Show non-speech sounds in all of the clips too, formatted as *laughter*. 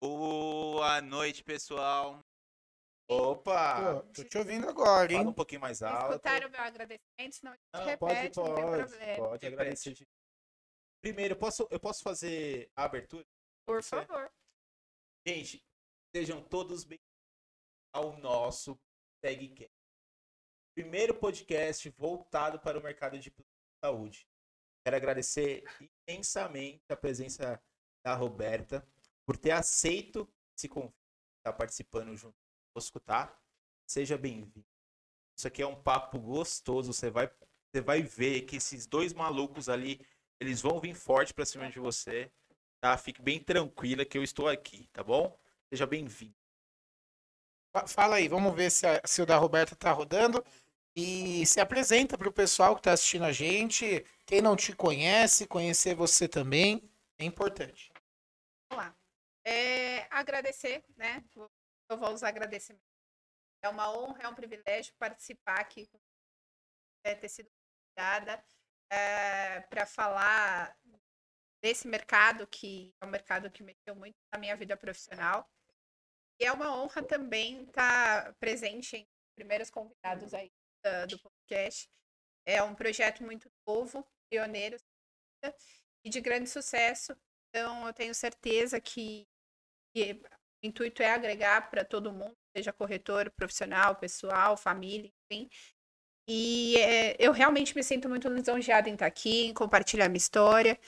Boa noite, pessoal. Opa! Pô, tô te ouvindo *laughs* agora, hein? Fala um pouquinho mais alto. Escutaram o meu agradecimento, gente Não, repete, pode, não tem pode, problema. pode agradecer. de- Primeiro, eu posso, eu posso fazer a abertura? Por Você? favor. Gente, sejam todos bem ao nosso TagCast. Primeiro podcast voltado para o mercado de saúde. Quero agradecer imensamente a presença da Roberta por ter aceito esse convite, estar participando junto conosco, tá? Seja bem-vindo. Isso aqui é um papo gostoso, você vai, você vai ver que esses dois malucos ali, eles vão vir forte para cima de você, tá? Fique bem tranquila que eu estou aqui, tá bom? Seja bem-vindo. Fa- Fala aí, vamos ver se, a- se o da Roberta tá rodando. E se apresenta pro pessoal que tá assistindo a gente. Quem não te conhece, conhecer você também é importante. Vamos lá. É, agradecer, né? Eu vou usar agradecimento. É uma honra, é um privilégio participar aqui, é, ter sido convidada para falar desse mercado que é um mercado que mexeu muito na minha vida profissional. E é uma honra também estar presente em primeiros convidados aí do podcast. É um projeto muito novo, pioneiro e de grande sucesso. Então, eu tenho certeza que, que o intuito é agregar para todo mundo, seja corretor, profissional, pessoal, família, enfim. E é, eu realmente me sinto muito lisonjeada em estar aqui, em compartilhar minha história.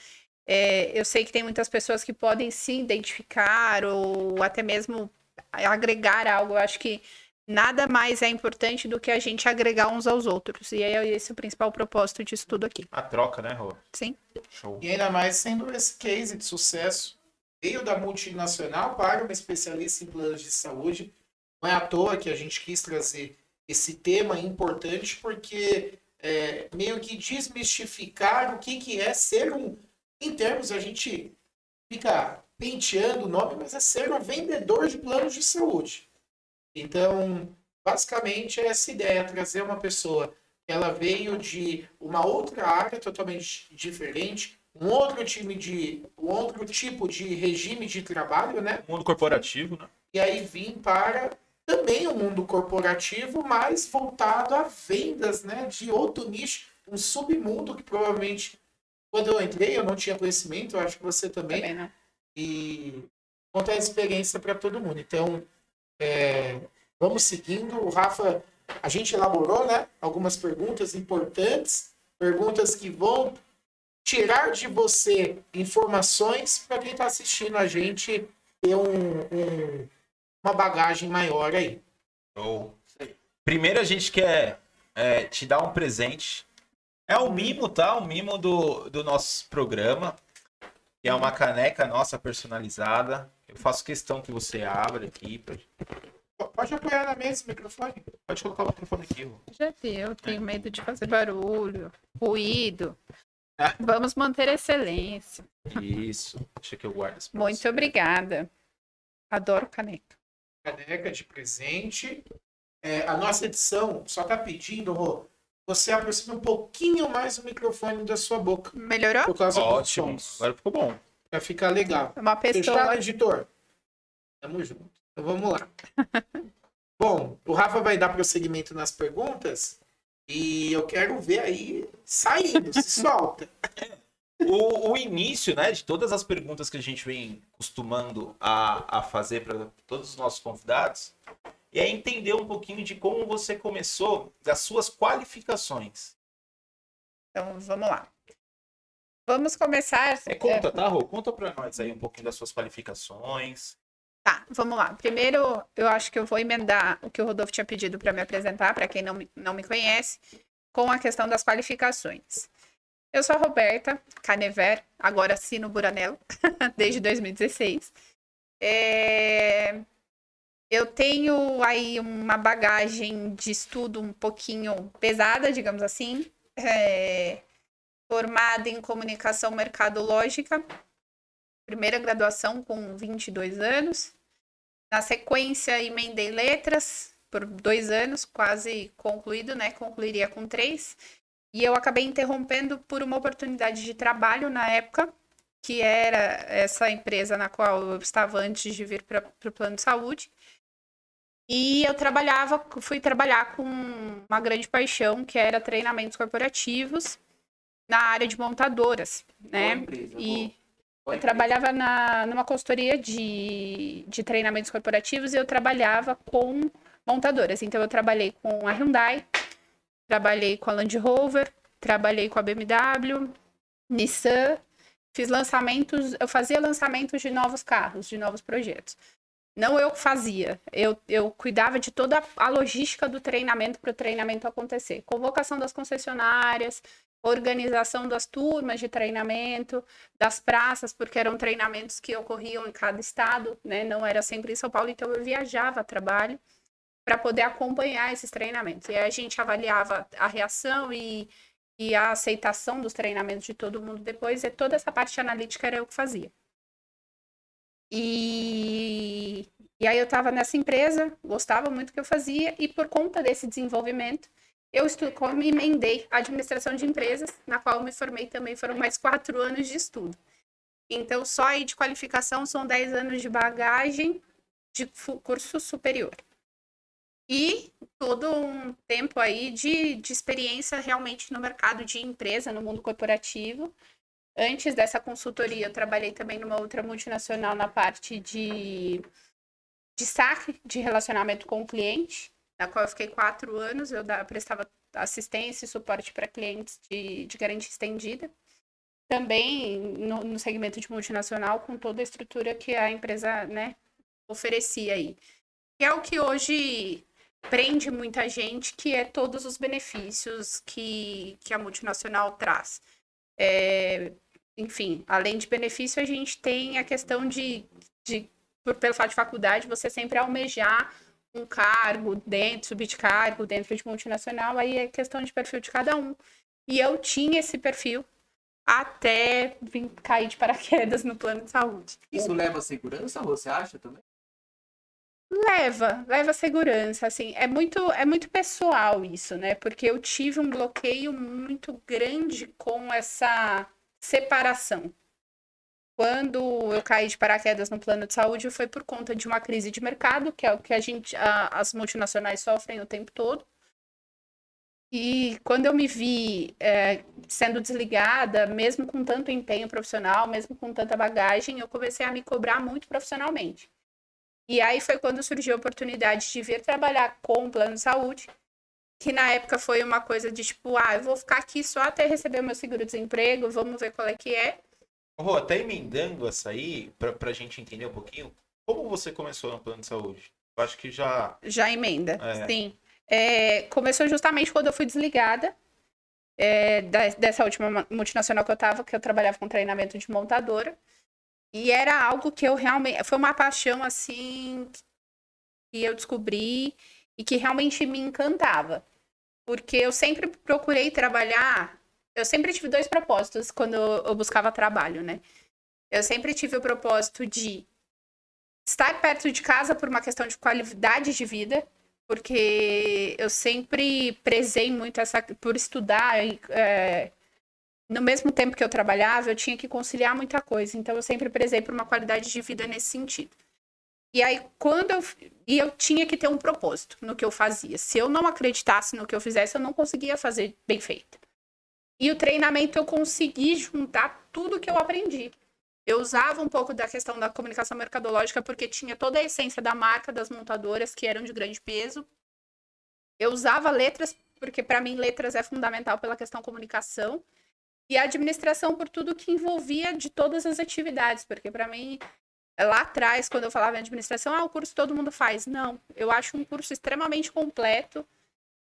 É, eu sei que tem muitas pessoas que podem se identificar ou até mesmo agregar algo. Eu acho que nada mais é importante do que a gente agregar uns aos outros. E é esse o principal propósito disso tudo aqui. A troca, né, Rô? Sim. Show. E ainda mais sendo esse case de sucesso. Veio da multinacional para uma especialista em planos de saúde. Não é à toa que a gente quis trazer esse tema importante, porque é, meio que desmistificar o que, que é ser um. Em termos, a gente fica penteando o nome, mas é ser um vendedor de planos de saúde. Então, basicamente, é essa ideia: trazer uma pessoa ela veio de uma outra área totalmente diferente, um outro time de, um outro tipo de regime de trabalho, né? Mundo corporativo, né? E aí vim para também o mundo corporativo, mas voltado a vendas, né? De outro nicho, um submundo que provavelmente quando eu entrei eu não tinha conhecimento, eu acho que você também Também, né? e contar a experiência para todo mundo. Então, é, vamos seguindo. O Rafa, a gente elaborou né, algumas perguntas importantes, perguntas que vão tirar de você informações para quem está assistindo a gente ter um- um- uma bagagem maior aí. Show. Primeiro a gente quer é, te dar um presente. É um mimo, tá? Um mimo do, do nosso programa. Que é uma caneca nossa personalizada. Eu faço questão que você abra aqui. pra- Pode apoiar na mesa o microfone. Pode colocar o microfone aqui, Rô. Já deu, tenho medo de fazer barulho, ruído. Ah. Vamos manter a excelência. Isso. Deixa que eu guardo pra Muito você. obrigada. Adoro caneca. caneca de presente. É, a nossa edição só tá pedindo, Rô, você aproxima um pouquinho mais o microfone da sua boca. Melhorou? Por causa Ótimo. dos sons. Agora ficou bom. Pra ficar legal. Uma Fechou, pessoa. editor? Tamo junto. Então vamos lá. *laughs* Bom, o Rafa vai dar prosseguimento nas perguntas e eu quero ver aí saindo, se *laughs* solta. O, o início, né, de todas as perguntas que a gente vem costumando a, a fazer para todos os nossos convidados é entender um pouquinho de como você começou, das suas qualificações. Então vamos lá. Vamos começar. É, conta, tá, Rô? Conta para nós aí um pouquinho das suas qualificações. Tá, vamos lá. Primeiro, eu acho que eu vou emendar o que o Rodolfo tinha pedido para me apresentar, para quem não me, não me conhece, com a questão das qualificações. Eu sou a Roberta Canever, agora assino Buranello, *laughs* desde 2016. É, Eu tenho aí uma bagagem de estudo um pouquinho pesada, digamos assim. É, Formada em comunicação mercadológica, primeira graduação com 22 anos. Na sequência, emendei letras por dois anos, quase concluído, né? Concluiria com três. E eu acabei interrompendo por uma oportunidade de trabalho na época. que era essa empresa na qual eu estava antes de vir para o plano de saúde. E eu trabalhava, fui trabalhar com uma grande paixão, que era treinamentos corporativos na área de montadoras, né? Empresa, E boa. Eu trabalhava na, numa consultoria de, de treinamentos corporativos e eu trabalhava com montadoras. Então, eu trabalhei com a Hyundai, trabalhei com a Land Rover, trabalhei com a BMW, Nissan, fiz lançamentos, eu fazia lançamentos de novos carros, de novos projetos. Não eu que fazia, eu, eu cuidava de toda a logística do treinamento para o treinamento acontecer. Convocação das concessionárias, organização das turmas de treinamento, das praças, porque eram treinamentos que ocorriam em cada estado, né? Não era sempre em São Paulo, então eu viajava a trabalho para poder acompanhar esses treinamentos. E aí a gente avaliava a reação e, e a aceitação dos treinamentos de todo mundo depois, e toda essa parte analítica era eu que fazia. E, e aí eu estava nessa empresa, gostava muito do que eu fazia, e por conta desse desenvolvimento, eu estu- como emendei administração de empresas, na qual eu me formei também, foram mais quatro anos de estudo. Então, só aí de qualificação são 10 anos de bagagem de curso superior. E todo um tempo aí de, de experiência realmente no mercado de empresa, no mundo corporativo. Antes dessa consultoria, eu trabalhei também numa outra multinacional na parte de, de saque, de relacionamento com o cliente, na qual eu fiquei quatro anos. Eu da- prestava assistência e suporte para clientes de, de garantia estendida. Também no, no segmento de multinacional, com toda a estrutura que a empresa né, oferecia aí. Que é o que hoje prende muita gente, que é todos os benefícios que, que a multinacional traz. É, enfim, além de benefício, a gente tem a questão de, de por, pelo fato de faculdade, você sempre almejar um cargo dentro, subir de cargo dentro de multinacional, aí é questão de perfil de cada um. E eu tinha esse perfil até vir cair de paraquedas no plano de saúde. Isso leva segurança, você acha também? Leva, leva segurança, assim, é muito, é muito pessoal isso, né? Porque eu tive um bloqueio muito grande com essa separação. Quando eu caí de paraquedas no plano de saúde, foi por conta de uma crise de mercado, que é o que a gente, a- as multinacionais sofrem o tempo todo. E quando eu me vi é, sendo desligada, mesmo com tanto empenho profissional, mesmo com tanta bagagem, eu comecei a me cobrar muito profissionalmente. E aí foi quando surgiu a oportunidade de vir trabalhar com o plano de saúde, que na época foi uma coisa de tipo, ah, eu vou ficar aqui só até receber meu seguro-desemprego, vamos ver qual é que é. Rô, até emendando essa aí, pra, pra gente entender um pouquinho, como você começou no plano de saúde? Eu acho que já. Já emenda, É. sim. É, começou justamente quando eu fui desligada é, da- dessa última ma- multinacional que eu tava, que eu trabalhava com treinamento de montadora. E era algo que eu realmente. Foi uma paixão assim que eu descobri e que realmente me encantava. Porque eu sempre procurei trabalhar. Eu sempre tive dois propósitos quando eu buscava trabalho, né? Eu sempre tive o propósito de estar perto de casa por uma questão de qualidade de vida, porque eu sempre prezei muito essa por estudar é, no mesmo tempo que eu trabalhava, eu tinha que conciliar muita coisa, então eu sempre prezei por uma qualidade de vida nesse sentido. E aí quando eu e eu tinha que ter um propósito no que eu fazia. Se eu não acreditasse no que eu fizesse, eu não conseguia fazer bem feito. E o treinamento eu consegui juntar tudo que eu aprendi. Eu usava um pouco da questão da comunicação mercadológica porque tinha toda a essência da marca das montadoras que eram de grande peso. Eu usava letras porque para mim letras é fundamental pela questão comunicação e a administração por tudo que envolvia de todas as atividades, porque para mim lá atrás quando eu falava em administração, ah, o curso todo mundo faz. Não, eu acho um curso extremamente completo,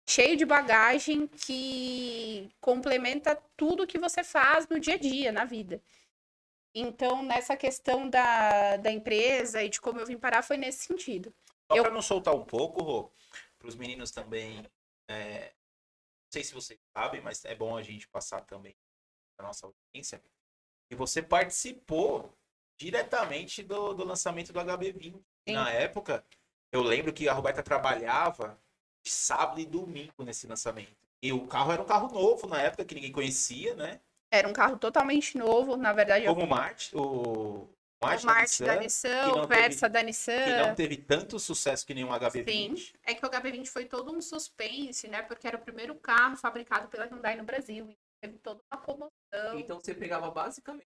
cheio de bagagem que complementa tudo que você faz no dia a dia, na vida. Então, nessa questão da, da empresa e de como eu vim parar, foi nesse sentido. Só Eu- pra não soltar um pouco, Rô, pros meninos também. é, Não sei se vocês sabem, mas é bom a gente passar também pra nossa audiência. E você participou diretamente do, do lançamento do HB20. Sim. Na época, eu lembro que a Roberta trabalhava sábado e domingo nesse lançamento. E o carro era um carro novo na época, que ninguém conhecia, né? Era um carro totalmente novo, na verdade. Como o Marte, o Marte, o Marte da da Nissan, Nissan, que não o Versa da que Nissan. não teve tanto sucesso que nenhum HB20. Sim, é que o HB20 foi todo um suspense, né? Porque era o primeiro carro fabricado pela Hyundai no Brasil. Então teve toda uma comoção. Então você pegava basicamente.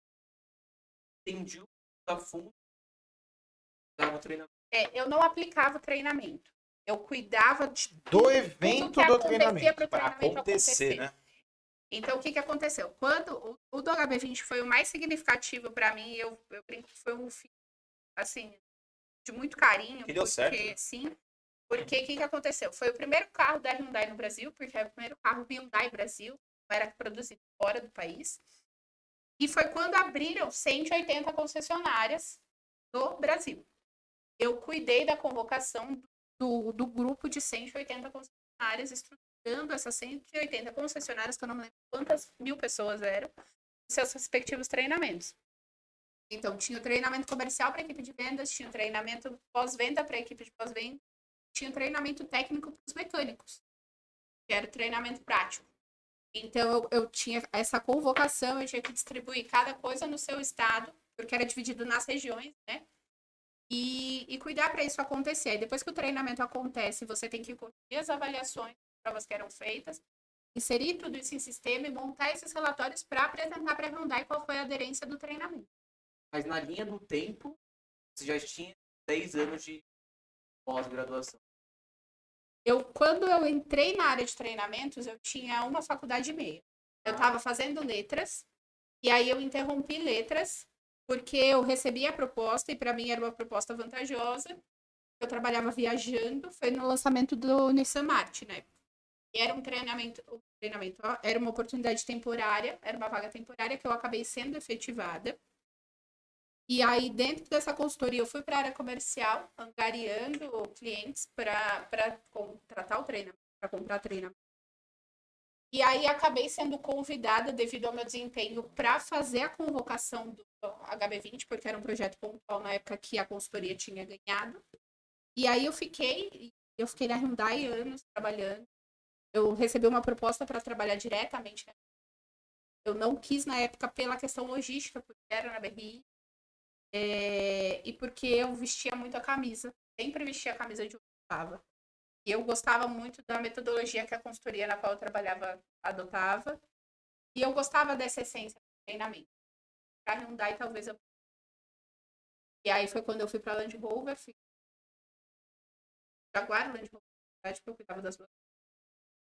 Entendia o da fundo. Dava treinamento. É, eu não aplicava o treinamento. Eu cuidava de Do tudo evento que do treinamento. Para treinamento acontecer, né? Então, o que, que aconteceu? Quando o, o do HB20 foi o mais significativo para mim, eu, eu brinco que foi um assim, de muito carinho. Que deu porque, certo, né? Sim. Porque o que, que aconteceu? Foi o primeiro carro da Hyundai no Brasil, porque era o primeiro carro Hyundai Brasil, era produzido fora do país. E foi quando abriram 180 concessionárias do Brasil. Eu cuidei da convocação do, do grupo de 180 concessionárias, estruturando essas 180 concessionárias, que eu não lembro quantas mil pessoas eram, seus respectivos treinamentos. Então, tinha o treinamento comercial para a equipe de vendas, tinha o treinamento pós-venda para a equipe de pós-venda, tinha o treinamento técnico para os mecânicos, que era o treinamento prático. Então, eu, eu tinha essa convocação, eu tinha que distribuir cada coisa no seu estado, porque era dividido nas regiões, né? E, e cuidar para isso acontecer. Depois que o treinamento acontece, você tem que corrigir as avaliações, provas que eram feitas, inserir tudo isso em sistema e montar esses relatórios para apresentar para a Hyundai qual foi a aderência do treinamento. Mas na linha do tempo, você já tinha 10 anos de pós-graduação. Eu, quando eu entrei na área de treinamentos, eu tinha uma faculdade e meia. Eu estava fazendo letras, e aí eu interrompi letras, porque eu recebi a proposta, e para mim era uma proposta vantajosa. Eu trabalhava viajando, foi no lançamento do Nissan March, né? E era um treinamento, um treinamento, era uma oportunidade temporária, era uma vaga temporária que eu acabei sendo efetivada. E aí, dentro dessa consultoria, eu fui para a área comercial, angariando clientes para contratar o treinamento, para comprar treinamento. E aí, acabei sendo convidada, devido ao meu desempenho, para fazer a convocação do HB20, porque era um projeto pontual na época que a consultoria tinha ganhado. E aí, eu fiquei, eu fiquei na Hyundai anos trabalhando. Eu recebi uma proposta para trabalhar diretamente. Eu não quis, na época, pela questão logística, porque era na BRI. É, e porque eu vestia muito a camisa, sempre vestia a camisa de onde estava. E eu gostava muito da metodologia que a consultoria na qual eu trabalhava adotava. E eu gostava dessa essência do treinamento. Para Hyundai, talvez eu. E aí foi quando eu fui para Land Rover, fui Jaguar, Land Rover, porque eu cuidava das duas.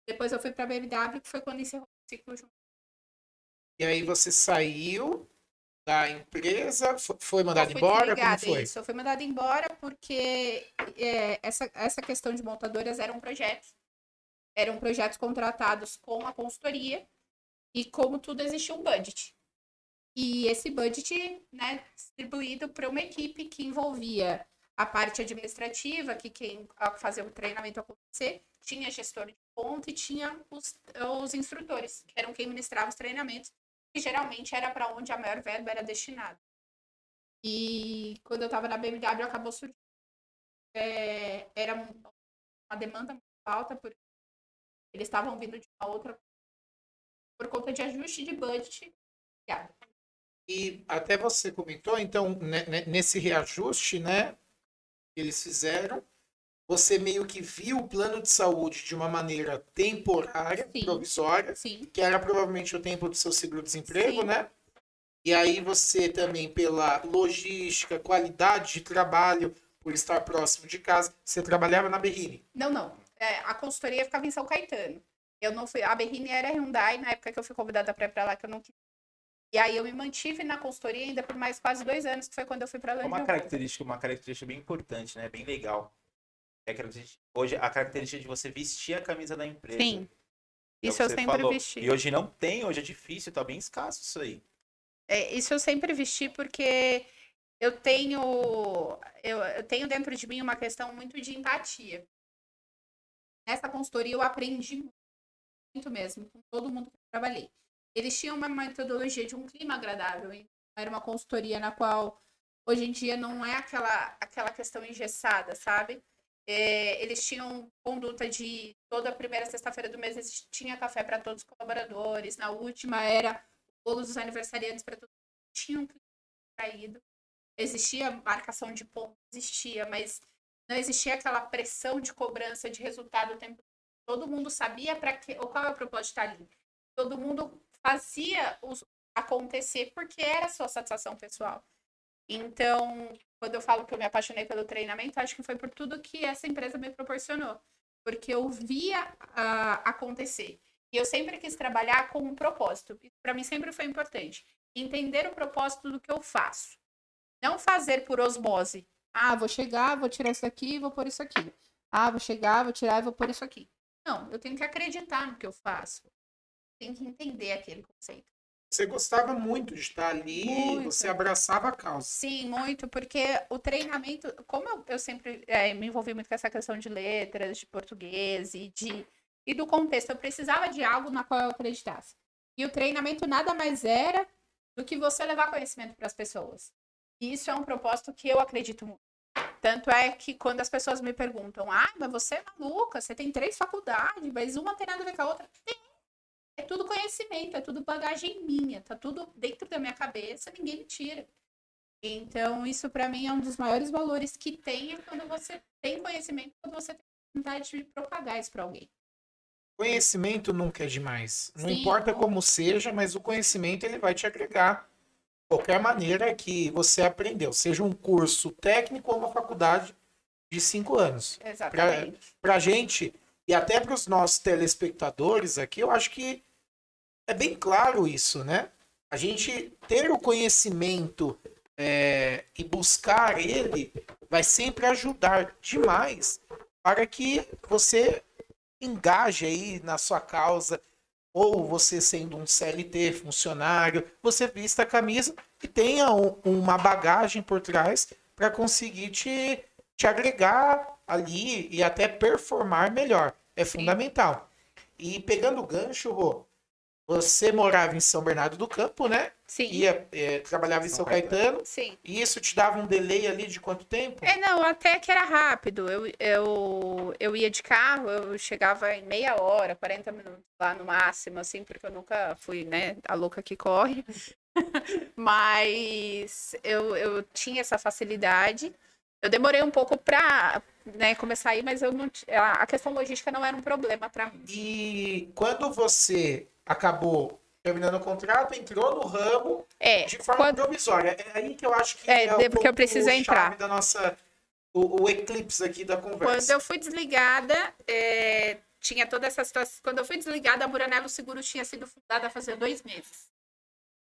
Depois eu fui para BMW, que foi quando encerrou o ciclo junto. E aí você saiu da empresa, fo- foi mandado embora? Como foi? Isso, eu fui mandada embora porque é, essa, essa questão de montadoras eram projetos. Eram projetos contratados com a consultoria e, como tudo, existia um budget. E esse budget, né, distribuído para uma equipe que envolvia a parte administrativa, que quem a fazer o treinamento acontecer, tinha gestor de ponta e tinha os, os instrutores, que eram quem ministrava os treinamentos, que geralmente era para onde a maior verba era destinada. E quando eu estava na BMW, acabou surgindo. É, era um- uma demanda muito alta, porque eles estavam vindo de uma outra. Por conta de ajuste de budget. Obrigada. E até você comentou, então, né, né, nesse reajuste, né, que eles fizeram, você meio que viu o plano de saúde de uma maneira temporária, Sim. provisória, Sim, que era provavelmente o tempo do seu seguro-desemprego, né? E aí você também, pela logística, qualidade de trabalho, por estar próximo de casa, você trabalhava na Berrini. Não, não. É, a consultoria ficava em São Caetano. Eu não fui. A Berrini era Hyundai na época que eu fui convidada para ir para lá, que eu não quis. E aí eu me mantive na consultoria ainda por mais quase dois anos, que foi quando eu fui para Land Uma Rover. característica, uma característica bem importante, né? Bem legal. É a característica- hoje a característica de você vestir a camisa da empresa. Sim. É Isso que eu sempre falou. vesti. E hoje não tem, hoje é difícil, tá bem escasso isso aí. É, isso eu sempre vesti porque eu tenho eu, eu tenho dentro de mim uma questão muito de empatia. Nessa consultoria eu aprendi muito, muito mesmo com todo mundo que eu trabalhei. Eles tinham uma metodologia de um clima agradável. então Era uma consultoria na qual hoje em dia não é aquela aquela questão engessada, sabe? É, eles tinham conduta de toda primeira sexta-feira do mês eles tinha café para todos os colaboradores. Na última era bolos dos aniversariantes para todo mundo. Tinha um traído. Existia marcação de ponto, existia, mas não existia aquela pressão de cobrança de resultado o tempo todo. Mundo sabia para que, ou qual é o propósito ali. Todo mundo fazia os, acontecer porque era sua satisfação pessoal. Então, quando eu falo que eu me apaixonei pelo treinamento, acho que foi por tudo que essa empresa me proporcionou. Porque eu via uh, acontecer. E eu sempre quis trabalhar com um propósito. Para mim sempre foi importante. Entender o propósito do que eu faço. Não fazer por osmose. Ah, vou chegar, vou tirar isso daqui, vou pôr isso aqui. Ah, vou chegar, vou tirar e vou pôr isso aqui. Não, eu tenho que acreditar no que eu faço. Tenho que entender aquele conceito. Você gostava muito de estar ali, muito. você abraçava a causa. Sim, muito, porque o treinamento, como eu, eu sempre é, me envolvi muito com essa questão de letras, de português e de e do contexto, eu precisava de algo na qual eu acreditasse. E o treinamento nada mais era do que você levar conhecimento para as pessoas. E isso é um propósito que eu acredito muito. Tanto é que quando as pessoas me perguntam, ah, mas você é maluca, você tem três faculdades, mas uma tem nada a ver com a outra. Tem. É tudo conhecimento, é tudo bagagem minha, tá tudo dentro da minha cabeça, ninguém me tira. Então, isso para mim é um dos maiores valores que tem é quando você tem conhecimento, quando você tem vontade de propagar isso para alguém. Conhecimento nunca é demais. Não Sim. importa como seja, mas o conhecimento ele vai te agregar qualquer maneira que você aprendeu, seja um curso técnico ou uma faculdade de cinco anos. Exatamente. Para a gente e até para os nossos telespectadores aqui, eu acho que é bem claro isso, né? A gente ter o conhecimento é, e buscar ele vai sempre ajudar demais para que você engaje aí na sua causa, ou você sendo um CLT, funcionário, você vista a camisa e tenha um, uma bagagem por trás para conseguir te, te agregar ali e até performar melhor. É fundamental. E pegando o gancho, Rô, você morava em São Bernardo do Campo, né? Sim. Ia, é, trabalhava em São, São Caetano. Caetano. Sim. E isso te dava um delay ali de quanto tempo? É, não, até que era rápido. Eu, eu, eu ia de carro, eu chegava em meia hora, 40 minutos lá no máximo, assim, porque eu nunca fui, né, a louca que corre. *laughs* Mas eu, eu tinha essa facilidade. Eu demorei um pouco para né, começar aí, mas eu não, a questão logística não era um problema para mim. E quando você acabou terminando o contrato, entrou no ramo é, de forma quando... provisória. É aí que eu acho que é, é porque eu preciso entrar. da nossa o, o, eclipse aqui da conversa. Quando eu fui desligada, é, tinha toda essa situação. Quando eu fui desligada, a Buranello Seguros tinha sido fundada fazia dois meses.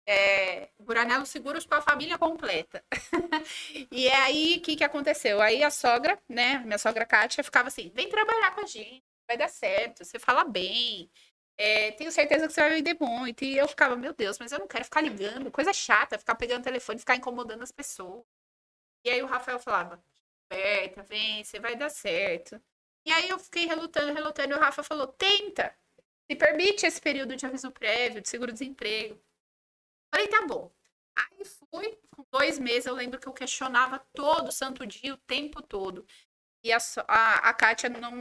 É, Buranello Seguros com a família completa. *laughs* e é aí o que, que aconteceu? Aí a sogra, né, minha sogra Kátia, ficava assim: vem trabalhar com a gente, vai dar certo, você fala bem, é, tenho certeza que você vai vender muito. E eu ficava, meu Deus, mas eu não quero ficar ligando, coisa chata, ficar pegando telefone, ficar incomodando as pessoas. E aí o Rafael falava, Berta, vem, você vai dar certo. E aí eu fiquei relutando, relutando, e o Rafa falou, tenta, se permite esse período de aviso prévio, de seguro-desemprego. Falei, tá bom. Aí fui, com dois meses, eu lembro que eu questionava todo santo dia, o tempo todo. E a, a, a Kátia não,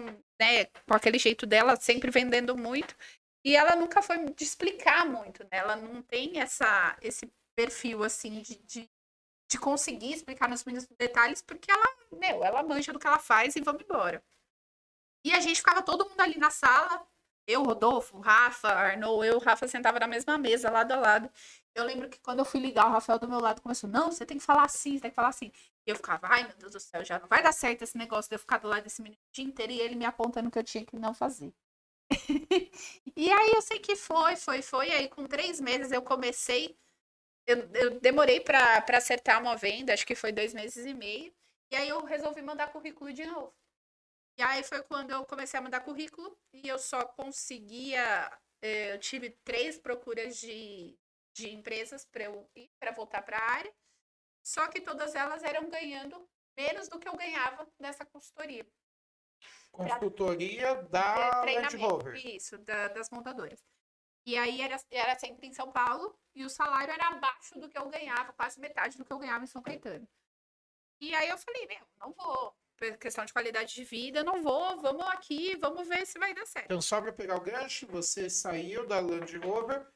né, com aquele jeito dela, sempre vendendo muito, e ela nunca foi de explicar muito, né? Ela não tem essa, esse perfil, assim, de, de, de conseguir explicar nos mínimos detalhes, porque ela, meu, ela manja do que ela faz e vamos embora. E a gente ficava todo mundo ali na sala, eu, Rodolfo, Rafa, Arnou, eu, Rafa sentava na mesma mesa, lado a lado. Eu lembro que quando eu fui ligar, o Rafael do meu lado começou, não, você tem que falar assim, você tem que falar assim. E eu ficava, ai meu Deus do céu, já não vai dar certo esse negócio de eu ficar do lado desse menino o dia inteiro e ele me apontando que eu tinha que não fazer. *laughs* e aí eu sei que foi, foi, foi. Aí com três meses eu comecei. Eu, eu demorei para acertar uma venda, acho que foi dois meses e meio. E aí eu resolvi mandar currículo de novo. E aí foi quando eu comecei a mandar currículo e eu só conseguia. Eh, eu tive três procuras de, de empresas para eu ir para voltar para a área. Só que todas elas eram ganhando menos do que eu ganhava nessa consultoria. Consultoria da Land Rover. Isso, da, das montadoras. E aí era, era sempre em São Paulo e o salário era abaixo do que eu ganhava, quase metade do que eu ganhava em São Caetano. E aí eu falei, meu, não vou. Por questão de qualidade de vida, não vou, vamos aqui, vamos ver se vai dar certo. Então, só para pegar o gancho, você saiu da Land Rover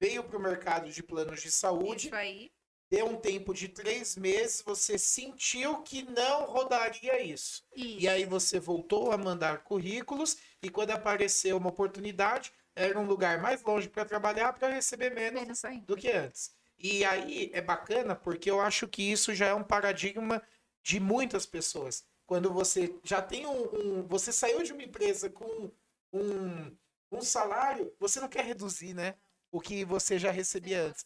veio para o mercado de planos de saúde, Isso aí. Deu um tempo de três meses, você sentiu que não rodaria isso. Isso. E aí você voltou a mandar currículos e quando apareceu uma oportunidade, era um lugar mais longe para trabalhar para receber menos do que antes. E aí é bacana porque eu acho que isso já é um paradigma de muitas pessoas. Quando você já tem um, um- você saiu de uma empresa com um, um salário, você não quer reduzir, né? O que você já recebia antes.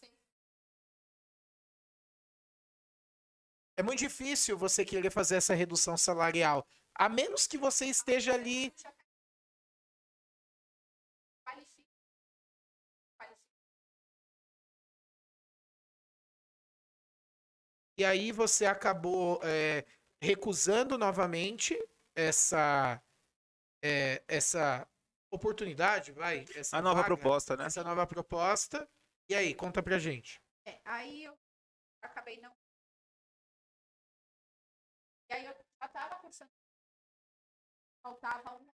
É muito difícil você querer fazer essa redução salarial, a menos que você esteja ali. E aí você acabou é, recusando novamente essa é, essa oportunidade, vai? Essa A nova vaga, proposta, né? Essa nova proposta. E aí, conta pra gente. É, aí eu acabei não. Aí eu já tava cursando. Faltava um.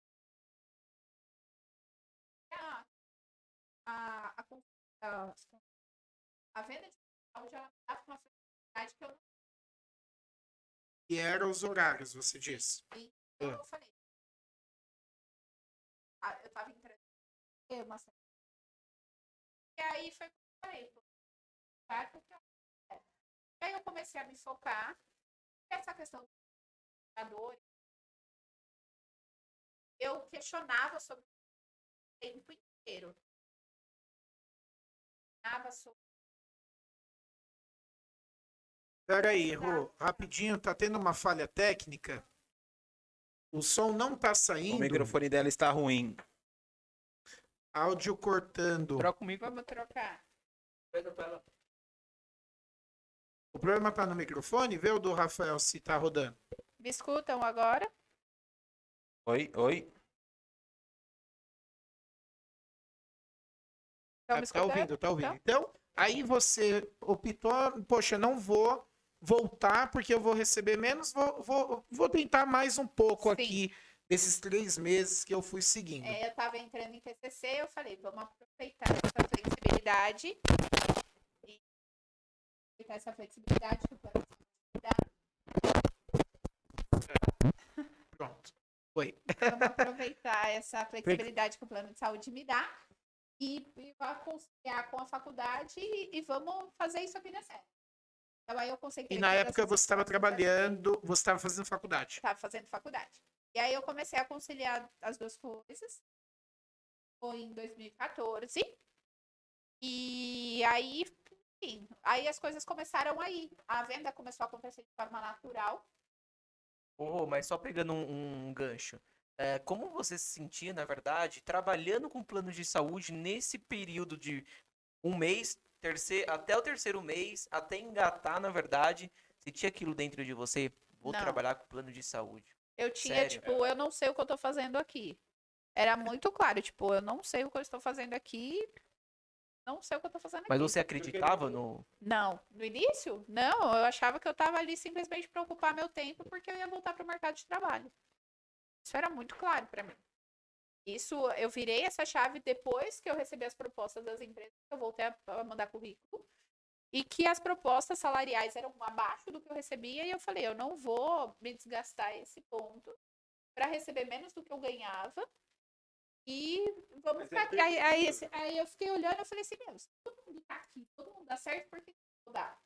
A, a, a, a, a venda de saúde ela dava uma flexibilidade que eu não E eram os horários, você disse. Ah. Eu falei. Ah, eu tava entrando. em Uma... E aí foi que eu falei. porque eu. E aí eu comecei a me focar nessa questão do Eu questionava sobre o tempo inteiro. Questionava sobre Pera aí, Rô, rapidinho, tá tendo uma falha técnica. O som não tá O saindo, microfone dela está ruim. áudio cortando. Troca comigo. Vamos trocar. O problema tá no microfone? Vê o do Rafael se tá rodando. Me escutam agora? Oi, oi. Estão me Tá, tá ouvindo, escutando? tá ouvindo. Então, aí você optou, poxa, não vou voltar porque eu vou receber menos, vou, vou, vou tentar mais um pouco Sim. aqui desses três meses que eu fui seguindo. É, eu estava entrando em TCC, eu falei, vamos aproveitar essa flexibilidade e aproveitar essa flexibilidade que o plano. *laughs* Pronto. Foi. Vamos *laughs* aproveitar essa flexibilidade que o plano de saúde me dá e, e conciliar com a faculdade e, e vamos fazer isso aqui dar certo. Então aí eu consegui. E na época você estava trabalhando, você estava fazendo faculdade. Estava fazendo faculdade. E aí eu comecei a conciliar as duas coisas. Foi em 2014. E aí, enfim, aí as coisas começaram aí. A venda começou a acontecer de forma natural. Ô, mas só pegando um, um gancho. É, como você se sentia, na verdade, trabalhando com planos de saúde nesse período de um mês, terceiro, até o terceiro mês, até engatar, na verdade, se tinha aquilo dentro de você, vou Não. trabalhar com plano de saúde. Eu tinha, Sério? tipo, eu não sei o que eu tô fazendo aqui. Era muito claro, tipo, eu não sei o que eu estou fazendo aqui. Não sei o que eu tô fazendo aqui. Mas você acreditava no. Não, no início, não. Eu achava que eu tava ali simplesmente para ocupar meu tempo porque eu ia voltar para o mercado de trabalho. Isso era muito claro para mim. Isso, eu virei essa chave depois que eu recebi as propostas das empresas, que eu voltei a, mandar currículo, e que as propostas salariais eram abaixo do que eu recebia, e eu falei, eu não vou me desgastar esse ponto para receber menos do que eu ganhava. E vamos Mas é ficar aqui. Aí, aí, aí eu fiquei olhando e falei assim, meu, se todo mundo tá aqui, todo mundo dá certo, por que não dá?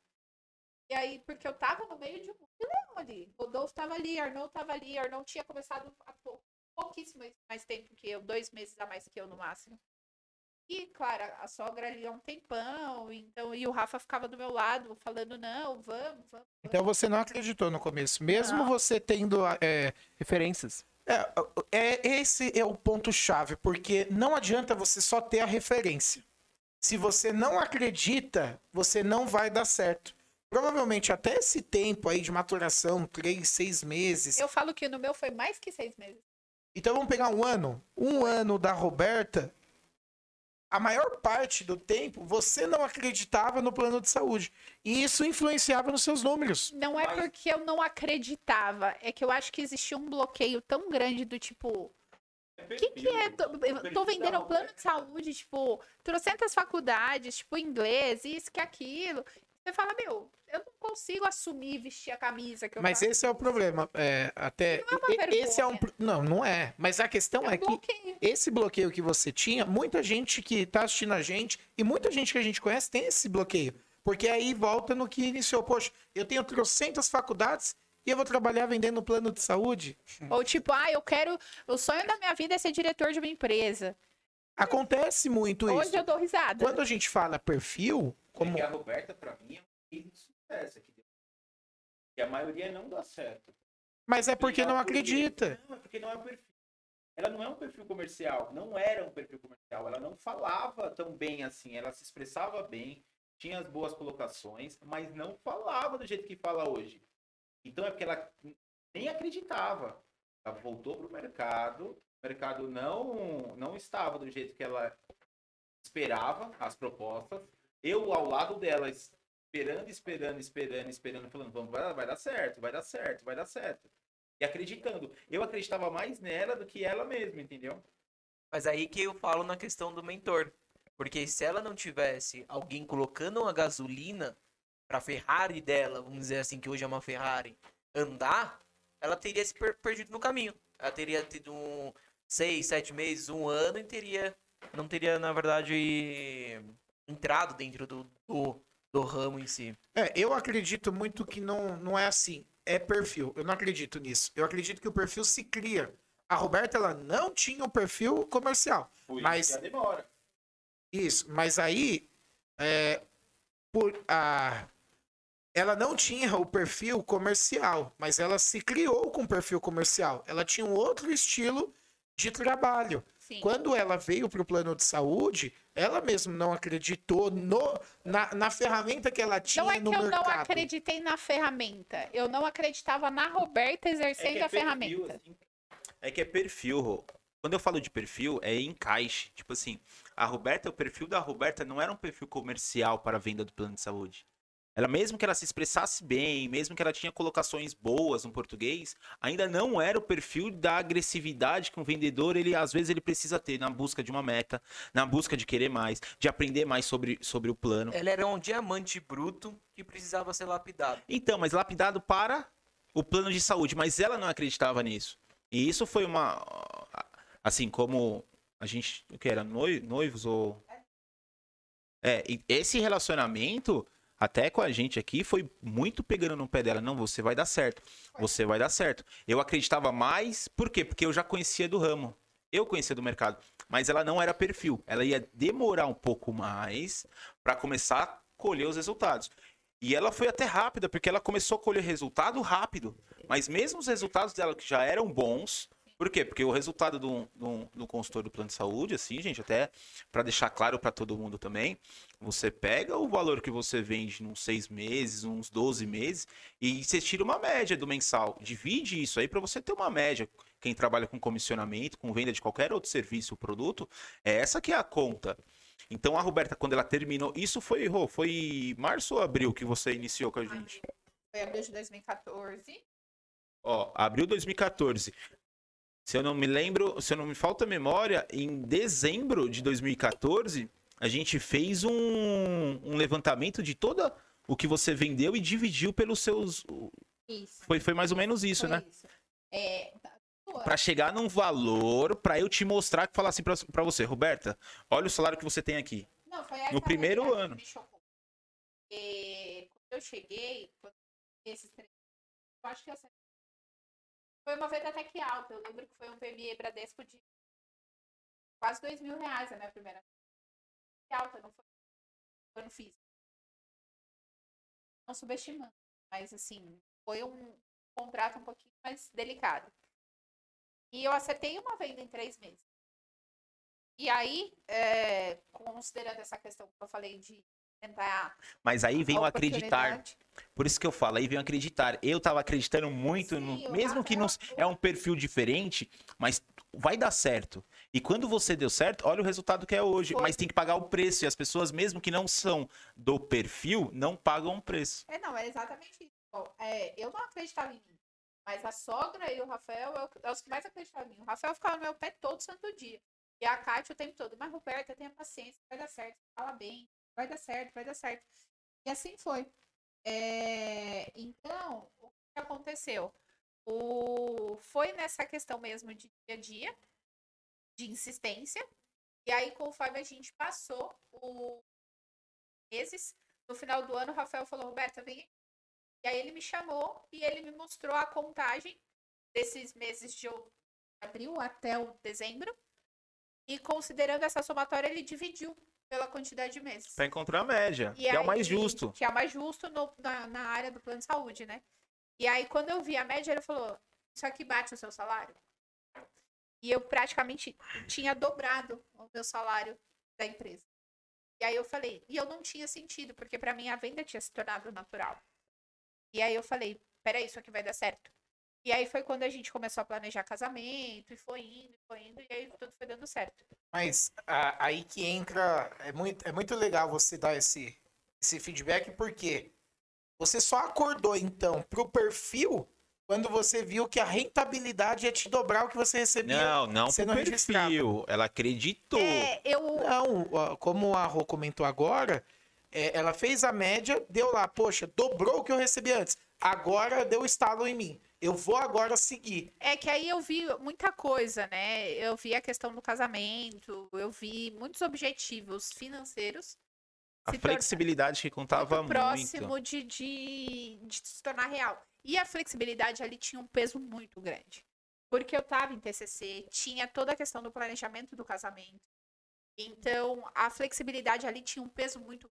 E aí, porque eu tava no meio de um leão ali. Rodolfo tava ali, Arnold tava ali, Arnold tinha começado há pou- pouquíssimo mais tempo que eu, dois meses a mais que eu no máximo. E, claro, a sogra ali há um tempão, então, e o Rafa ficava do meu lado, falando, não, vamos, vamos. Então você não acreditou no começo, mesmo Não. você tendo é, Referências. É, é, esse é o ponto-chave, porque não adianta você só ter a referência. Se você não acredita, você não vai dar certo. Provavelmente até esse tempo aí de maturação, três, seis meses. Eu falo que no meu foi mais que seis meses. Então vamos pegar um ano. Um ano da Roberta. A maior parte do tempo você não acreditava no plano de saúde. E isso influenciava nos seus números. Não é porque eu não acreditava, é que eu acho que existia um bloqueio tão grande do tipo. O que, que é? Tô, eu tô vendendo o plano de saúde, tipo, trocentas faculdades, tipo, inglês, isso, que aquilo. Você fala, meu, eu não consigo assumir vestir a camisa que eu Mas faço. esse é o problema. É, até Não é uma esse é um não, não é. Mas a questão É um é que bloqueio. esse bloqueio que você tinha, muita gente que tá assistindo a gente e muita gente que a gente conhece tem esse bloqueio. Porque aí volta no que iniciou. Poxa, eu tenho trocentas faculdades e eu vou trabalhar vendendo plano de saúde. Ou tipo, ah, eu quero. O sonho da minha vida é ser diretor de uma empresa. Acontece muito isso. Hoje eu dou risada. Quando a gente fala perfil, como Porque a Roberta, pra mim, é um case de sucesso aqui. E a maioria não dá certo. mas é porque não quê? acredita. Não, é porque não é um perfil. Ela não é um perfil comercial. Não era um perfil comercial. Ela não falava tão bem assim. Ela se expressava bem, tinha as boas colocações, mas não falava do jeito que fala hoje. Então é porque ela nem acreditava. Ela voltou pro mercado. O mercado não, não estava do jeito que ela esperava as propostas. Eu ao lado dela, esperando, esperando, esperando, esperando, falando, vamos, vai, vai dar certo, vai dar certo, vai dar certo. E acreditando. Eu acreditava mais nela do que ela mesma, entendeu? Mas aí que eu falo na questão do mentor. Porque se ela não tivesse alguém colocando uma gasolina pra Ferrari dela, vamos dizer assim, que hoje é uma Ferrari, andar, ela teria se per- perdido no caminho. Ela teria tido um seis, sete meses, um ano e teria. Não teria, na verdade, entrado dentro do, do, do ramo em si. É, eu acredito muito que não, não é assim. É perfil. Eu não acredito nisso. Eu acredito que o perfil se cria. A Roberta, ela não tinha um perfil comercial. Isso Mas- a demora. Isso, mas aí, é, por, a, ela não tinha o perfil comercial, mas ela se criou com perfil comercial. Ela tinha um outro estilo de trabalho. Sim. Quando ela veio para o plano de saúde, ela mesma não acreditou no, na, na ferramenta que ela tinha Não é que eu mercado. não acreditei na ferramenta. Eu não acreditava na Roberta exercendo a perfil, ferramenta. assim. É que é perfil, Rô. Quando eu falo de perfil, é encaixe. Tipo assim, a Roberta, o perfil da Roberta não era um perfil comercial para a venda do plano de saúde. Ela, mesmo que ela se expressasse bem, mesmo que ela tinha colocações boas no português, ainda não era o perfil da agressividade que um vendedor, ele às vezes ele precisa ter na busca de uma meta, na busca de querer mais, de aprender mais sobre, sobre o plano. Ela era um diamante bruto que precisava ser lapidado. Então, mas lapidado para o plano de saúde, mas ela não acreditava nisso. E isso foi uma assim como a gente, o que era noi- noivos ou É, e esse relacionamento até com a gente aqui foi muito pegando no pé dela, não, você vai dar certo. Você vai dar certo. Eu acreditava mais, por quê? Porque eu já conhecia do ramo. Eu conhecia do mercado, mas ela não era perfil. Ela ia demorar um pouco mais para começar a colher os resultados. E ela foi até rápida, porque ela começou a colher resultado rápido. Mas mesmo os resultados dela que já eram bons, por quê? Porque o resultado do, do, do consultor do plano de saúde, assim, gente, até para deixar claro para todo mundo também, você pega o valor que você vende nos seis meses, uns 12 meses, e você tira uma média do mensal. Divide isso aí para você ter uma média. Quem trabalha com comissionamento, com venda de qualquer outro serviço ou produto, é essa que é a conta. Então a Roberta, quando ela terminou, isso foi, Rô, foi março ou abril que você iniciou com a gente? Foi abril de 2014. Ó, abril 2014. Se eu não me lembro, se eu não me falta memória, em dezembro de 2014, a gente fez um, um levantamento de toda o que você vendeu e dividiu pelos seus. Isso. Foi, foi mais ou menos isso, foi né? isso. É, Pra chegar num valor, pra eu te mostrar que falar assim pra, pra você, Roberta, olha o salário que você tem aqui. Não, No primeiro ano. Porque quando eu cheguei, quando esses três, eu acho que eu acertei. Foi uma venda até que alta. Eu lembro que foi um PME Bradesco de quase dois mil reais a minha primeira. Que alta, não foi? Não fiz. Não subestimando. Mas assim, foi um contrato um pouquinho mais delicado. E eu acertei uma venda em três meses. E aí, é, considerando essa questão que eu falei de tentar. Mas aí vem o acreditar. Por isso que eu falo, aí vem o acreditar. Eu tava acreditando muito, Sim, no, eu mesmo que não é um perfil diferente, mas vai dar certo. E quando você deu certo, olha o resultado que é hoje. Foi. Mas tem que pagar o preço. E as pessoas, mesmo que não são do perfil, não pagam o preço. É, não, é exatamente isso. Bom, é, eu não acreditava em mim. Mas a sogra e o Rafael é o- é os que mais acreditavam em mim. O Rafael ficava no meu pé todo santo dia. E a Kátia o tempo todo. Mas, Roberta, tenha paciência, vai dar certo. Fala bem, vai dar certo, vai dar certo. E assim foi. É, Então, o que aconteceu? O... Foi nessa questão mesmo de dia a dia, de insistência. E aí, conforme a gente passou o meses, no final do ano, o Rafael falou, Roberta, vem aqui. E aí ele me chamou e ele me mostrou a contagem desses meses de abril até o dezembro. E considerando essa somatória, ele dividiu pela quantidade de meses. Pra encontrar a média, E que é o mais aí- justo. Que é o mais justo no- na, na área do plano de saúde, né? E aí, quando eu vi a média, ele falou: Isso aqui bate o seu salário? E eu praticamente tinha dobrado o meu salário da empresa. E aí eu falei: E eu não tinha sentido, porque para mim a venda tinha se tornado natural. E aí eu falei: Peraí, isso aqui vai dar certo. E aí foi quando a gente começou a planejar casamento, e foi indo, e foi indo, e aí tudo foi dando certo. Mas a- aí que entra. É muito, é muito legal você dar esse, esse feedback, porque você só acordou, então, pro perfil quando você viu que a rentabilidade ia te dobrar o que você recebia. Não, não pro sendo registrado. perfil. Ela acreditou. É, eu. Não, como a Rô comentou agora, é, ela fez a média, deu lá, poxa, dobrou o que eu recebi antes. Agora deu estalo em mim. Eu vou agora seguir. É que aí eu vi muita coisa, né? Eu vi a questão do casamento, eu vi muitos objetivos financeiros A flexibilidade que contava muito muito. próximo de, de, de se tornar real. E a flexibilidade ali tinha um peso muito grande. Porque eu tava em TCC, tinha toda a questão do planejamento do casamento. Então, a flexibilidade ali tinha um peso muito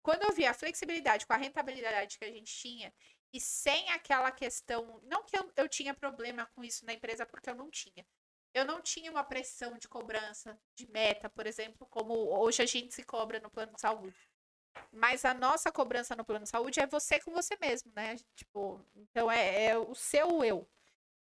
quando eu vi a flexibilidade com a rentabilidade que a gente tinha, e sem aquela questão. Não que eu, eu tinha problema com isso na empresa, porque eu não tinha. Eu não tinha uma pressão de cobrança, de meta, por exemplo, como hoje a gente se cobra no plano de saúde. Mas a nossa cobrança no plano de saúde é você com você mesmo, né? Tipo, então é, é o seu eu.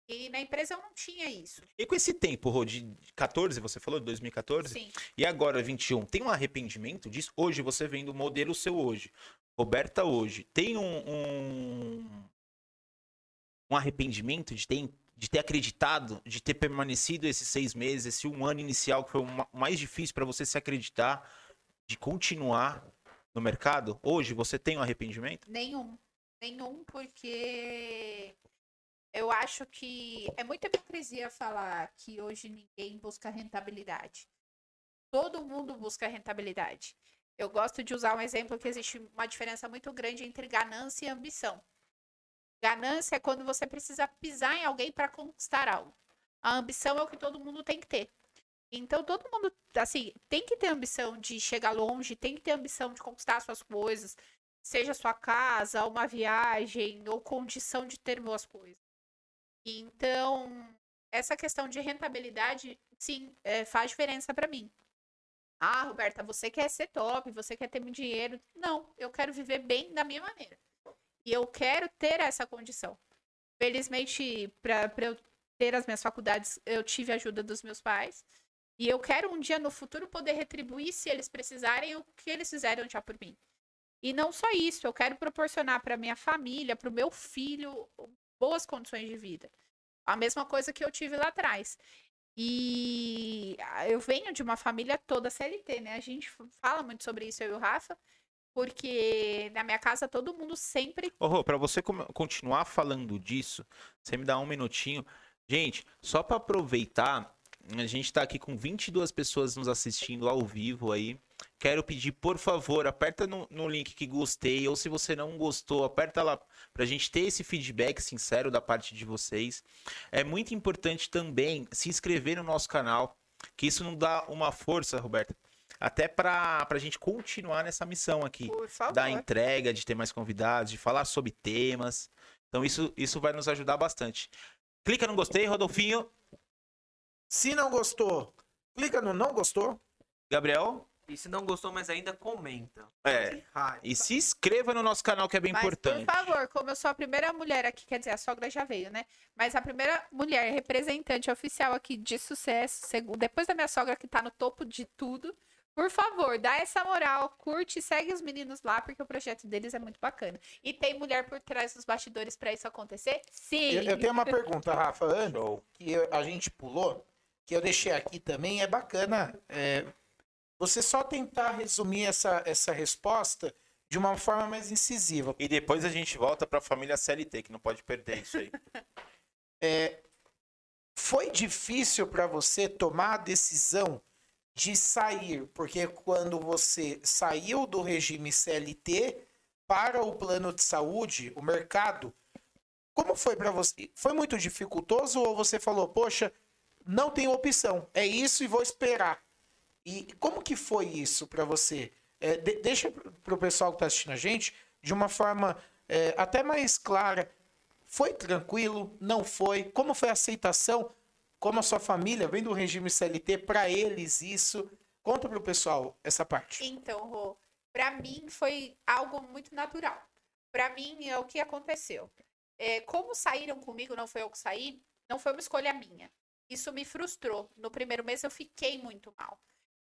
E na empresa eu não tinha isso. E com esse tempo, Rô, de 14, você falou, de 2014? Sim. E agora, 21, tem um arrependimento disso? Hoje, você vendo o modelo seu hoje, Roberta hoje, tem um, um, um arrependimento de ter, de ter acreditado, de ter permanecido esses seis meses, esse um ano inicial que foi o ma- mais difícil para você se acreditar, de continuar no mercado? Hoje, você tem um arrependimento? Nenhum. Nenhum, porque eu acho que é muita hipocrisia falar que hoje ninguém busca rentabilidade. Todo mundo busca rentabilidade. Eu gosto de usar um exemplo que existe uma diferença muito grande entre ganância e ambição. Ganância é quando você precisa pisar em alguém para conquistar algo. A ambição é o que todo mundo tem que ter. Então, todo mundo, assim, tem que ter ambição de chegar longe, tem que ter ambição de conquistar suas coisas, seja sua casa, uma viagem ou condição de ter boas coisas. Então, essa questão de rentabilidade, sim, é, faz diferença para mim. Ah, Roberta, você quer ser top, você quer ter muito dinheiro. Não, eu quero viver bem da minha maneira. E eu quero ter essa condição. Felizmente, para eu ter as minhas faculdades, eu tive a ajuda dos meus pais. E eu quero um dia no futuro poder retribuir, se eles precisarem, o que eles fizeram já por mim. E não só isso, eu quero proporcionar para minha família, para o meu filho, boas condições de vida. A mesma coisa que eu tive lá atrás. E ah, eu venho de uma família toda CLT, né? A gente fala muito sobre isso, eu e o Rafa, porque na minha casa todo mundo sempre. Rô, pra você continuar falando disso, você me dá um minutinho. Gente, só pra aproveitar, a gente tá aqui com 22 pessoas nos assistindo ao vivo aí. Quero pedir, por favor, aperta no, no link que gostei, ou se você não gostou, aperta lá pra gente ter esse feedback sincero da parte de vocês. É muito importante também se inscrever no nosso canal, que isso não dá uma força, Roberta, até pra, pra gente continuar nessa missão aqui Por favor. da entrega, de ter mais convidados, de falar sobre temas. Então isso, isso vai nos ajudar bastante. Clica no gostei, Rodolfinho. Se não gostou, clica no não gostou. Gabriel. E se não gostou, mas ainda comenta. É. E se inscreva no nosso canal, que é bem Mas, importante. por favor, como eu sou a primeira mulher aqui, quer dizer, a sogra já veio, né? Mas a primeira mulher representante oficial aqui de sucesso, depois da minha sogra que tá no topo de tudo, Por favor, dá essa moral, curte, segue os meninos lá, porque o projeto deles é muito bacana. E tem mulher por trás dos bastidores para isso acontecer? Sim. Eu, eu tenho uma pergunta, Rafa, antes, que eu- a gente pulou, que eu deixei aqui também, é bacana é, você só tentar resumir essa, essa resposta de uma forma mais incisiva. E depois a gente volta pra família CLT, que não pode perder isso aí. *laughs* Foi difícil para você tomar a decisão de sair, porque quando você saiu do regime CLT para o plano de saúde, o mercado, como foi para você? Foi muito dificultoso ou você falou, poxa, não tenho opção, é isso e vou esperar? E como que foi isso para você? É, de- deixa para o pessoal que está assistindo a gente de uma forma é, até mais clara. Foi tranquilo? Não foi? Como foi a aceitação? Como a sua família vem do regime CLT para eles isso? Conta para o pessoal essa parte. Então, Rô, pra mim foi algo muito natural. Pra mim é o que aconteceu. É, como saíram comigo, não foi eu que saí, não foi uma escolha minha. Isso me frustrou. No primeiro mês eu fiquei muito mal,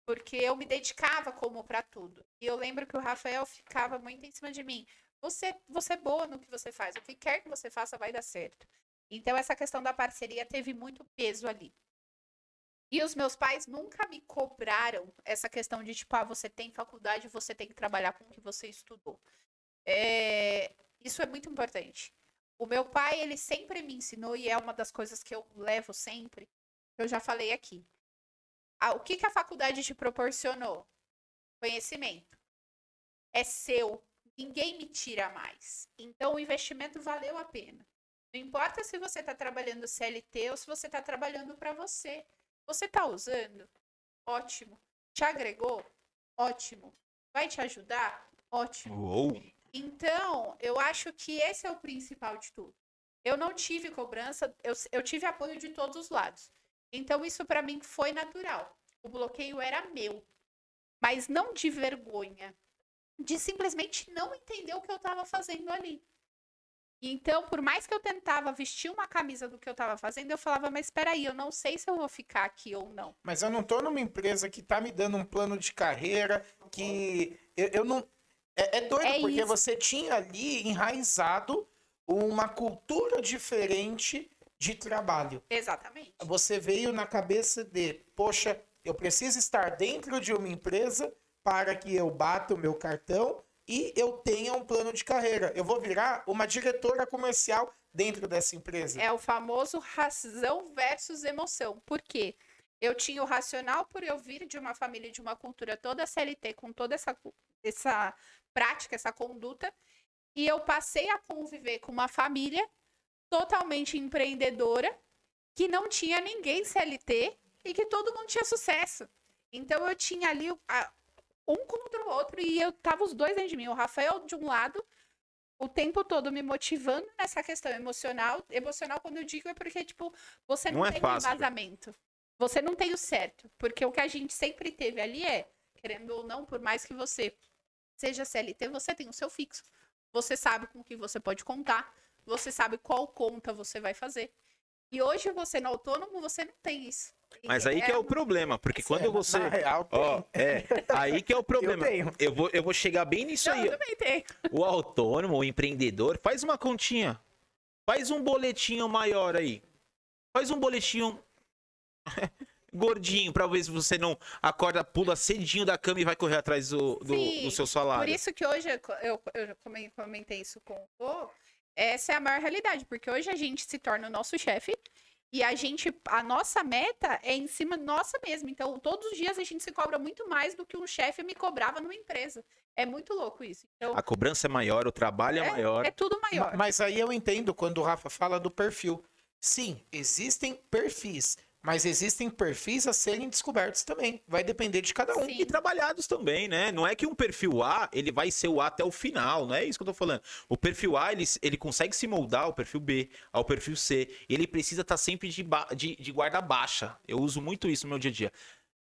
porque eu me dedicava como pra tudo. E eu lembro que o Rafael ficava muito em cima de mim. Você, você é boa no que você faz. O que quer que você faça vai dar certo. Então essa questão da parceria teve muito peso ali. E os meus pais nunca me cobraram essa questão de tipo, ah, você tem faculdade, você tem que trabalhar com o que você estudou. É, Isso é muito importante. O meu pai, ele sempre me ensinou, e é uma das coisas que eu levo sempre, eu já falei aqui. Ah, o que, que a faculdade te proporcionou? Conhecimento. É seu. Ninguém me tira mais. Então, o investimento valeu a pena. Não importa se você está trabalhando CLT ou se você está trabalhando para você. Você está usando? Ótimo. Te agregou? Ótimo. Vai te ajudar? Ótimo. Uou! Então, eu acho que esse é o principal de tudo. Eu não tive cobrança, eu, eu tive apoio de todos os lados. Então, isso para mim foi natural. O bloqueio era meu, mas não de vergonha, de simplesmente não entender o que eu estava fazendo ali. Então, por mais que eu tentava vestir uma camisa do que eu estava fazendo, eu falava, mas espera aí, eu não sei se eu vou ficar aqui ou não. Mas eu não tô numa empresa que tá me dando um plano de carreira que eu, eu não. É, é doido, É porque isso. você tinha ali enraizado uma cultura diferente de trabalho. Exatamente. Você veio na cabeça de, poxa, eu preciso estar dentro de uma empresa para que eu bata o meu cartão e eu tenha um plano de carreira. Eu vou virar uma diretora comercial dentro dessa empresa. É o famoso razão versus emoção. Por quê? Eu tinha o racional por eu vir de uma família, de uma cultura toda CLT, com toda essa, essa prática, essa conduta, e eu passei a conviver com uma família totalmente empreendedora, que não tinha ninguém CLT e que todo mundo tinha sucesso. Então eu tinha ali um contra o outro e eu tava os dois dentro de mim. O Rafael de um lado, o tempo todo me motivando nessa questão emocional. Emocional, quando eu digo, é porque, tipo, você não, Não é tem fácil. embasamento. Você não tem o certo. Porque o que a gente sempre teve ali é, querendo ou não, por mais que você seja CLT, você tem o seu fixo. Você sabe com o que você pode contar. Você sabe qual conta você vai fazer. E hoje, você no autônomo, você não tem isso. Mas aí que é o problema, porque É, quando você. Na real, tem. Ó, é, aí que é o problema. tenho. Eu vou, eu vou chegar bem nisso Não, aí. eu também tenho. O autônomo, o empreendedor, faz uma continha. Faz um boletinho maior aí. Faz um boletinho *laughs* gordinho, pra ver se você não acorda, pula cedinho da cama e vai correr atrás do, do, Sim, do seu salário. Por isso que hoje eu, eu, eu comentei isso com o essa é a maior realidade, porque hoje a gente se torna o nosso chefe e a gente, a nossa meta é em cima nossa mesmo. Então, todos os dias a gente se cobra muito mais do que um chefe me cobrava numa empresa. É muito louco isso. Então, A cobrança é maior, o trabalho é, maior. é tudo Ma- maior. Mas aí eu entendo quando o Rafa fala do perfil. Sim, existem perfis, mas existem perfis a serem descobertos também. Vai depender de cada um. Sim. E trabalhados também, né? Não é que um perfil A, ele vai ser o A até o final, não é isso que eu tô falando. O perfil A, ele, ele consegue se moldar ao perfil B, ao perfil C. Ele precisa estar sempre de, de, de guarda baixa. Eu uso muito isso no meu dia a dia.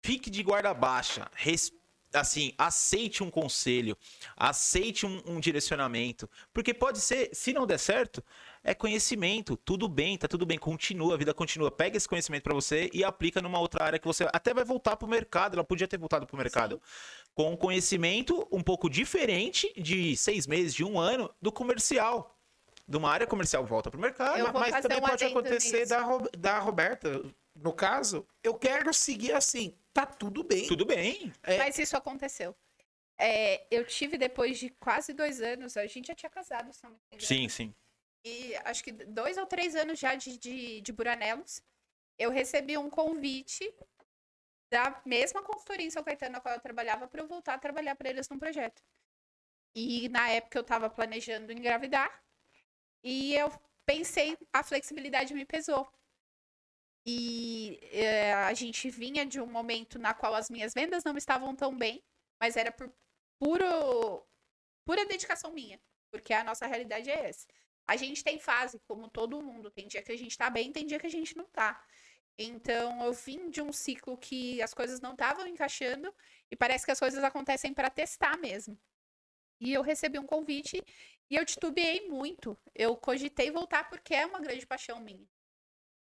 Fique de guarda baixa. res- assim, aceite um conselho, aceite um, um direcionamento, porque pode ser, se não der certo, é conhecimento, tudo bem, tá tudo bem, continua, a vida continua. Pega esse conhecimento para você e aplica numa outra área que você até vai voltar pro mercado. Ela podia ter voltado pro mercado com um conhecimento um pouco diferente de seis meses, de um ano, do comercial. De uma área comercial volta pro mercado. Mas também um pode acontecer da, Ro- da Roberta. No caso, eu quero seguir assim. Tá tudo bem. Tudo bem. É. Mas isso aconteceu. É, eu tive depois de quase dois anos, a gente já tinha casado, se não me engano. Sim, sim. E acho que dois ou três anos já de, de, de Buranelos, eu recebi um convite da mesma consultoria em São Caetano na qual eu trabalhava para eu voltar a trabalhar para eles num projeto. E na época eu estava planejando engravidar e eu pensei, a flexibilidade me pesou. E eh, a gente vinha de um momento na qual as minhas vendas não estavam tão bem, mas era por puro, pura dedicação minha, porque a nossa realidade é essa. A gente tem fase, como todo mundo. Tem dia que a gente tá bem, tem dia que a gente não tá. Então, eu vim de um ciclo que as coisas não estavam encaixando e parece que as coisas acontecem para testar mesmo. E eu recebi um convite e eu titubeei muito. Eu cogitei voltar porque é uma grande paixão minha.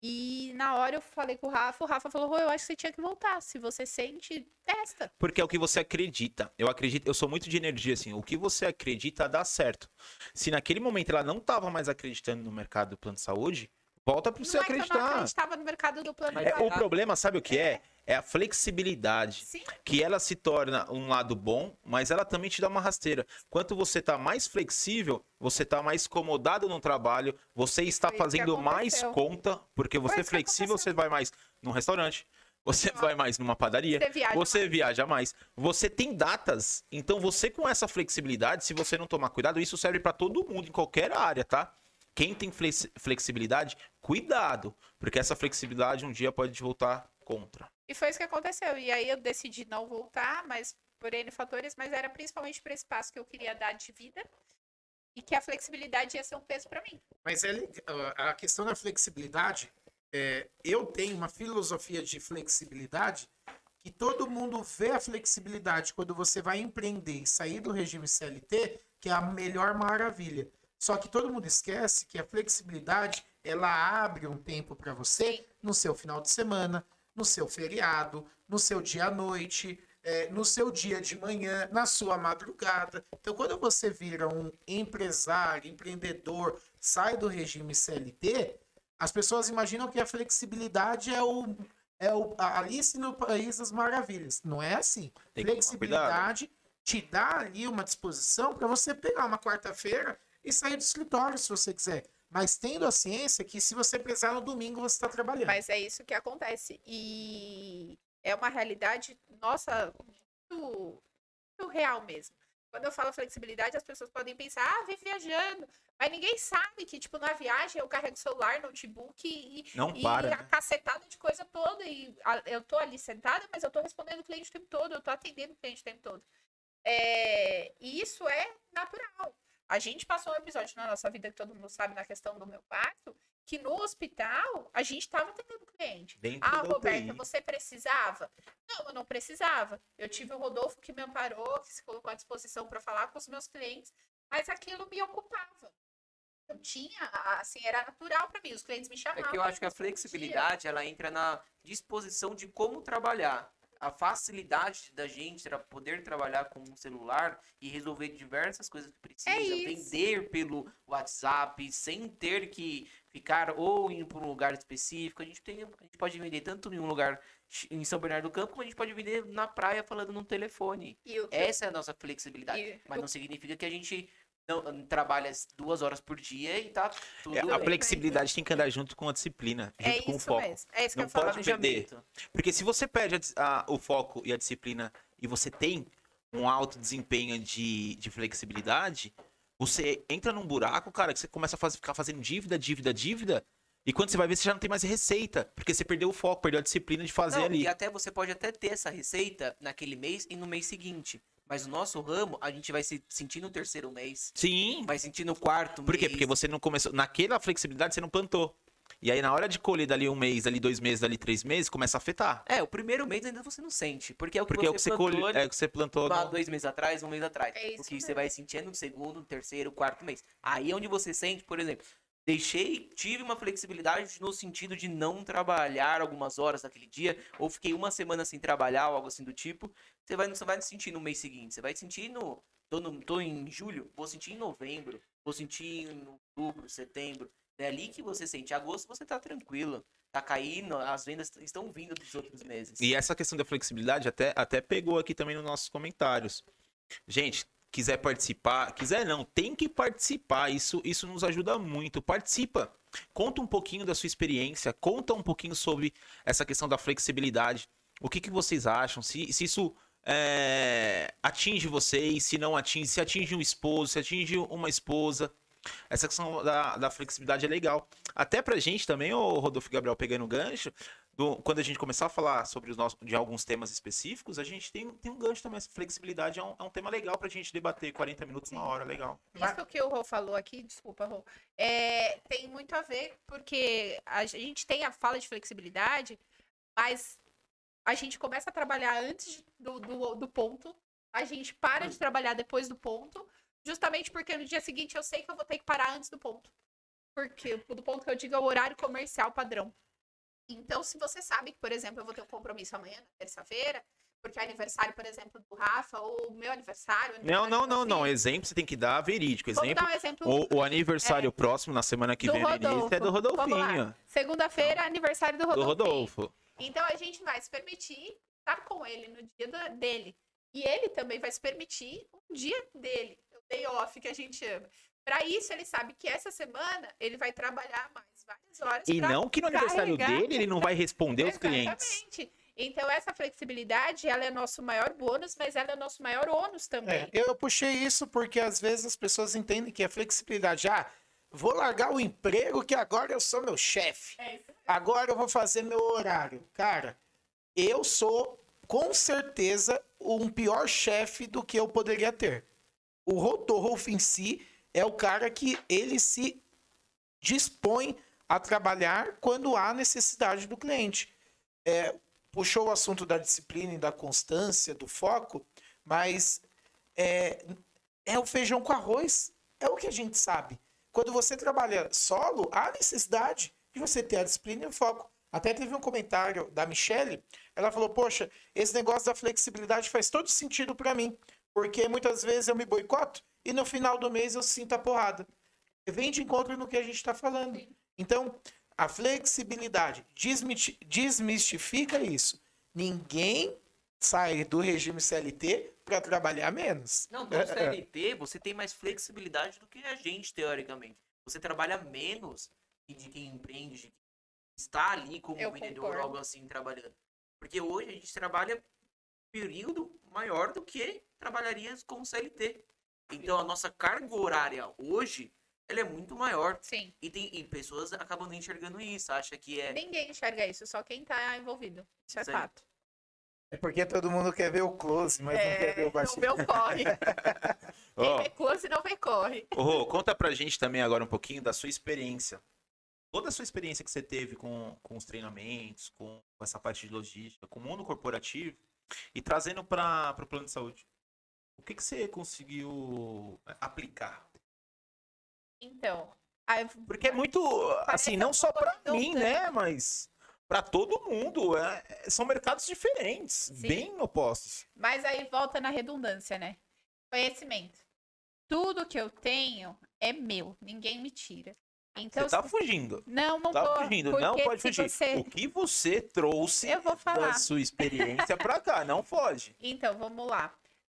E na hora eu falei com o Rafa, o Rafa falou: "Rô, eu acho que você tinha que voltar. Se você sente, testa. Porque é o que você acredita. Eu acredito, eu sou muito de energia, assim. O que você acredita dá certo. Se naquele momento ela não estava mais acreditando no mercado do plano de saúde, volta para você não é eu não acreditar. acreditava no mercado do plano É, o problema, sabe o que é? É a flexibilidade. Sim, Que ela se torna um lado bom, mas ela também te dá uma rasteira. Quanto você tá mais flexível, você tá mais acomodado no trabalho, você está Foi fazendo mais conta, porque você é flexível, você vai mais num restaurante, você vai mais numa padaria, você viaja. você viaja mais. Você tem datas. Então, você com essa flexibilidade, se você não tomar cuidado, isso serve para todo mundo, em qualquer área, tá? Quem tem flex- flexibilidade, cuidado. Porque essa flexibilidade um dia pode te voltar contra. E foi isso que aconteceu. E aí eu decidi não voltar, mas por N fatores, mas era principalmente por esse passo que eu queria dar de vida e que a flexibilidade ia ser um peso para mim. Mas é, a questão da flexibilidade, é, eu tenho uma filosofia de flexibilidade que todo mundo vê a flexibilidade quando você vai empreender e sair do regime CLT, que é a melhor maravilha. Só que todo mundo esquece que a flexibilidade ela abre um tempo para você Sim. no seu final de semana, no seu feriado, no seu dia à noite, é, no seu dia de manhã, na sua madrugada. Então, quando você vira um empresário, empreendedor, sai do regime CLT, as pessoas imaginam que a flexibilidade é o é o a Alice no País das Maravilhas. Não é assim. Tem cuidado. Flexibilidade te dá ali uma disposição para você pegar uma quarta-feira e sair do escritório se você quiser. Mas tendo a ciência que se você precisar no domingo você está trabalhando. Mas é isso que acontece. E é uma realidade nossa muito, muito real mesmo. Quando eu falo flexibilidade, as pessoas podem pensar, ah, vive viajando. Mas ninguém sabe que, tipo, na viagem eu carrego celular, notebook e, Não e para. a né? cacetada de coisa toda. E a- eu tô ali sentada, mas eu tô respondendo o cliente o tempo todo, eu tô atendendo o cliente o tempo todo. É, e isso é natural. A gente passou um episódio na nossa vida que todo mundo sabe na questão do meu parto, que no hospital a gente estava atendendo cliente. Dentro Ah, Roberta, você precisava? Não, eu não precisava. Eu tive o Rodolfo que me amparou, que se colocou à disposição para falar com os meus clientes, mas aquilo me ocupava. Eu tinha, assim, era natural para mim. Os clientes me É chamavam. que eu acho que a flexibilidade ela entra na disposição de como trabalhar. A facilidade da gente para poder trabalhar com um celular e resolver diversas coisas que precisa, É vender pelo WhatsApp, sem ter que ficar ou indo para um lugar específico. A gente, tem, a gente pode vender tanto em um lugar em São Bernardo do Campo, como a gente pode vender na praia falando no telefone. Essa é a nossa flexibilidade. Mas não significa que a gente não trabalha as duas horas por dia e tá tudo É, a bem. flexibilidade tem que andar junto com a disciplina, junto é com o isso foco. mesmo. É isso que Não eu pode perder. Planejamento. Porque se você perde a a- o foco e a disciplina e você tem um alto desempenho de, de flexibilidade, você entra num buraco, cara, que você começa a faz- ficar fazendo dívida, dívida, dívida. E quando você vai ver, você já não tem mais receita. Porque você perdeu o foco, perdeu a disciplina de fazer Não, ali. E até você pode até ter essa receita naquele mês e no mês seguinte. Mas no nosso ramo, a gente vai se sentir no terceiro mês. Sim. Vai sentir no quarto Por quê? mês. Porque você não começou. Naquela flexibilidade você não plantou. E aí, na hora de colher dali um mês, dali dois meses, dali três meses, começa a afetar. É, o primeiro mês ainda você não sente, porque é o que Porque é o que você você plantou colhe, é o que você plantou. há no- dois meses atrás, um mês atrás. É isso o que você mesmo. vai sentir é no segundo, terceiro, quarto mês. Aí é onde você sente, por exemplo, deixei, tive uma flexibilidade no sentido de não trabalhar algumas horas naquele dia, ou fiquei uma semana sem trabalhar, ou algo assim do tipo. Você vai, você vai sentir no mês seguinte, você vai sentir no. Tô, no, tô em julho, vou sentir em novembro, vou sentir em outubro, setembro. É ali que você sente. Agosto você tá tranquilo. Tá caindo, as vendas estão vindo dos outros meses. E essa questão da flexibilidade até, até pegou aqui também nos nossos comentários. Gente, quiser participar, quiser não, tem que participar. Isso, isso nos ajuda muito. Participa. Conta um pouquinho da sua experiência, conta um pouquinho sobre essa questão da flexibilidade. O que, que vocês acham? Se, se isso é, atinge vocês, se não atinge, se atinge um esposo, se atinge uma esposa. Essa questão da, da flexibilidade é legal. Até pra gente também, o Rodolfo Gabriel pegando o gancho, do- quando a gente começar a falar sobre os nossos, de alguns temas específicos, a gente tem, tem um gancho também. Essa flexibilidade é um, é um tema legal pra gente debater 40 minutos, uma hora, legal. Isso que o Rô falou aqui, desculpa, Rô, é, tem muito a ver, porque a gente tem a fala de flexibilidade, mas a gente começa a trabalhar antes do, do, do ponto, a gente para de trabalhar depois do ponto, justamente porque no dia seguinte eu sei que eu vou ter que parar antes do ponto. Porque do ponto que eu digo é o horário comercial padrão. Então, se você sabe que, por exemplo, eu vou ter um compromisso amanhã, na terça-feira, porque é aniversário, por exemplo, do Rafa, ou o meu aniversário. Não, aniversário não, não, não. filho. Exemplo você tem que dar verídico. Exemplo. dar um exemplo O, o aniversário próximo, na semana que vem, no início, é do Rodolfo. Rodolfinho. Segunda-feira, aniversário do Do Rodolfo. Rodolfo. Então a gente vai se permitir estar com ele no dia da- dele. E ele também vai se permitir um dia dele, o day off que a gente ama. Para isso, ele sabe que essa semana ele vai trabalhar mais várias horas. E não que no aniversário carregar. dele ele não vai responder os clientes. Exatamente. Então, essa flexibilidade, ela é nosso maior bônus, mas ela é nosso maior ônus também. É, eu puxei isso porque às vezes as pessoas entendem que é flexibilidade. Ah, vou largar o emprego que agora eu sou meu chefe. É. Agora eu vou fazer meu horário. Cara, eu sou com certeza um pior chefe do que eu poderia ter. O Rodolfo em si é o cara que ele se dispõe a trabalhar quando há necessidade do cliente. É, puxou o assunto da disciplina e da constância, do foco, mas é, é o feijão com arroz. É o que a gente sabe. Quando você trabalha solo, há necessidade de você ter a disciplina e o foco. Até teve um comentário da Michelle, ela falou: Poxa, esse negócio da flexibilidade faz todo sentido para mim, porque muitas vezes eu me boicoto e no final do mês eu sinto a porrada. Vem de encontro no que a gente está falando. Então, a flexibilidade desmistifica isso. Ninguém sai do regime CLT para trabalhar menos. Não, no *laughs* CLT você tem mais flexibilidade do que a gente, teoricamente. Você trabalha menos de quem empreende, de quem está ali como Eu vendedor concordo. ou algo assim trabalhando. Porque hoje a gente trabalha um período maior do que trabalharia como CLT. Então a nossa carga horária hoje ela é muito maior. Sim. E, tem, e pessoas acabam não enxergando isso, acha que é. Ninguém enxerga isso, só quem tá envolvido. Isso é Sim. fato. É porque todo mundo quer ver o close, mas não quer ver o não baixinho. vê o corre. *laughs* Quem vê close não vê corre. Ô, Rô, conta pra gente também agora um pouquinho da sua experiência. Toda a sua experiência que você teve com, com os treinamentos, com, com essa parte de logística, com o mundo corporativo e trazendo para o plano de saúde. O que, que você conseguiu é, aplicar? Então, Porque é muito, assim, um não só para mim, redundante. né? Mas para todo mundo. É, é- são mercados diferentes, Sim. bem opostos. mas aí volta na redundância, né? Conhecimento. Tudo que eu tenho é meu, ninguém me tira. Então, você tá fugindo. não, não Tá tô. fugindo, não pode fugir. você- O que você trouxe da sua experiência pra cá, não foge. Então, vamos lá.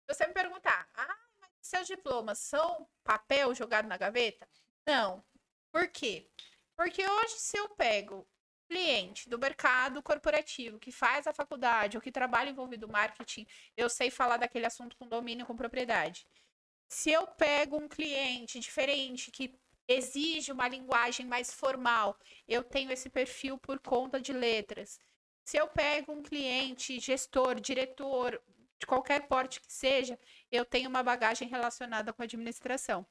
Se você me perguntar, ah, mas seus diplomas são papel jogado na gaveta? Não. Por quê? Porque hoje, se eu pego cliente do mercado corporativo que faz a faculdade ou que trabalha envolvido marketing, eu sei falar daquele assunto com domínio, com propriedade. Se eu pego um cliente diferente que exige uma linguagem mais formal, eu tenho esse perfil por conta de letras. Se eu pego um cliente, gestor, diretor, de qualquer porte que seja, eu tenho uma bagagem relacionada com a administração.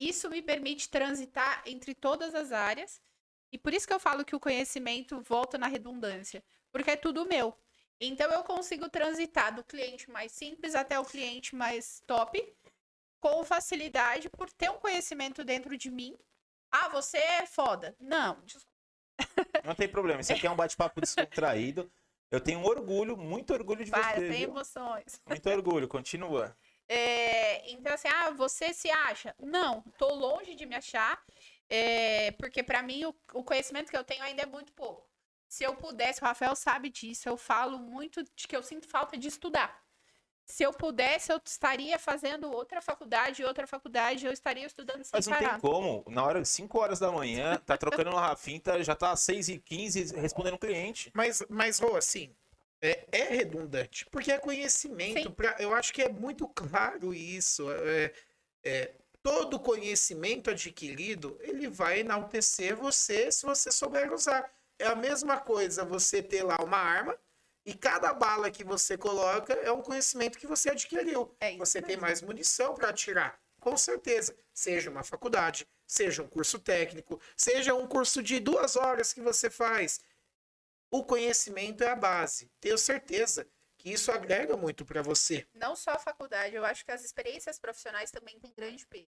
Isso me permite transitar entre todas as áreas E por isso que eu falo que o conhecimento volta na redundância, porque é tudo meu. Então eu consigo transitar do cliente mais simples até o cliente mais top com facilidade por ter um conhecimento dentro de mim. Ah, você é foda. Não, desculpa. Não tem problema. Isso aqui é um bate-papo descontraído. *laughs* Eu tenho orgulho, muito orgulho de Para, você. tem viu? emoções. Muito orgulho, continua. *laughs* É, então, assim, ah, você se acha? Não, tô longe de me achar, é, porque para mim o, o conhecimento que eu tenho ainda é muito pouco. Se eu pudesse, o Rafael sabe disso, eu falo muito de que eu sinto falta de estudar. Se eu pudesse, eu estaria fazendo outra faculdade, outra faculdade, eu estaria estudando sem Mas não parar. tem como. Na hora, 5 horas da manhã, tá trocando uma Rafinta, já tá 6 e 15 respondendo o cliente. Mas, mas Rô, assim, é, é redundante, porque é conhecimento. Pra, eu acho que é muito claro isso. é- é, todo conhecimento adquirido, ele vai enaltecer você se você souber usar. É a mesma coisa você ter lá uma arma e cada bala que você coloca é um conhecimento que você adquiriu. É Você tem mais munição para atirar. Com certeza. Seja uma faculdade, seja um curso técnico, seja um curso de duas horas que você faz. O conhecimento é a base. Tenho certeza que isso agrega muito para você. não só a faculdade, eu acho que as experiências profissionais também têm grande peso.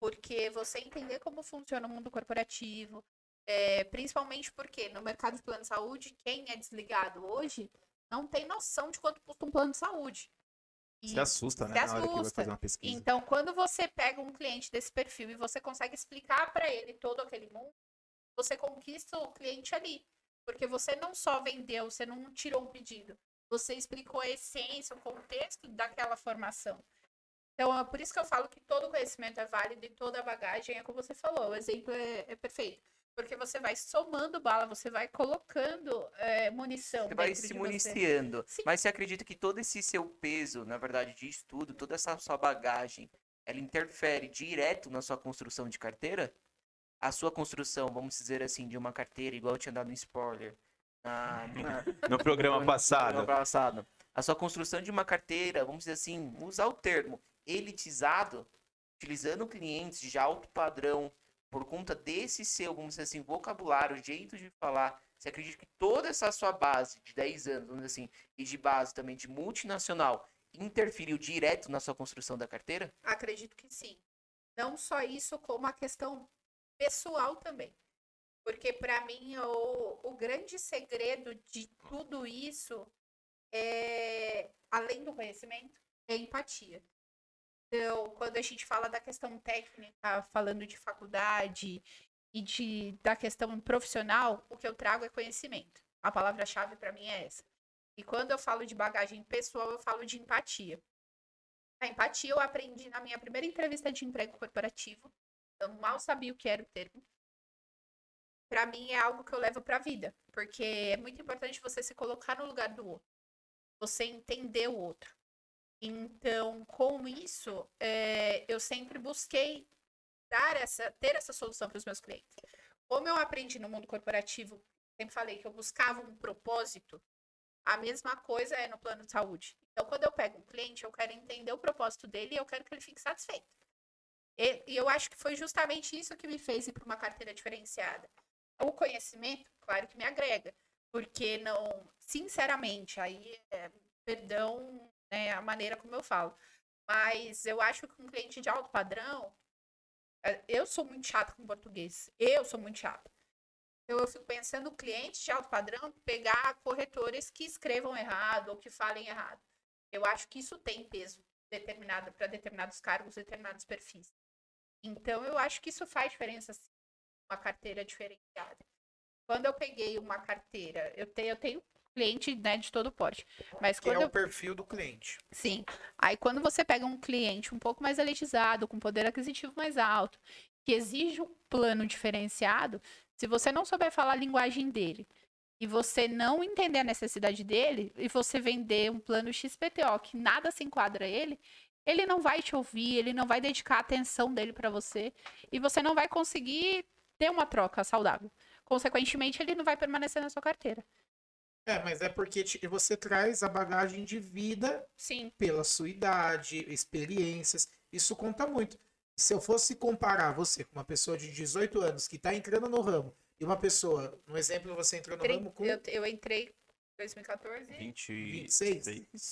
Porque você entender como funciona o mundo corporativo, é, principalmente porque no mercado de plano de saúde, quem é desligado hoje não tem noção de quanto custa um plano de saúde. E- Se assusta, né? Se assusta. fazer uma pesquisa. então, quando você pega um cliente desse perfil e você consegue explicar para ele todo aquele mundo, você conquista o cliente ali. Porque você não só vendeu, você não tirou um pedido. Você explicou a essência, o contexto daquela formação. Então, é por isso que eu falo que todo conhecimento é válido e toda bagagem é como você falou. O exemplo é, é perfeito. Porque você vai somando bala, você vai colocando é, munição. Você vai se de você. municiando. Sim. Mas você acredita que todo esse seu peso, na verdade, de estudo, toda essa sua bagagem, ela interfere direto na sua construção de carteira? A sua construção, vamos dizer assim, de uma carteira, igual eu tinha dado um spoiler na, na- *laughs* No programa *laughs* no passado. programa passado. A sua construção de uma carteira, vamos dizer assim, usar o termo elitizado, utilizando clientes de alto padrão, por conta desse seu, vamos dizer assim, vocabulário, jeito de falar, você acredita que toda essa sua base de 10 anos, vamos dizer assim, e de base também de multinacional, interferiu direto na sua construção da carteira? Acredito que sim. Não só isso, como a questão pessoal também. Porque, para mim, o, o grande segredo de tudo isso é, além do conhecimento, é empatia. Então, quando a gente fala da questão técnica, falando de faculdade e de, da questão profissional, o que eu trago é conhecimento. A palavra-chave para mim é essa. E quando eu falo de bagagem pessoal, eu falo de empatia. A empatia eu aprendi na minha primeira entrevista de emprego corporativo. Eu mal sabia o que era o termo. Para mim é algo que eu levo para a vida, porque é muito importante você se colocar no lugar do outro, você entender o outro. Então, com isso, é, eu sempre busquei dar essa, ter essa solução para os meus clientes. Como eu aprendi no mundo corporativo, sempre falei que eu buscava um propósito, a mesma coisa é no plano de saúde. Então, quando eu pego um cliente, eu quero entender o propósito dele e eu quero que ele fique satisfeito. E, e eu acho que foi justamente isso que me fez ir para uma carteira diferenciada. O conhecimento, claro que me agrega, porque não, sinceramente, aí, é, perdão né, a maneira como eu falo, mas eu acho que um cliente de alto padrão, é, eu sou muito chata com português, eu sou muito chata. Então eu fico pensando no cliente de alto padrão pegar corretores que escrevam errado ou que falem errado. Eu acho que isso tem peso determinado para determinados cargos, determinados perfis. Então eu acho que isso faz diferença uma carteira diferenciada. Quando eu peguei uma carteira, eu tenho, eu tenho cliente né, de todo porte, mas Que quando é eu o perfil do cliente. Sim. Aí quando você pega um cliente um pouco mais elitizado, com poder aquisitivo mais alto, que exige um plano diferenciado, se você não souber falar a linguagem dele e você não entender a necessidade dele e você vender um plano XPTO que nada se enquadra a ele, ele não vai te ouvir, ele não vai dedicar a atenção dele para você e você não vai conseguir ter uma troca saudável. Consequentemente, ele não vai permanecer na sua carteira. É, mas é porque te- você traz a bagagem de vida Sim. pela sua idade, experiências. Isso conta muito. Se eu fosse comparar você com uma pessoa de 18 anos que está entrando no ramo, E uma pessoa, no exemplo, você entrou no Tre- ramo com Eu, eu entrei em 2014. 26?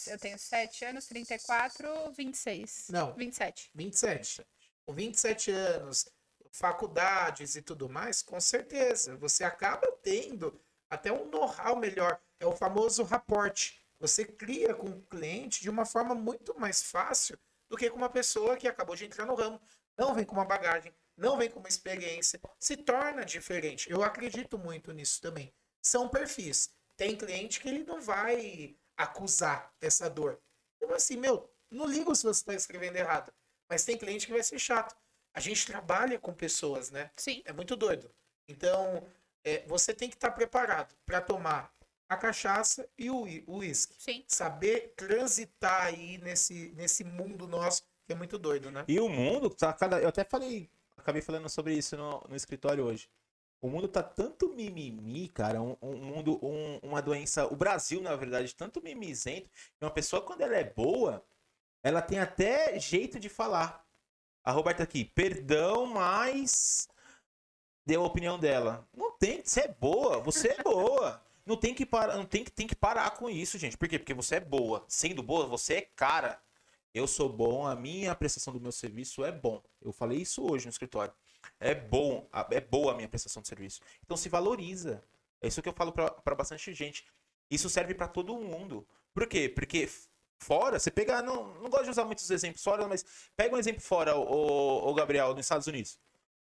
Eu tenho 7 anos, 34, 26. Não. 27. 27. Com 27 anos, faculdades e tudo mais, com certeza, você acaba tendo até um know-how melhor. É o famoso raporte. Você cria com o cliente de uma forma muito mais fácil do que com uma pessoa que acabou de entrar no ramo. Não vem com uma bagagem, não vem com uma experiência. Se torna diferente. Eu acredito muito nisso também. São perfis. Tem cliente que ele não vai acusar essa dor. Então, assim, meu, não ligo se você está escrevendo errado. Mas tem cliente que vai ser chato. A gente trabalha com pessoas, né? Sim. É muito doido. Então, é, você tem que estar preparado para tomar a cachaça e o uísque. Sim. Saber transitar aí nesse, nesse mundo nosso, que é muito doido, né? E o mundo tá cada. Eu até falei, acabei falando sobre isso no, no escritório hoje. O mundo tá tanto mimimi, cara. Um, um mundo, um- uma doença. O Brasil, na verdade, tanto mimizento. Que uma pessoa, quando ela é boa, ela tem até jeito de falar. A Roberta aqui, perdão, mas. Deu a opinião dela. Não tem, você é boa, você é boa. Não tem que parar, não tem que, tem que parar com isso, gente. Por quê? Porque você é boa. Sendo boa, você é cara. Eu sou bom, a minha prestação do meu serviço é bom. Eu falei isso hoje no escritório. É bom, é boa a minha prestação de serviço. Então se valoriza. É isso que eu falo pra bastante gente. Isso serve pra todo mundo. Por quê? Porque fora, você pega, não, não gosto de usar muitos exemplos fora, mas pega um exemplo fora, o, o Gabriel, nos Estados Unidos.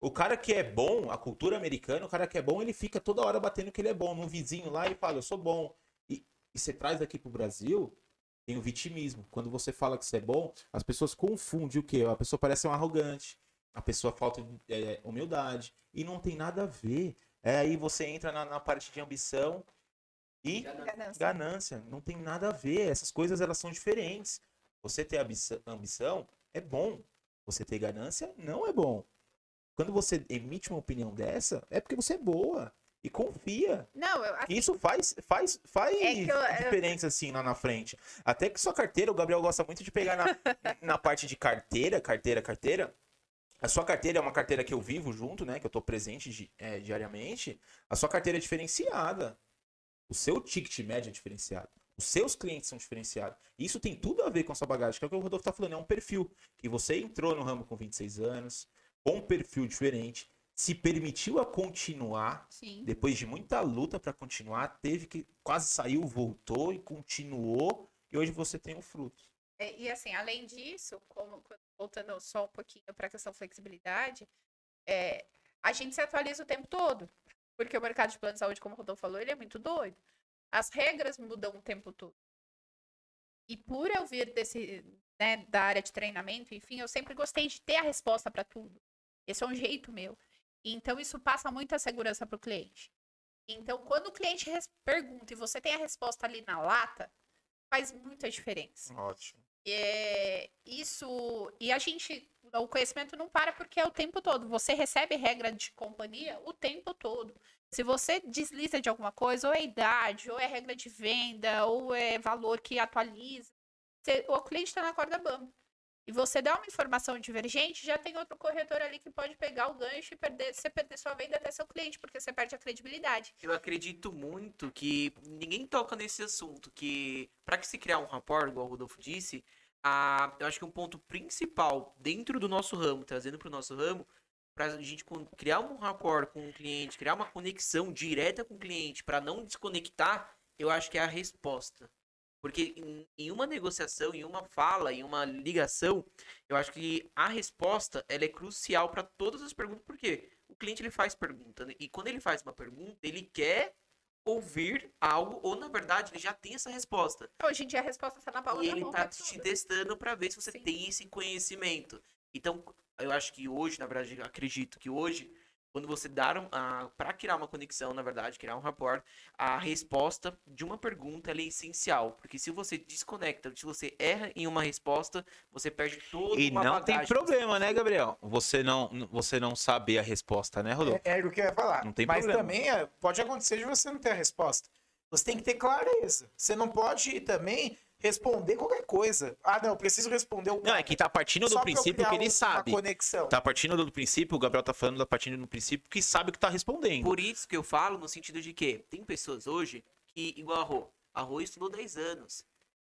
O cara que é bom, a cultura americana, o cara que é bom, ele fica toda hora batendo que ele é bom. Num vizinho lá, ele fala, eu sou bom. E, e você traz aqui pro Brasil, tem o vitimismo. Quando você fala que você é bom, as pessoas confundem o quê? A pessoa parece um arrogante, a pessoa falta de, é, humildade. E não tem nada a ver. É, aí você entra na, na parte de ambição e Ganância. ganância. Não tem nada a ver. Essas coisas elas são diferentes. Você ter ambição, ambição é bom. Você ter ganância não é bom. Quando você emite uma opinião dessa, é porque você é boa. E confia. Não, eu, E Isso faz, faz, faz É eu- eu- diferença assim lá na frente. Até que sua carteira, o Gabriel gosta muito de pegar na, *laughs* na parte de carteira, carteira, carteira. A sua carteira é uma carteira que eu vivo junto, né? Que eu tô presente di- é, diariamente. A sua carteira é diferenciada. O seu ticket médio é diferenciado. Os seus clientes são diferenciados. Isso tem tudo a ver com a sua bagagem, que é o que o Rodolfo tá falando. É um perfil. Que você entrou no ramo com 26 anos, com um perfil diferente, se permitiu a continuar sim. depois de muita luta para continuar, teve que quase saiu, voltou e continuou, e hoje você tem o fruto. É, E assim, além disso, como voltando só um pouquinho para a questão da flexibilidade, é, a gente se atualiza o tempo todo. Porque o mercado de plano de saúde, como o Rodolfo falou, ele é muito doido. As regras mudam o tempo todo. E por eu vir desse, né, da área de treinamento, enfim, eu sempre gostei de ter a resposta para tudo. Esse é um jeito meu. Então, isso passa muita segurança para o cliente. Então, quando o cliente pergunta e você tem a resposta ali na lata, faz muita diferença. Ótimo. É, isso. E a gente. O conhecimento não para porque é o tempo todo. Você recebe regra de companhia o tempo todo. Se você desliza de alguma coisa, ou é idade, ou é regra de venda, ou é valor que atualiza, você- o cliente está na corda bamba. E você dá uma informação divergente, já tem outro corretor ali que pode pegar o gancho e perder, você perder sua venda até seu cliente, porque você perde a credibilidade. Eu acredito muito que ninguém toca nesse assunto, que para que se criar um rapport, igual o Rodolfo disse, a, eu acho que um ponto principal dentro do nosso ramo, trazendo para o nosso ramo, para a gente criar um rapport com o cliente, criar uma conexão direta com o cliente, para não desconectar, eu acho que é a resposta. Porque em, em uma negociação, em uma fala, em uma ligação, eu acho que a resposta ela é crucial para todas as perguntas, porque o cliente ele faz pergunta, né? e quando ele faz uma pergunta, ele quer ouvir algo, ou na verdade ele já tem essa resposta. Hoje em dia a resposta está na palma E ele tá pra te testando para ver se você Sim. tem esse conhecimento. Então, eu acho que hoje, na verdade, acredito que hoje, quando você dar um, para criar uma conexão, na verdade, criar um rapport, a resposta de uma pergunta ela é essencial, porque se você desconecta, se você erra em uma resposta, você perde toda E uma não tem problema, né, Gabriel? Você não, você não saber a resposta, né, Rodolfo? É, é o que eu ia falar. Não tem Mas problema. também é, pode acontecer de você não ter a resposta. Você tem que ter clareza. Você não pode também responder qualquer coisa. Ah, não, eu preciso responder o Não, é que tá partindo do princípio que ele sabe. conexão. Tá partindo do princípio, o Gabriel tá falando da partindo do princípio que sabe o que tá respondendo. Por isso que eu falo no sentido de que tem pessoas hoje que, igual a Rô, a Rô estudou 10 anos.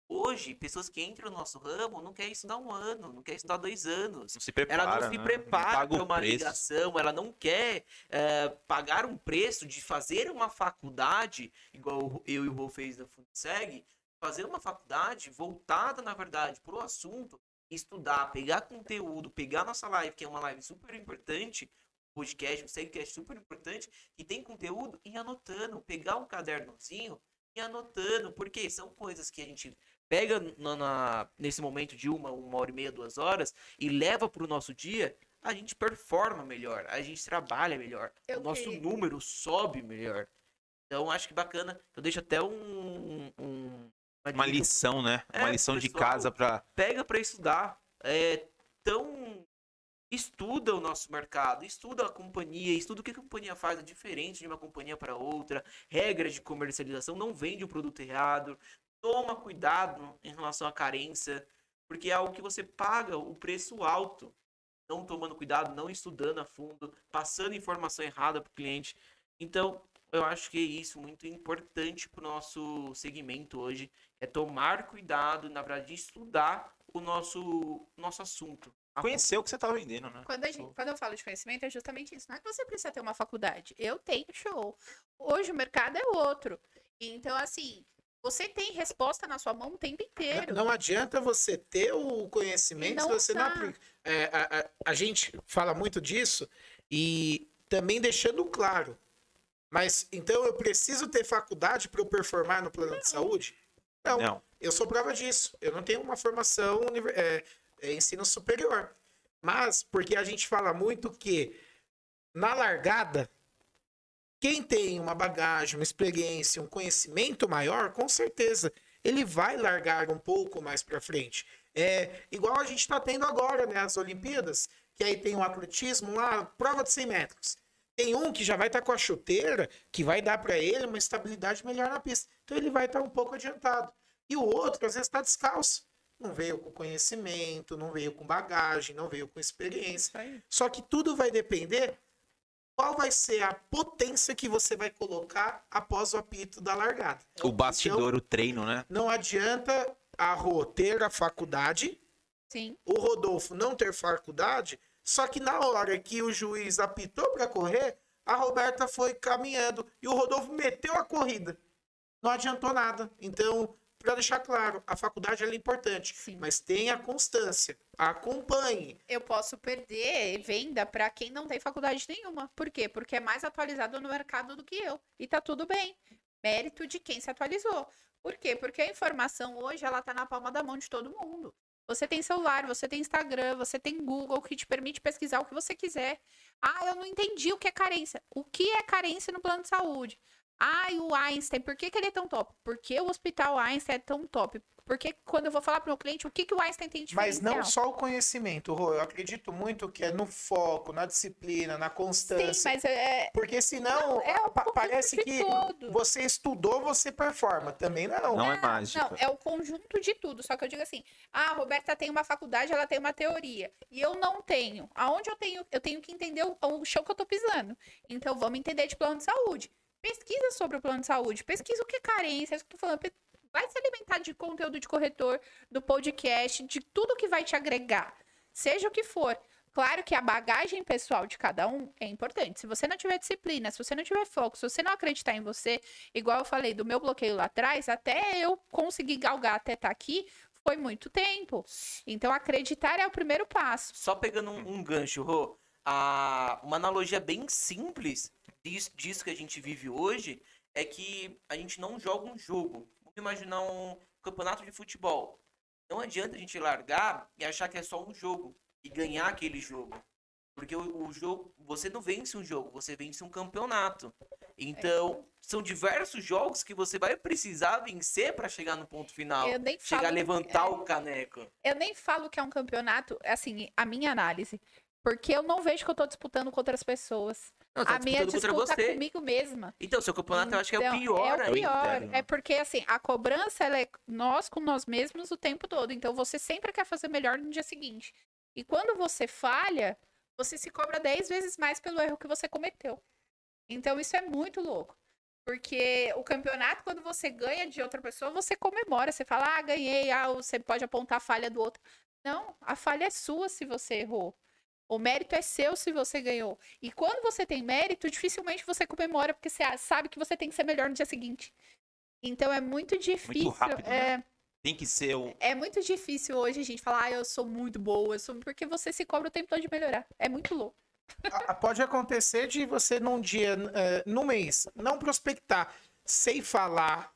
Hoje, pessoas que entram no nosso ramo não querem estudar um ano, não querem estudar dois anos. Não se prepara, Ela não se né? prepara para uma preço. ligação, ela não quer eh, pagar um preço de fazer uma faculdade, igual eu e o Rô fez da Fundseg, fazer uma faculdade voltada, na verdade, para o assunto, estudar, pegar conteúdo, pegar nossa live, que é uma live super importante, podcast, um segcast super importante, que tem conteúdo, e anotando, pegar um cadernozinho e anotando, porque são coisas que a gente pega na- na- nesse momento de uma, uma hora e meia, duas horas, e leva para o nosso dia, a gente performa melhor, a gente trabalha melhor, Eu o nosso queria- número sobe melhor. Então acho que bacana. Eu deixo até um, um- Uma lição, né? Uma É, lição de casa pra. pega para estudar. É tão estuda o nosso mercado, estuda a companhia, estuda o que a companhia faz é diferente de uma companhia para outra, regras de comercialização, não vende o produto errado, toma cuidado em relação à carência, porque é algo que você paga o preço alto, não tomando cuidado, não estudando a fundo, passando informação errada para o cliente. Então, eu acho que é isso muito importante para o nosso segmento hoje, é tomar cuidado, na verdade, estudar o nosso, nosso assunto. Conhecer o que você tá vendendo, né? Quando, a gente- quando eu falo de conhecimento, é justamente isso. Não é que você precisa ter uma faculdade. Eu tenho show. Hoje o mercado é outro. Então, assim, você tem resposta na sua mão o tempo inteiro. Não adianta você ter o conhecimento se Não você não usar. aplica. É, a, a- a gente fala muito disso e também deixando claro. Mas então eu preciso ter faculdade para eu performar no plano de saúde? Não, Não. eu sou prova disso. Eu não tenho uma formação é, é, ensino superior. Mas porque a gente fala muito que na largada quem tem uma bagagem, uma experiência, um conhecimento maior, com certeza ele vai largar um pouco mais para frente. É igual a gente está tendo agora, né? As Olimpíadas, que aí tem o atletismo lá, prova de 100 metros. Tem um que já vai estar com a chuteira, que vai dar para ele uma estabilidade melhor na pista. Então ele vai estar um pouco adiantado. E o outro, às vezes, está descalço. Não veio com conhecimento, não veio com bagagem, não veio com experiência. Só que tudo vai depender qual vai ser a potência que você vai colocar após o apito da largada. O bastidor, o treino, né? Não adianta a Rô ter a faculdade, Sim. o Rodolfo não ter faculdade, só que na hora que o juiz apitou para correr, a Roberta foi caminhando e o Rodolfo meteu a corrida. Não adiantou nada. Então, para deixar claro, a faculdade é importante, Sim. mas tenha constância, acompanhe. Eu posso perder venda para quem não tem faculdade nenhuma. Por quê? Porque é mais atualizado no mercado do que eu. E tá tudo bem. Mérito de quem se atualizou. Por quê? Porque a informação hoje ela tá na palma da mão de todo mundo. Você tem celular, você tem Instagram, você tem Google que te permite pesquisar o que você quiser. Ah, eu não entendi o que é carência. O que é carência no plano de saúde? Ah, e o Einstein, por que, que ele é tão top? Por que o hospital Einstein é tão top? Porque quando eu vou falar para o meu cliente o que, que o Einstein tem de Mas não só o conhecimento, Rô. Eu acredito muito que é no foco, na disciplina, na Sim, constância. mas é, Porque senão Não, é parece que tudo. você estudou, você performa. Também não. Não é mágica. Não, é o conjunto de tudo. Só que eu digo assim: ah, a Roberta tem uma faculdade, ela tem uma teoria. E eu não tenho. Aonde eu tenho? Eu tenho que entender o, o chão que eu tô pisando. Então vamos entender de plano de saúde. Pesquisa sobre o plano de saúde. Pesquisa o que é carência. É isso que eu tô falando. Vai se alimentar de conteúdo de corretor, do podcast, de tudo que vai te agregar. Seja o que for. Claro que a bagagem pessoal de cada um é importante. Se você não tiver disciplina, se você não tiver foco, se você não acreditar em você, igual eu falei do meu bloqueio lá atrás, até eu conseguir galgar até estar aqui, foi muito tempo. Então, acreditar é o primeiro passo. Só pegando um, um gancho, Rô, a, uma analogia bem simples disso, disso que a gente vive hoje é que a gente não joga um jogo. Imaginar um campeonato de futebol. Não adianta a gente largar e achar que é só um jogo e ganhar aquele jogo. Porque o, o jogo, você não vence um jogo, você vence um campeonato. Então, são diversos jogos que você vai precisar vencer para chegar no ponto final. Eu nem Chegar a falo- levantar é. o caneco. Eu nem falo que é um campeonato, assim, a minha análise. Porque eu não vejo que eu tô disputando contra as pessoas. Não, tá a minha disputa é você. comigo mesma. Então, seu campeonato eu acho que é o Então, pior. É o pior. É porque, assim, a cobrança, ela é nós com nós mesmos o tempo todo. Então, você sempre quer fazer melhor no dia seguinte. E quando você falha, você se cobra 10 vezes mais pelo erro que você cometeu. Então, isso é muito louco. Porque o campeonato, quando você ganha de outra pessoa, você comemora. Você fala, ah, ganhei. Ah, você pode apontar a falha do outro. Não, a falha é sua se você errou. O mérito é seu se você ganhou. E quando você tem mérito, dificilmente você comemora, porque você sabe que você tem que ser melhor no dia seguinte. Então é muito difícil. rápido, é, né? Tem que ser o. é muito difícil hoje a gente falar, ah, eu sou muito boa, eu sou... porque você se cobra o tempo todo de melhorar. É muito louco. Pode acontecer de você num dia, eh, num mês, não prospectar, sem falar,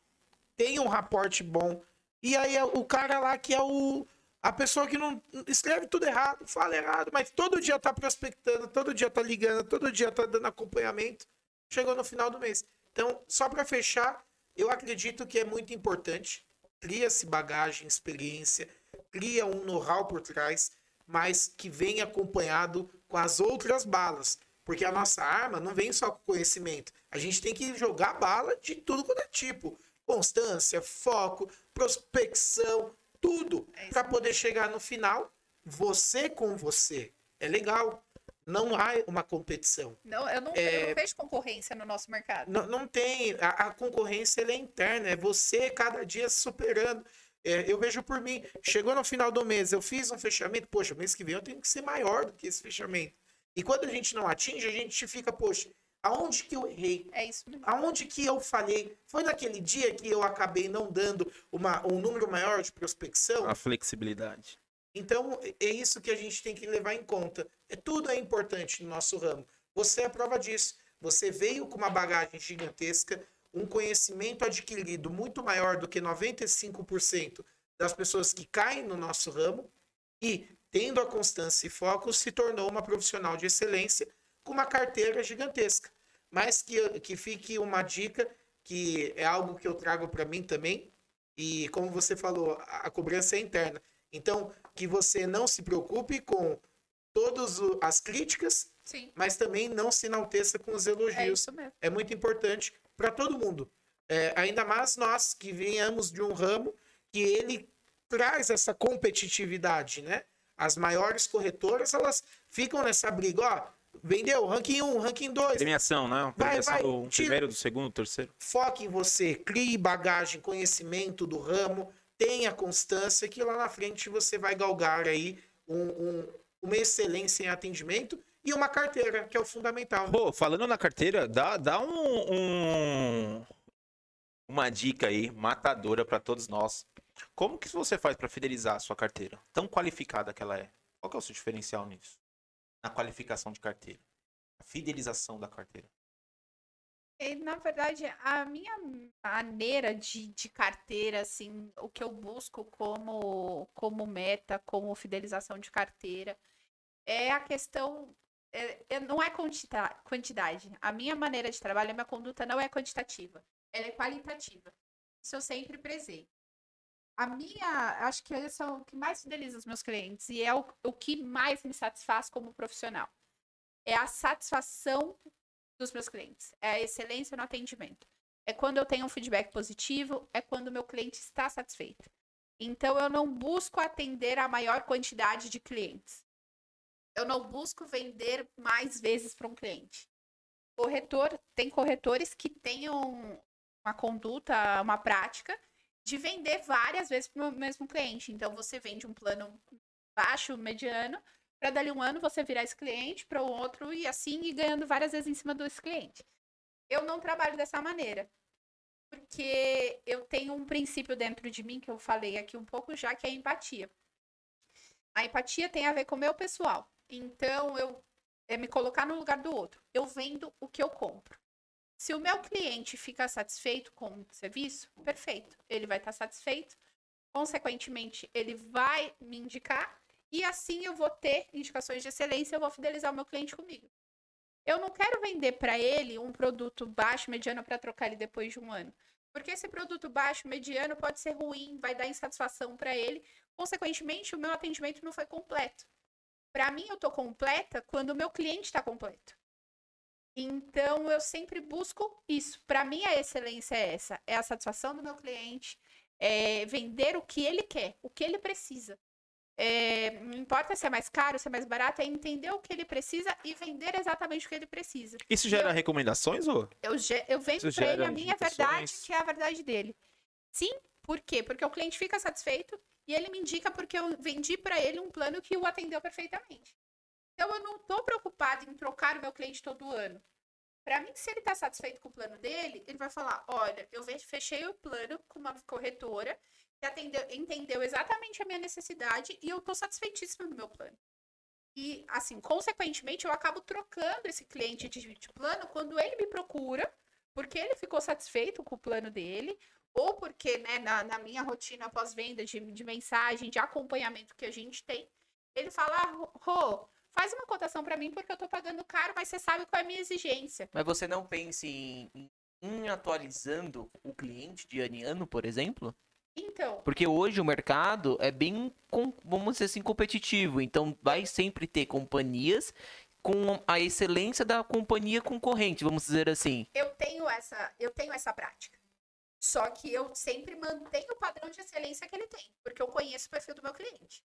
tem um raporte bom, e aí é o cara lá que é o. A pessoa que não escreve tudo errado, fala errado, mas todo dia tá prospectando, todo dia tá ligando, todo dia tá dando acompanhamento, chegou no final do mês. Então, só para fechar, eu acredito que é muito importante. Cria-se bagagem, experiência, cria um know-how por trás, mas que vem acompanhado com as outras balas. Porque a nossa arma não vem só com conhecimento. A gente tem que jogar bala de tudo quanto é tipo. Constância, foco, prospecção, tudo. É Para poder chegar no final, você com você. É legal. Não há uma competição. Não, eu, não, É- eu não vejo concorrência no nosso mercado. Não, não tem. A, a concorrência ela é interna, é você cada dia se superando. É, eu vejo por mim. Chegou no final do mês, eu fiz um fechamento. Poxa, mês que vem eu tenho que ser maior do que esse fechamento. E quando a gente não atinge, a gente fica, poxa, aonde que eu errei? É isso mesmo. Aonde que eu falhei? Foi naquele dia que eu acabei não dando uma, um número maior de prospecção? A flexibilidade. Então, é isso que a gente tem que levar em conta. É, tudo é importante no nosso ramo. Você é a prova disso. Você veio com uma bagagem gigantesca, um conhecimento adquirido muito maior do que 95% das pessoas que caem no nosso ramo e, tendo a constância e foco, se tornou uma profissional de excelência com uma carteira gigantesca. Mas que, que fique uma dica, que é algo que eu trago para mim também, e como você falou, a, a cobrança é interna. Então, que você não se preocupe com todas as críticas, Sim, mas também não se enalteça com os é elogios. mesmo. É, muito importante para todo mundo. É, ainda mais nós que venhamos de um ramo que ele traz essa competitividade, né? As maiores corretoras, elas ficam nessa briga, ó, vendeu, ranking 1, ranking 2, Premiação, né? Premiação vai, do tira- primeiro, do segundo, do terceiro. foque em você, crie bagagem, conhecimento do ramo, tenha constância que lá na frente você vai galgar aí um- um- uma excelência em atendimento e uma carteira, que é o fundamental. Pô, falando na carteira, dá, dá um, um- uma dica aí, matadora pra todos nós. Como que você faz pra fidelizar a sua carteira? Tão qualificada que ela é. Qual que é o seu diferencial nisso? Na qualificação de carteira. A fidelização da carteira. Na verdade, a minha maneira de, de carteira, assim, o que eu busco como, como meta, como fidelização de carteira, é a questão. é- é- não é quantidade. A minha maneira de trabalho, a minha conduta não é quantitativa, ela é qualitativa. Isso eu sempre prezei. A minha, acho que esse é o que mais fideliza os meus clientes e é o, o que mais me satisfaz como profissional. É a satisfação dos meus clientes. É a excelência no atendimento. É quando eu tenho um feedback positivo, é quando o meu cliente está satisfeito. Então eu não busco atender a maior quantidade de clientes. Eu não busco vender mais vezes para um cliente. Corretor, tem corretores que tenham uma conduta, uma prática de vender várias vezes para o mesmo cliente. Então você vende um plano baixo, mediano, para dali um ano você virar esse cliente para o outro e assim ir ganhando várias vezes em cima desse cliente. Eu não trabalho dessa maneira. Porque eu tenho um princípio dentro de mim que eu falei aqui um pouco já, que é a empatia. A empatia tem a ver com o meu pessoal. Então, eu é me colocar no lugar do outro. Eu vendo o que eu compro. Se o meu cliente fica satisfeito com o serviço, perfeito. Ele vai estar satisfeito. Consequentemente, ele vai me indicar e assim eu vou ter indicações de excelência, eu vou fidelizar o meu cliente comigo. Eu não quero vender para ele um produto baixo, mediano para trocar ele depois de um ano. Porque esse produto baixo, mediano pode ser ruim, vai dar insatisfação para ele. Consequentemente, o meu atendimento não foi completo. Para mim, eu tô completa quando o meu cliente está completo. Então, eu sempre busco isso. Para mim, a excelência é essa: é a satisfação do meu cliente, é vender o que ele quer, o que ele precisa. É, não importa se é mais caro, se é mais barato, é entender o que ele precisa e vender exatamente o que ele precisa. Isso gera Eu- recomendações, ou? Eu, eu vendo para ele a minha verdade, que é a verdade dele. Sim, por quê? Porque o cliente fica satisfeito e ele me indica porque eu vendi para ele um plano que o atendeu perfeitamente. Então eu não estou preocupado em trocar o meu cliente todo ano. Para mim, se ele está satisfeito com o plano dele, ele vai falar: olha, eu fechei o plano com uma corretora que atendeu, entendeu exatamente a minha necessidade e eu estou satisfeitíssima no meu plano. E, assim, consequentemente, eu acabo trocando esse cliente de, de plano quando ele me procura, porque ele ficou satisfeito com o plano dele, ou porque, né, na, na minha rotina pós-venda de, de mensagem, de acompanhamento que a gente tem, ele fala: ah, Rô, faz uma cotação para mim porque eu tô pagando caro, mas você sabe qual é a minha exigência. Mas você não pensa em, em- atualizando o cliente de ano em ano, por exemplo? Então, Porque hoje o mercado é bem, vamos dizer assim, competitivo. Então vai sempre ter companhias com a excelência da companhia concorrente, vamos dizer assim. eu tenho essa, eu tenho essa prática. Só que eu sempre mantenho o padrão de excelência que ele tem, porque eu conheço o perfil do meu cliente.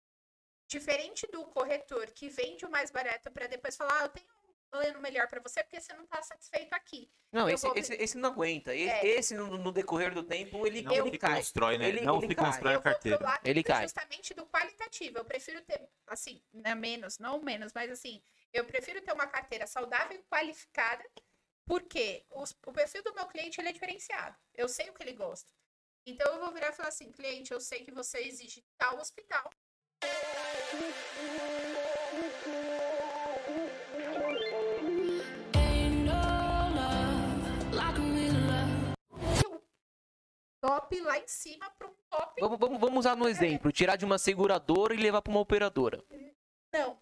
Diferente do corretor que vende o mais barato para depois falar, ah, eu tenho um plano melhor para você porque você não está satisfeito aqui. Não, esse, vou- esse, esse não aguenta. É. Esse, no, no decorrer do tempo, ele, Não ele cai. constrói, né? Ele- não ele se cai. constrói a carteira. Ele cai. justamente do qualitativo. Eu prefiro ter, assim, né, menos, não menos, mas assim, eu prefiro ter uma carteira saudável e qualificada, porque os- o perfil do meu cliente ele é diferenciado. Eu sei o que ele gosta. Então eu vou virar e falar assim, cliente, eu sei que você exige tal hospital. Top lá em cima para um top. Vamos, vamos, vamos usar no exemplo. Tirar de uma seguradora e levar para uma operadora. Não.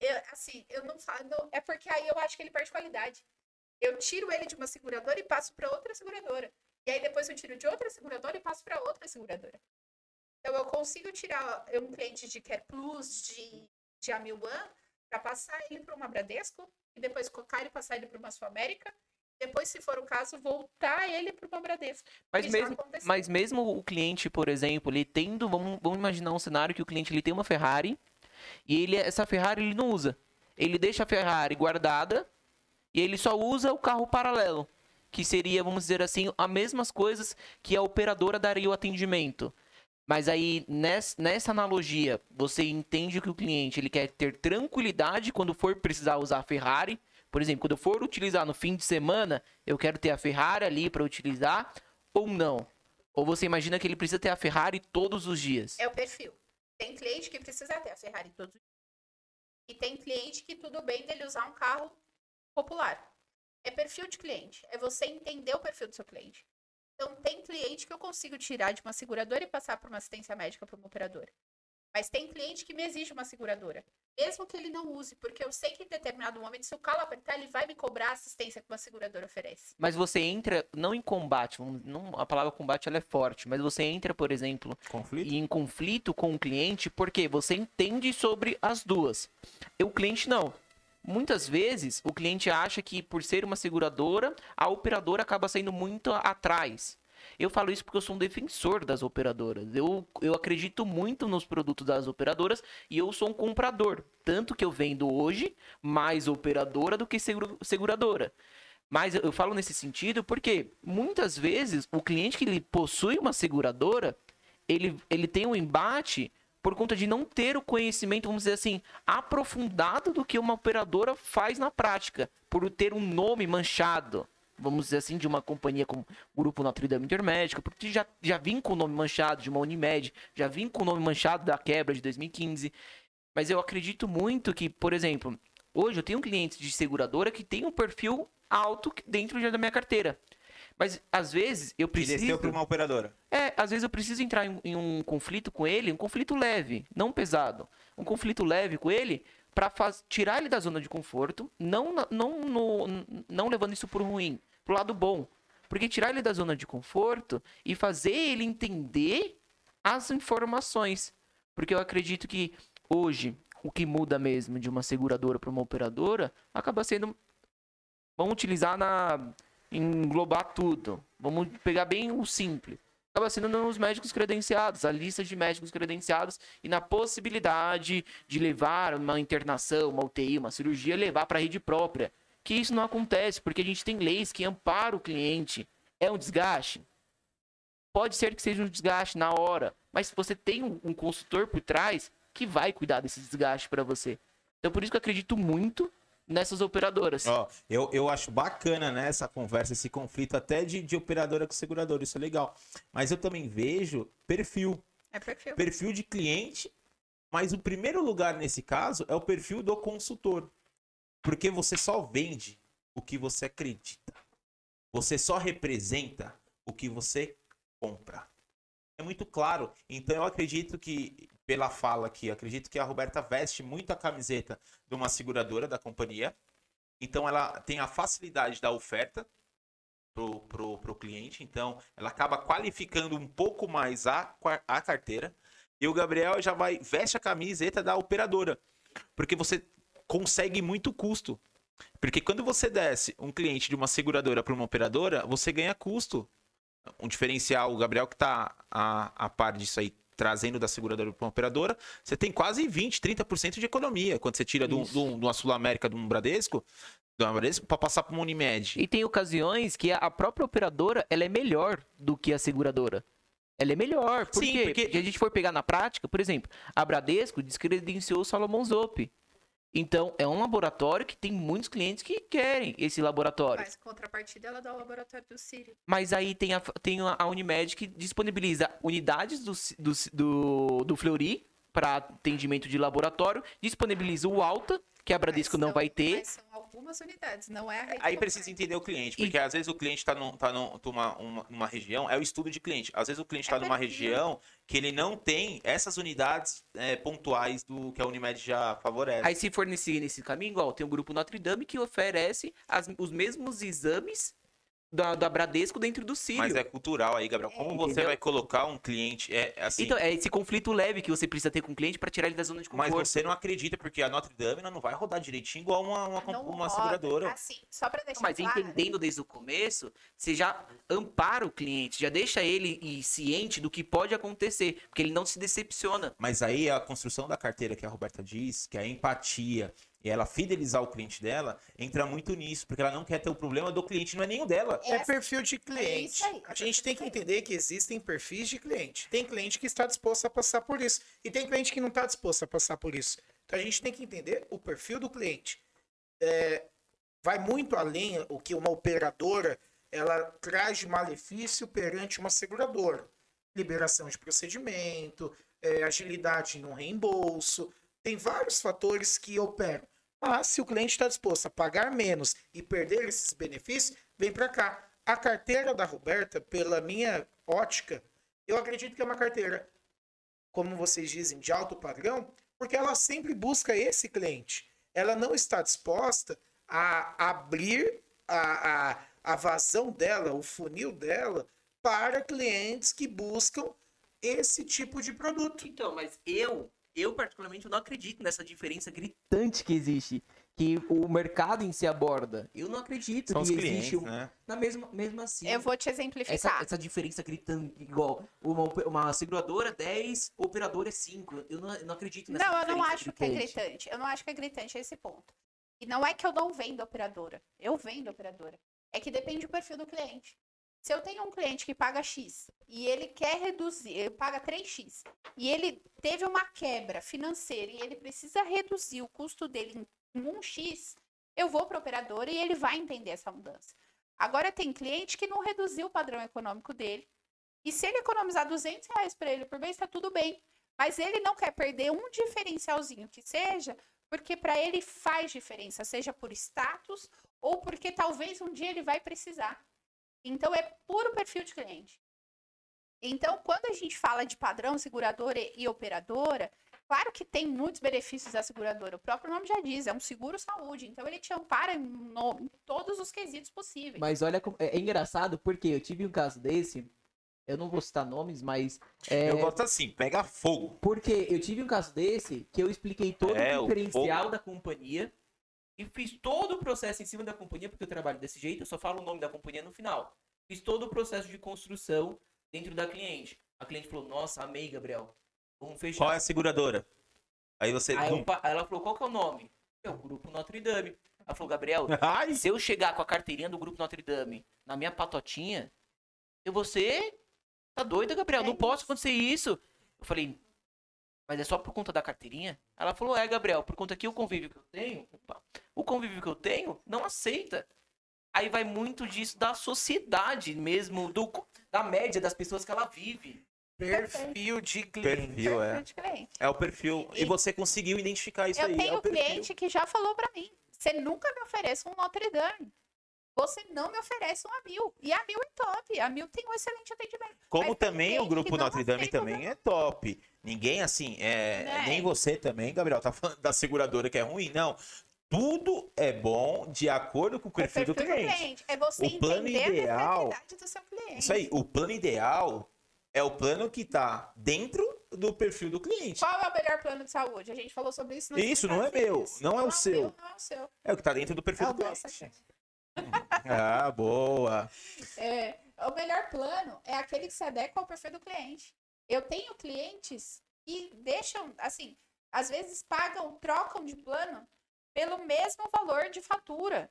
Eu, assim, eu não falo. não- é porque aí eu acho que ele perde qualidade. Eu tiro ele de uma seguradora e passo para outra seguradora. E aí depois eu tiro de outra seguradora e passo para outra seguradora. Então eu consigo tirar um cliente de Care Plus, de, de Amil One, para passar ele para uma Bradesco, e depois colocar ele passar ele para uma Sul América. Depois, se for o caso, voltar ele para uma Bradesco. Mas mesmo, mas mesmo o cliente, por exemplo, ele tendo, vamos, vamos imaginar um cenário que o cliente ele tem uma Ferrari e ele essa Ferrari ele não usa. Ele deixa a Ferrari guardada e ele só usa o carro paralelo, que seria, vamos dizer assim, as mesmas coisas que a operadora daria o atendimento. Mas aí, ness- nessa analogia, você entende que o cliente ele quer ter tranquilidade quando for precisar usar a Ferrari. Por exemplo, quando eu for utilizar no fim de semana, eu quero ter a Ferrari ali para utilizar ou não? Ou você imagina que ele precisa ter a Ferrari todos os dias? É o perfil. Tem cliente que precisa ter a Ferrari todos os dias. E tem cliente que tudo bem dele usar um carro popular. É perfil de cliente. É você entender o perfil do seu cliente. Então, tem cliente que eu consigo tirar de uma seguradora e passar para uma assistência médica para uma operadora. Mas tem cliente que me exige uma seguradora. Mesmo que ele não use, porque eu sei que em determinado momento, se o calo apertar, ele vai me cobrar a assistência que uma seguradora oferece. Mas você entra, não em combate, não, a palavra combate ela é forte, mas você entra, por exemplo, Conflito? em conflito com o cliente porque você entende sobre as duas. E o cliente não. Muitas vezes o cliente acha que por ser uma seguradora, a operadora acaba saindo muito atrás. Eu falo isso porque eu sou um defensor das operadoras. Eu, eu acredito muito nos produtos das operadoras e eu sou um comprador. Tanto que eu vendo hoje mais operadora do que seguro- seguradora. Mas eu- eu falo nesse sentido porque muitas vezes o cliente que ele possui uma seguradora, ele, ele tem um embate por conta de não ter o conhecimento, vamos dizer assim, aprofundado do que uma operadora faz na prática, por ter um nome manchado, vamos dizer assim, de uma companhia como o Grupo Notre Dame Intermédica, porque já, já vim com o nome manchado de uma Unimed, já vim com o nome manchado da quebra de 2015. Mas eu acredito muito que, por exemplo, hoje eu tenho clientes de seguradora que tem um perfil alto dentro da minha carteira. Mas às vezes eu preciso. desceu para uma operadora. É, às vezes eu preciso entrar em, em um conflito com ele, um conflito leve, não pesado. Um conflito leve com ele para tirar ele da zona de conforto, não, não, no- não levando isso por ruim, pro lado bom. Porque tirar ele da zona de conforto e fazer ele entender as informações. Porque eu acredito que hoje o que muda mesmo de uma seguradora para uma operadora acaba sendo. Vamos utilizar na. Englobar tudo. Vamos pegar bem o simples. Acaba sendo nos médicos credenciados, a lista de médicos credenciados e na possibilidade de levar uma internação, uma UTI, uma cirurgia, levar para a rede própria. Que isso não acontece, porque a gente tem leis que amparam o cliente. É um desgaste? Pode ser que seja um desgaste na hora, mas você tem um, um consultor por trás que vai cuidar desse desgaste para você. Então por isso que eu acredito muito nessas operadoras. Ó, eu, eu acho bacana né, essa conversa, esse conflito até de, de operadora com seguradora, isso é legal. Mas eu também vejo perfil, É perfil. perfil de cliente, mas o primeiro lugar nesse caso é o perfil do consultor. Porque você só vende o que você acredita. Você só representa o que você compra. É muito claro. Então eu acredito que, pela fala aqui, acredito que a Roberta veste muito a camiseta de uma seguradora da companhia. Então ela tem a facilidade da oferta pro, pro, pro cliente. Então ela acaba qualificando um pouco mais a, a carteira. E o Gabriel já vai, veste a camiseta da operadora. Porque você consegue muito custo. Porque quando você desce um cliente de uma seguradora para uma operadora, você ganha custo. Um diferencial, o Gabriel que está a, a par disso aí, trazendo da seguradora para uma operadora, você tem quase 20, 30% de economia. Quando você tira de, um- um- uma Sul América, de um Bradesco, para passar para uma Unimed. E tem ocasiões que a própria operadora ela é melhor do que a seguradora. Ela é melhor. Por Sim, quê? porque- Porque a gente for pegar na prática, por exemplo, a Bradesco descredenciou o Salomon Zope. Então, é um laboratório que tem muitos clientes que querem esse laboratório. Mas contrapartida ela dá o laboratório do Sírio. Mas aí tem a, tem a Unimed que disponibiliza unidades do, do, do, do Fleury para atendimento de laboratório, disponibiliza o Alta, que a Bradesco Mas não são- vai ter. Mas são algumas unidades, não é a rede Aí precisa entender o cliente, porque às vezes o cliente está num, tá num, numa, uma, numa região, é o estudo de cliente. Às vezes o cliente está É numa perfil. região que ele não tem essas unidades é, pontuais do que a Unimed já favorece. Aí se for nesse, nesse caminho, igual, tem o grupo Notre Dame que oferece as- os mesmos exames da, da Bradesco dentro do Sírio. Mas é cultural aí, Gabriel. Como você Entendeu? vai colocar um cliente é assim? Então, é esse conflito leve que você precisa ter com o cliente para tirar ele da zona de mas conforto. você não acredita porque a Notre Dame não vai rodar direitinho igual uma, uma, Não uma roda. seguradora. Assim, só pra deixar Mas claro, entendendo desde o começo, você já ampara o cliente, já deixa ele ciente do que pode acontecer, porque ele não se decepciona. Mas aí a construção da carteira que a Roberta diz, que é a empatia e ela fidelizar o cliente dela, entra muito nisso, porque ela não quer ter o problema do cliente, não é nem o dela. É Essa- perfil de cliente. isso aí, é a gente tem que entender que existem perfis de cliente. Tem cliente que está disposto a passar por isso. E tem cliente que não está disposto a passar por isso. Então a gente tem que entender o perfil do cliente. É, vai muito além o que uma operadora ela traz de malefício perante uma seguradora. Liberação de procedimento, é, agilidade no reembolso. Tem vários fatores que operam. Mas se o cliente está disposto a pagar menos e perder esses benefícios, vem para cá. A carteira da Roberta, pela minha ótica, eu acredito que é uma carteira, como vocês dizem, de alto padrão, porque ela sempre busca esse cliente. Ela não está disposta a abrir a, a, a vazão dela, o funil dela, para clientes que buscam esse tipo de produto. Então, mas eu, eu particularmente, não acredito nessa diferença gritante que existe, que o mercado em si aborda. Eu não acredito São que clientes, existe um- né? na mesma, mesmo assim. Eu vou te essa, exemplificar. essa diferença gritante, igual uma, uma seguradora 10, operadora 5. Eu não, eu não acredito nessa Não, eu não diferença acho que é gritante. gritante. Eu não acho que é gritante esse ponto. E não é que eu não vendo operadora. Eu vendo operadora. É que depende do perfil do cliente. Se eu tenho um cliente que paga X e ele quer reduzir, ele paga 3X, e ele teve uma quebra financeira e ele precisa reduzir o custo dele em 1X, eu vou para a operadora e ele vai entender essa mudança. Agora tem cliente que não reduziu o padrão econômico dele. E se ele economizar 200 reais para ele por mês, está tudo bem. Mas ele não quer perder um diferencialzinho que seja, porque para ele faz diferença, seja por status ou porque talvez um dia ele vai precisar. Então é puro perfil de cliente. Então, quando a gente fala de padrão, seguradora e operadora, claro que tem muitos benefícios da seguradora. O próprio nome já diz, é um seguro saúde. Então ele te ampara em, no- em todos os quesitos possíveis. Mas olha, como- é, é engraçado porque eu tive um caso desse eu não vou citar nomes, mas é, Eu gosto assim, pega fogo. porque eu tive um caso desse que eu expliquei todo É, o o diferencial da companhia e fiz todo o processo em cima da companhia, porque eu trabalho desse jeito, eu só falo o nome da companhia no final. Fiz todo o processo de construção dentro da cliente. A cliente falou, nossa, amei, Gabriel. Vamos fechar. Qual é a seguradora? Aí você. Aí eu pa- aí ela falou, qual que é o nome? É o Grupo Notre Dame. Ela falou, Gabriel, *laughs* Ai, se eu chegar com a carteirinha do Grupo Notre Dame na minha patotinha, eu vou ser... Tá doida, Gabriel? É não posso isso. acontecer isso. Eu falei, mas é só por conta da carteirinha? Ela falou, é, Gabriel, por conta que o convívio que eu tenho, opa, o convívio que eu tenho não aceita. Aí vai muito disso da sociedade mesmo, do, da média das pessoas que ela vive. Perfil de cliente. perfil, é. Perfil de cliente. É o perfil. E E- você conseguiu identificar isso eu aí. é tenho o perfil. cliente que já falou pra mim: você nunca me oferece um Notre Dame. Você não me oferece um a mil. E a mil é top. A mil tem um excelente atendimento. Como Mas também o cliente grupo não Notre Dame também é top. Ninguém assim, é, Né? nem você também, Gabriel, tá falando da seguradora que é ruim, não. Tudo é bom de acordo com o o perfil do cliente. É você O plano entender ideal- do seu cliente. Isso aí, o plano ideal é o plano que tá dentro do perfil do cliente. Qual é o melhor plano de saúde? A gente falou sobre isso no Isso, não é meu, não é o seu. meu, não é o seu. É o que tá dentro do perfil É do cliente. Ah, boa. É, o melhor plano é aquele que se adequa ao perfil do cliente. Eu tenho clientes que deixam, assim, às vezes pagam, trocam de plano pelo mesmo valor de fatura.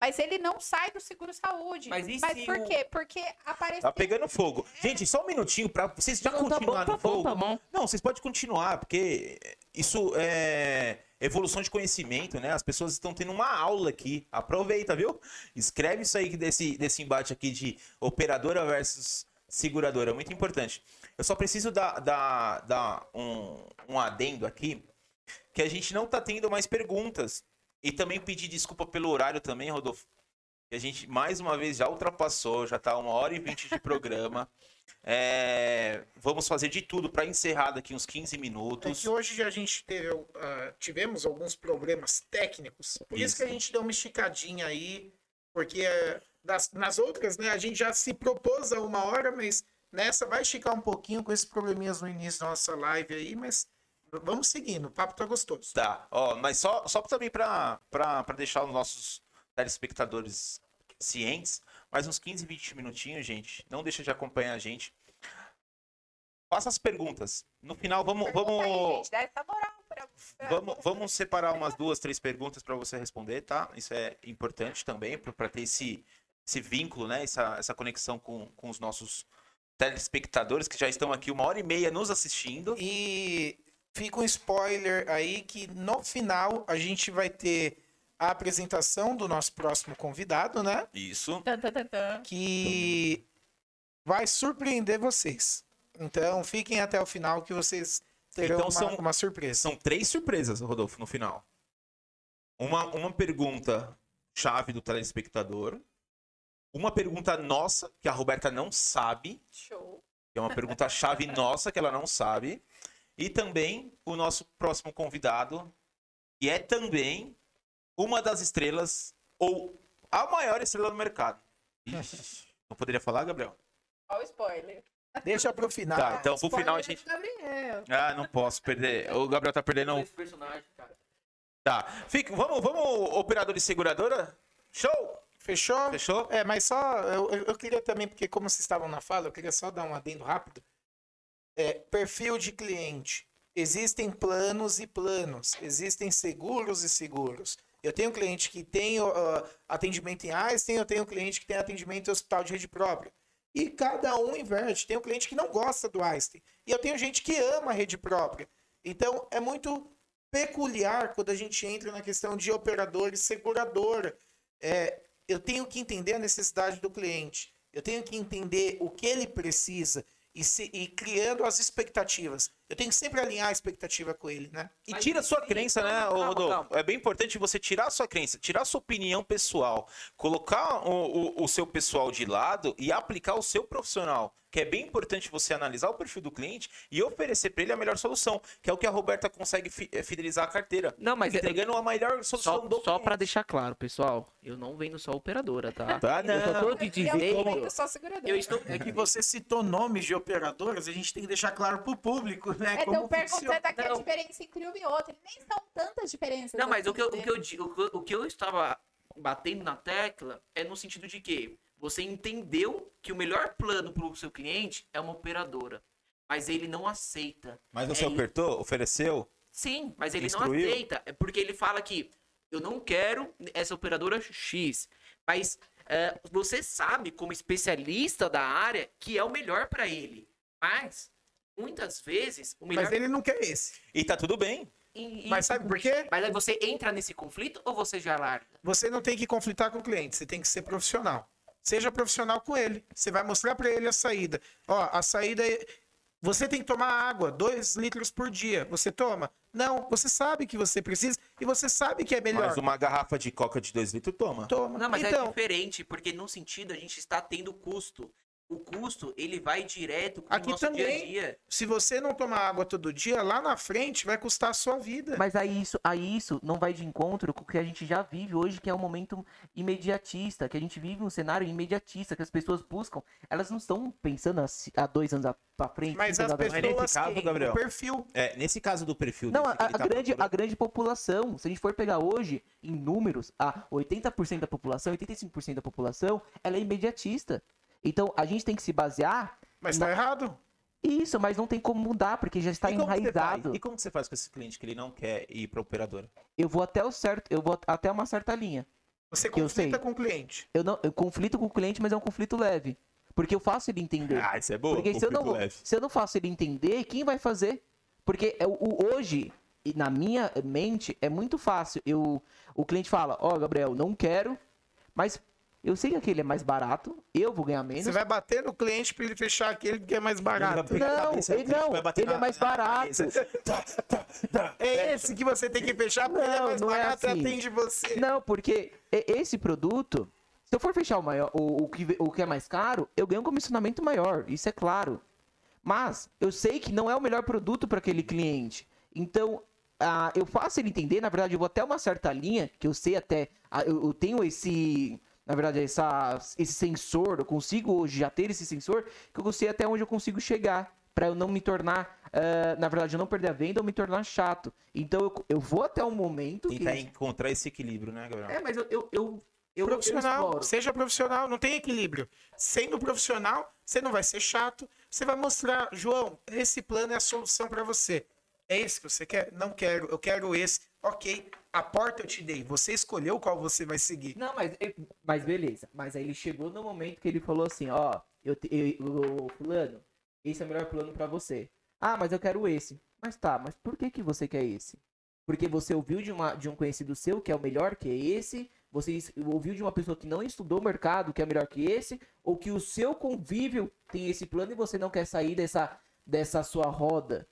Mas ele não sai do seguro saúde. Mas e Mas se por o- quê? Porque apareceu. Tá pegando fogo. Gente, só um minutinho pra vocês já Não, tá bom, tá no bom, fogo. tá bom. Não, vocês podem continuar, porque isso é evolução de conhecimento, né? As pessoas estão tendo uma aula aqui. Aproveita, viu? Escreve isso aí desse, desse embate aqui de operadora versus seguradora. Muito importante. Eu só preciso dar, dar, dar um, um adendo aqui, que a gente não tá tendo mais perguntas. E também pedir desculpa pelo horário também, Rodolfo. Que a gente, mais uma vez, já ultrapassou, já tá uma hora e vinte de programa. *laughs* É, vamos fazer de tudo para encerrar daqui uns 15 É minutos. que hoje a gente teve, ah, tivemos alguns problemas técnicos, por isso. que a Isso. gente deu uma esticadinha aí, porque eh, das- nas outras, né, a gente já se propôs a uma hora, mas nessa vai esticar um pouquinho com esses probleminhas no início da nossa live aí, mas vamos seguindo, o papo tá gostoso. Tá, ó, mas só, só também para deixar os nossos telespectadores cientes, mais uns 15, 20 minutinhos, gente. Não deixa de acompanhar a gente. Faça as perguntas. No final, vamos, Pergunta aí, vamos, gente, dá essa moral pra- pra- Vamos, vamos separar umas duas, três perguntas para você responder, tá? Isso é importante também para ter esse, esse vínculo, né? Essa, essa conexão com, com os nossos telespectadores que já estão aqui uma hora e meia nos assistindo. E fica um spoiler aí que no final a gente vai ter a apresentação do nosso próximo convidado, né? Isso. Que vai surpreender vocês. Então, fiquem até o final que vocês terão Então uma, são- uma surpresa. São três surpresas, Rodolfo, no final. Uma, uma pergunta chave do telespectador. Uma pergunta nossa, que a Roberta não sabe. Show. que é uma pergunta chave *laughs* nossa que ela não sabe. E também o nosso próximo convidado, que é também uma das estrelas, ou a maior estrela do mercado. Ixi, não poderia falar, Gabriel? Olha o spoiler. Deixa pro final. Tá, então pro final a gente. Gabriel. Ah, não posso perder. O Gabriel tá perdendo. Esse personagem, cara. Tá. Fica, vamos, vamos, operador e seguradora? Show! Fechou? Fechou? É, mas só, eu, eu- eu queria também, porque como vocês estavam na fala, eu queria só dar um adendo rápido. É, perfil de cliente. Existem planos e planos. Existem seguros e seguros. Eu tenho cliente que tem ó, atendimento em Einstein, eu tenho cliente que tem atendimento em hospital de rede própria. E cada um inverte. Tem um cliente que não gosta do Einstein. E eu tenho gente que ama a rede própria. Então, é muito peculiar quando a gente entra na questão de operador e seguradora. É, eu tenho que entender a necessidade do cliente. Eu tenho que entender o que ele precisa e, se, e criando as expectativas. Eu tenho que sempre alinhar a expectativa com ele, né? E tira a sua crença, né, ô calma, Rodolfo? calma. É bem importante você tirar a sua crença, tirar a sua opinião pessoal, colocar o, o- o seu pessoal de lado e aplicar o seu profissional. Que é bem importante você analisar o perfil do cliente e oferecer para ele a melhor solução, que é o que a Roberta consegue fi- eh, fidelizar a carteira. Não, mas é- entregando a melhor solução Só, do só pra deixar claro, pessoal, eu não vendo só operadora, tá? *laughs* Tá, Eu só não. tô Eu também sou seguradora. Eu estou. É que você citou nomes de operadoras, a gente tem que deixar claro pro público, né? É, como Estão perguntando funciona. aqui a diferença entre uma e outra. E nem são tantas diferenças. Não, mas o que, eu, o, que eu, o, que eu- o que eu estava batendo na tecla é no sentido de que você entendeu que o melhor plano para o seu cliente é uma operadora, mas ele não aceita. Mas você É, ofertou, ofereceu? Sim, mas ele Instruiu? não aceita. É porque ele fala que eu não quero essa operadora X. Mas é, você sabe, como especialista da área, que é o melhor para ele. Mas, muitas vezes, o melhor. Mas ele não quer esse. E tá tudo bem. E- e- Mas sabe por quê? Mas aí você entra nesse conflito ou você já larga? Você não tem que conflitar com o cliente, você tem que ser profissional. Seja profissional com ele. Você vai mostrar para ele a saída. Ó, a saída é. Você tem que tomar água, 2 litros por dia. Você toma? Não, você sabe que você precisa e você sabe que é melhor. Mas uma garrafa de coca de 2 litros toma. Toma. Não, mas é então, diferente, porque no sentido a gente está tendo custo. O custo, ele vai direto com Aqui o nosso dia a também. dia. se você não tomar água todo dia, lá na frente vai custar a sua vida. Mas aí isso, aí isso não vai de encontro com o que a gente já vive hoje, que é um momento imediatista, que a gente vive um cenário imediatista, que as pessoas buscam. Elas não estão pensando há, dois anos a- pra frente. Mas as pessoas nesse caso, Gabriel, o perfil. É, nesse caso do perfil Não, a, que a tá grande, a grande população, se a gente for pegar hoje em números, a 80% da população, 85% da população, ela é imediatista. Então a gente tem que se basear Mas tá errado. isso, mas não tem como mudar, porque já está E enraizado. E como você faz com esse cliente que ele não quer ir pra operadora? Eu vou até o certo, eu vou até uma certa linha. Você Que eu conflita sei. com o cliente. Eu não, eu conflito com o cliente, mas é um conflito leve, porque eu faço ele entender. Ah, isso é boa. Porque se eu, não, leve. se eu não faço ele entender, quem vai fazer? Porque é o, o- hoje, e na minha mente, é muito fácil. Eu, o cliente fala, ó, Gabriel, não quero, mas eu sei que aquele é mais barato, eu vou ganhar menos. Você vai bater no cliente para ele fechar aquele que é mais barato. Ele Não, cabeça, ele não, vai bater ele é na- mais na barato. cabeça. *laughs* É esse que você tem que fechar porque ele é Não, mais não é barato e assim. atende você. Não, porque e- esse produto, se eu for fechar o maior, o, o que, o que é mais caro, eu ganho um comissionamento maior, isso é claro. Mas eu sei que não é o melhor produto para aquele cliente. Então, ah, eu faço ele entender, na verdade, eu vou até uma certa linha, que eu sei até. ah, eu, eu tenho esse. Na verdade, essa, esse sensor, eu consigo hoje já ter esse sensor, que eu sei até onde eu consigo chegar. Pra eu não me tornar. ah, na verdade, eu não perder a venda ou me tornar chato. Então, eu, eu vou até um momento. que Tentar encontrar esse equilíbrio, né, Gabriel? É, mas eu. eu, eu, eu profissional, seja profissional, não tem equilíbrio. Sendo profissional, você não vai ser chato, você vai mostrar, João, esse plano é a solução para você. É esse que você quer? Não quero, eu quero esse. Ok, a porta eu te dei, você escolheu qual você vai seguir. Não, mas, mas beleza. Mas aí ele chegou no momento que ele falou assim, ó, eu, eu, eu- fulano, esse é o melhor plano pra você. Ah, mas eu quero esse. Mas tá, mas por que que você quer esse? Porque você ouviu de, uma, de um conhecido seu que é o melhor que é esse, você ouviu de uma pessoa que não estudou o mercado que é melhor que esse, ou que o seu convívio tem esse plano e você não quer sair dessa, dessa sua roda.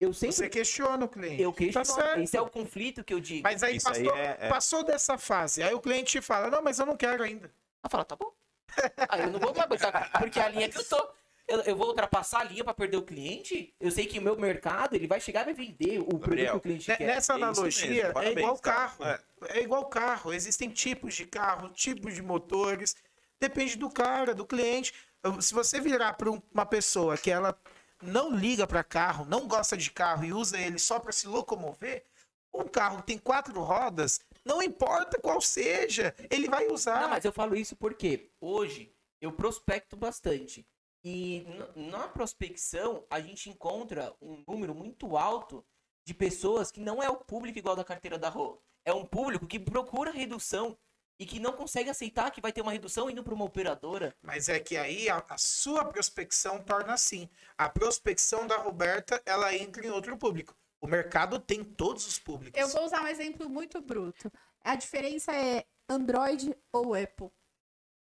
Eu sempre... Você questiona o cliente. eu questiono, Tá certo. Esse é o conflito que eu digo. Mas aí, Isso aí passou, é- é- passou dessa fase. Aí o cliente fala: Não, mas eu não quero ainda. Ela fala, tá bom. *laughs* Aí eu não vou ultrapassar, porque a linha que eu tô. Eu, eu vou ultrapassar a linha pra perder o cliente? Eu sei que o meu mercado, ele vai chegar e vai vender o produto Gabriel, que o cliente Ne- quer. Nessa É analogia, é parabéns, igual cara. carro. É. É igual carro. Existem tipos de carro, tipos de motores. Depende do cara, do cliente. Se você virar para uma pessoa que ela não liga para carro, não gosta de carro e usa ele só para se locomover, um carro que tem quatro rodas, não importa qual seja, ele vai usar. Não, mas eu falo isso porque hoje eu prospecto bastante. E na prospecção a gente encontra um número muito alto de pessoas que não é o público igual da carteira da Rô. É um público que procura redução e que não consegue aceitar que vai ter uma redução indo para uma operadora. Mas é que aí a, a sua prospecção torna assim. A prospecção da Roberta, ela entra em outro público. O mercado tem todos os públicos. Eu vou usar um exemplo muito bruto. A diferença é Android ou Apple.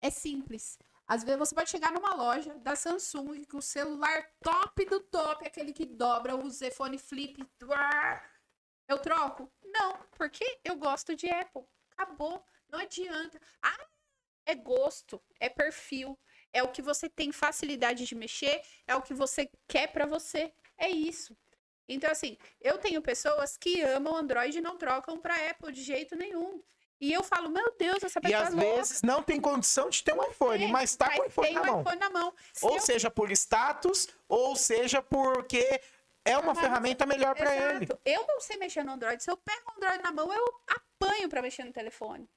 É simples. Às vezes você pode chegar numa loja da Samsung com o celular top do top, aquele que dobra o Z-Phone Flip. Eu troco? Não, porque eu gosto de Apple. Acabou. Não adianta. Ah, é gosto, é perfil, é o que você tem facilidade de mexer, é o que você quer pra você. É isso. Então, assim, eu tenho pessoas que amam Android e não trocam pra Apple de jeito nenhum. E eu falo, meu Deus, essa E pessoa às é louca. vezes não tem condição de ter um iPhone, É, mas tá com o iPhone na o mão. iPhone na mão. Se Ou eu- seja por status, ou seja porque é uma Mas- ferramenta melhor pra ele. Eu não sei mexer no Android. Se eu pego o Android na mão, eu apanho para mexer no telefone.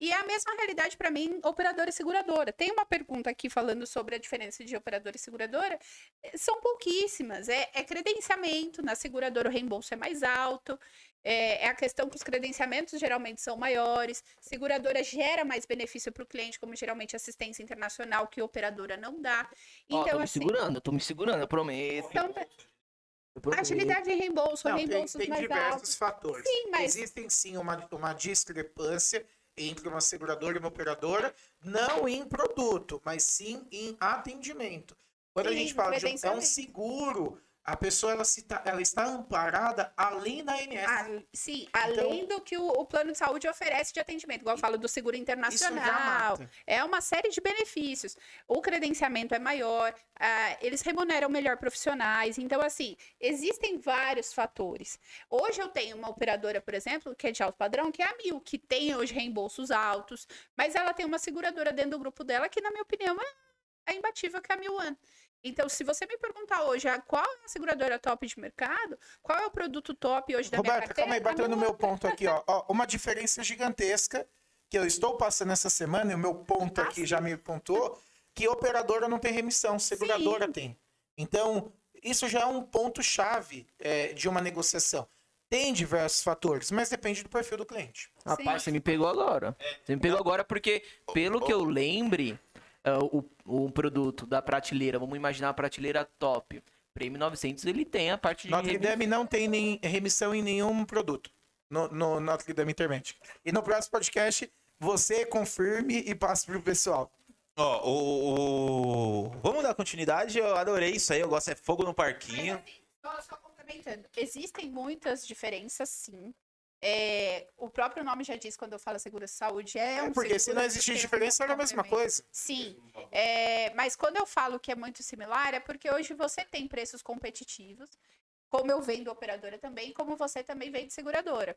E é a mesma realidade para mim, operadora e seguradora. Tem uma pergunta aqui falando sobre a diferença de operadora e seguradora. Eh, São pouquíssimas. É, é credenciamento. Na seguradora, o reembolso é mais alto. É, é a questão que os credenciamentos geralmente são maiores. Seguradora gera mais benefício para o cliente, como geralmente assistência internacional, que operadora não dá. Então, tô me assim, segurando, tô me segurando, eu prometo. então, prometo. agilidade em reembolso, Não, tem, reembolsos tem mais diversos altos. fatores. Sim, mas Existem sim uma, uma discrepância entre uma seguradora e uma operadora, não em produto, mas sim em atendimento. Quando a Sim, gente fala de um, é um seguro, a pessoa ela, se tá- ela está amparada além da ANS. A- sim, Então além do que o, o plano de saúde oferece de atendimento, igual eu falo do seguro internacional, é uma série de benefícios. O credenciamento é maior, ah, eles remuneram melhor profissionais, então assim, existem vários fatores. Hoje eu tenho uma operadora, por exemplo, que é de alto padrão, que é a Mil, que tem hoje reembolsos altos, mas ela tem uma seguradora dentro do grupo dela que, na minha opinião, é, é imbatível que é a Mil One. Então, se você me perguntar hoje ah, qual é a seguradora top de mercado, qual é o produto top hoje da minha Roberto, carteira, calma aí, a batendo no meu ponto aqui, ó. Ó, Uma diferença gigantesca que eu estou passando essa semana, e o meu ponto Ah, aqui sim. já me pontuou, que operadora não tem remissão, seguradora tem. Então, isso já é um ponto-chave é, de uma negociação. Tem diversos fatores, mas depende do perfil do cliente. Rapaz, Sim. você me pegou agora. Você me pegou agora porque, pelo que eu lembre, é, o, o produto da prateleira, vamos imaginar a prateleira top. Prêmio 900, ele tem a parte de... Notre Dame não tem nem remissão em nenhum produto no, no Notre Dame Internet. E no próximo podcast, você confirme e passe pro pessoal. Ó, o, o- Vamos dar continuidade? Eu adorei isso aí. Eu gosto é fogo no parquinho. Só, só complementando. Existem muitas diferenças, sim. É, o próprio nome já diz quando eu falo seguro de saúde. É, um Porque se não existir diferença, era a mesma coisa. Sim, é, mas quando eu falo que é muito similar, é porque hoje você tem preços competitivos, como eu vendo operadora também, como você também vende seguradora.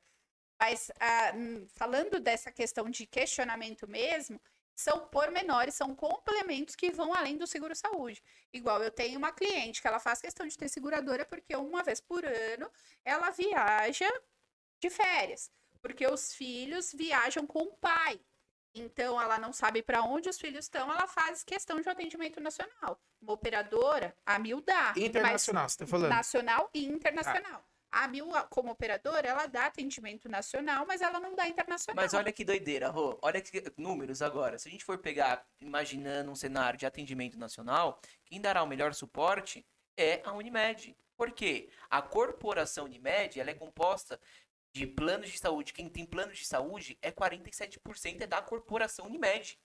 Mas ah, hum, falando dessa questão de questionamento mesmo, são pormenores, são complementos que vão além do seguro-saúde. Igual eu tenho uma cliente que ela faz questão de ter seguradora porque uma vez por ano ela viaja de férias, porque os filhos viajam com o pai. Então, ela não sabe para onde os filhos estão, ela faz questão de um atendimento nacional. Uma operadora, a Mil dá. mas Internacional, você tá falando. Nacional e internacional. A Mil, como operadora, ela dá atendimento nacional, mas ela não dá internacional. Mas olha que doideira, Rô. Olha que números agora. Se a gente for pegar, imaginando um cenário de atendimento nacional, quem dará o melhor suporte é a Unimed. Por quê? A corporação Unimed, ela é composta de planos de saúde. Quem tem planos de saúde é 47% é da corporação Unimed.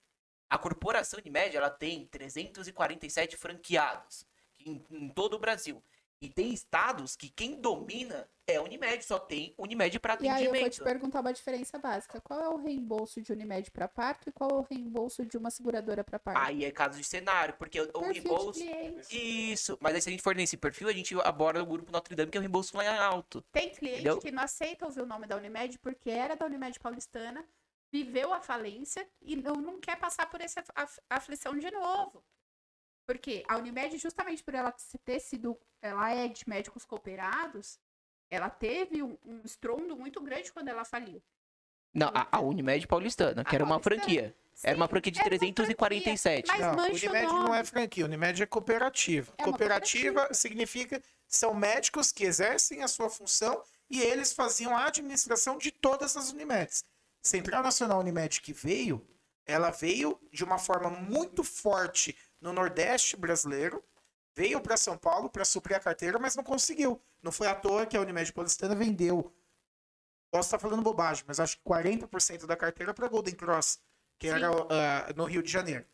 A corporação Unimed, ela tem 347 franqueados em, em todo o Brasil. E tem estados que quem domina é Unimed, só tem Unimed para E aí eu atendimento. vou te perguntar uma diferença básica. Qual é o reembolso de Unimed para parto e qual é o reembolso de uma seguradora para parto? Aí é caso de cenário, porque o, o reembolso. Isso, mas aí se a gente for nesse perfil, a gente aborda o grupo Notre Dame, que é o reembolso lá alto. Tem cliente Entendeu? que não aceita ouvir o nome da Unimed porque era da Unimed paulistana, viveu a falência e não, não quer passar por essa af- aflição de novo. Porque a Unimed, justamente por ela ter sido, ela é de médicos cooperados, ela teve um, um estrondo muito grande quando ela faliu. Não, a, a Unimed Paulistana, que A era uma Paulistana. franquia. Era uma Sim, franquia de era uma 347. franquia, Mas não, Unimed não é franquia, Unimed é cooperativa. É cooperativa, cooperativa. significa são médicos que exercem a sua função e eles faziam a administração de todas as Unimeds. Central Nacional Unimed que veio, ela veio de uma forma muito forte no Nordeste brasileiro, veio para São Paulo para suprir a carteira, mas não conseguiu. Não foi à toa que a Unimed Paulistana vendeu. Posso estar falando bobagem, mas acho que 40% da carteira para Golden Cross, que era ah, no Rio de Janeiro.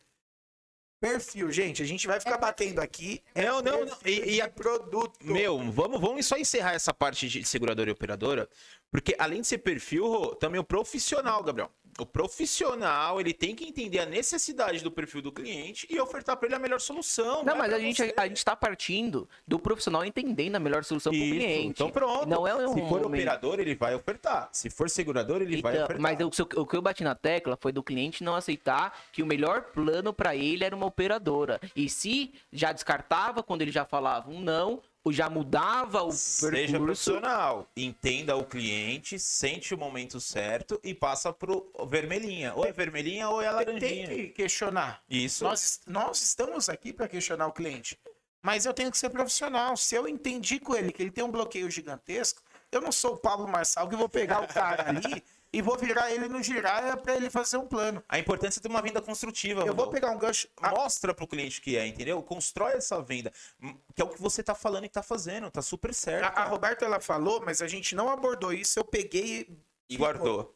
Perfil, gente, a gente vai ficar batendo aqui. É Não, não, não. perfil E- e a- produto. Meu, vamos, vamos só encerrar essa parte de seguradora e operadora, porque além de ser perfil, Rô, também o profissional, Gabriel. O profissional, ele tem que entender a necessidade do perfil do cliente e ofertar para ele a melhor solução. Não, é mas a gente, você. a gente tá partindo do profissional entendendo a melhor solução pro Isso, cliente. Então pronto. Não é um Se for momento. operador, ele vai ofertar. Se for segurador, ele vai Então, ofertar. mas eu- o que eu bati na tecla foi do cliente não aceitar que o melhor plano pra ele era uma operadora. E se já descartava quando ele já falava um não, já mudava o Seja percurso. profissional, entenda o cliente, sente o momento certo e passa pro vermelhinha. Ou é vermelhinha ou é Tem laranjinha. que questionar. Isso. Nós, nós estamos aqui para questionar o cliente. Mas eu tenho que ser profissional. Se eu entendi com ele que ele tem um bloqueio gigantesco, eu não sou o Pablo Marçal que vou pegar o cara ali *laughs* e vou virar ele no girar para ele fazer um plano. A importância de uma venda construtiva. Eu vou Rodolfo. pegar um gancho. Mostra pro cliente que é, entendeu? Constrói essa venda. hum, Que é o que você tá falando e tá fazendo. Tá super certo. a, a Roberta ela falou, mas a gente não abordou isso. Eu peguei E guardou.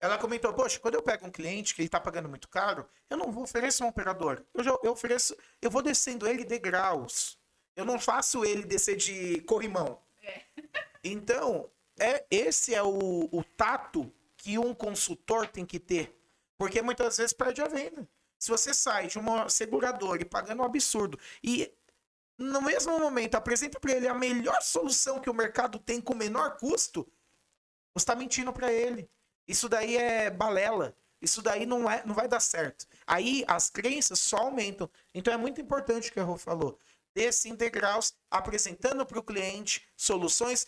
Ela comentou, poxa, quando eu pego um cliente que ele tá pagando muito caro, eu não vou oferecer um operador. Eu, já, eu ofereço, eu vou descendo ele degraus. Eu não faço ele descer de corrimão. Então, é, esse é o, o tato que um consultor tem que ter. Porque muitas vezes perde a venda. Se você sai de uma seguradora e pagando um absurdo e no mesmo momento apresenta para ele a melhor solução que o mercado tem com menor custo, você está mentindo para ele. Isso daí é balela. Isso daí não, é, não vai dar certo. Aí as crenças só aumentam. Então é muito importante o que a Rô falou. Desce em degraus, apresentando para o cliente soluções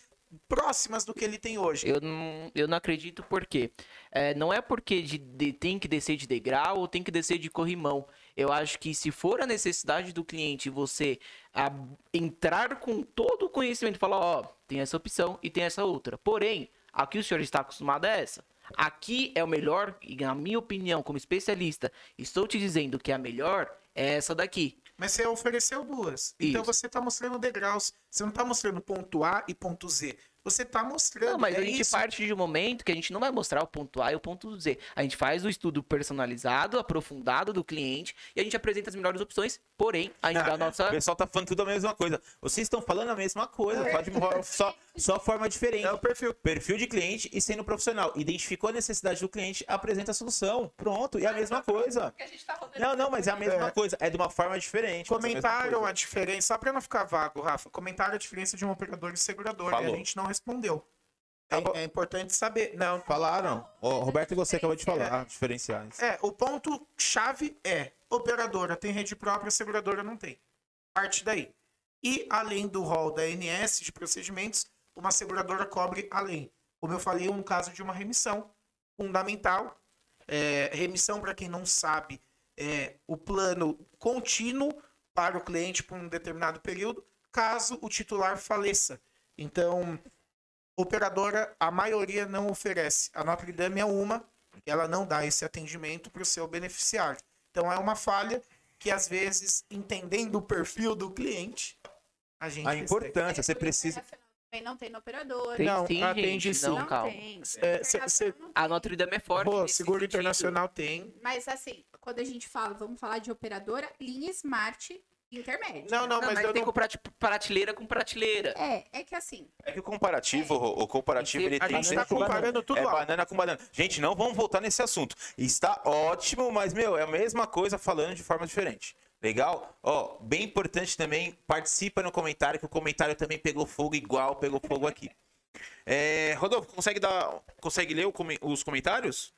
próximas do que ele tem hoje. Eu não, eu não acredito porque é, não é porque de, de- tem que descer de degrau ou tem que descer de corrimão. Eu acho que se for a necessidade do cliente você a- entrar com todo o conhecimento falar, ó, tem essa opção e tem essa outra. Porém, aqui o senhor está acostumado a essa. Aqui é o melhor, e na minha opinião, como especialista, estou te dizendo que a melhor é essa daqui. Mas você ofereceu duas. Então Isso. você está mostrando degraus. Você não está mostrando ponto A e ponto Z. Você está mostrando. Não, mas é a gente isso. parte de um momento que a gente não vai mostrar o ponto A e o ponto Z. A gente faz o estudo personalizado, aprofundado do cliente e a gente apresenta as melhores opções, porém, a gente dá a O nossa. pessoal tá falando tudo a mesma coisa. Vocês estão falando a mesma coisa, uma *laughs* só, só forma diferente. É o perfil. Perfil de cliente e sendo profissional. Identificou a necessidade do cliente, apresenta a solução. Pronto, e a mesma coisa. Que a gente tá. Não, não, mas é a mesma É. coisa. É de uma forma diferente. é a Comentaram coisa. a diferença, só para não ficar vago, Rafa, comentaram a diferença de um operador e segurador. E Falou. a gente não respondeu. Tá. É, é importante saber. Não, Falaram. O Roberto e você acabou de falar. Diferenciais. É, o ponto chave é: operadora tem rede própria, seguradora não tem. Parte daí. E além do rol da ANS de procedimentos, uma seguradora cobre além. Como eu falei, um caso de uma remissão fundamental. É, remissão, para quem não sabe, é o plano contínuo para o cliente por um determinado período, caso o titular faleça. Então, operadora, a maioria não oferece. A Notre Dame é uma, ela não dá esse atendimento para o seu beneficiário. Então é uma falha que às vezes, entendendo o perfil do cliente, a gente A recebe. importância, você precisa. Também não tem no operador. Tem Não, sim, atende gente. sim. Não, calma. tem. É, cê- cê- A Notre Dame é forte. Pô, seguro sentido. internacional tem. Mas assim, quando a gente fala, vamos falar de operadora, linha Smart intermédia. Não, não, Não, mas, mas eu tem não. com prate- prateleira com prateleira. É, é que assim, É que o comparativo, o comparativo, ele A tem gente que tá comparando tudo É alto. banana com banana. Gente, não vamos voltar nesse assunto. Está ótimo, mas, meu, é a mesma coisa falando de forma diferente. Legal? Ó, bem importante também, participa no comentário, que o comentário também pegou fogo igual pegou fogo aqui. É, Rodolfo, consegue dar. Consegue ler os comentários?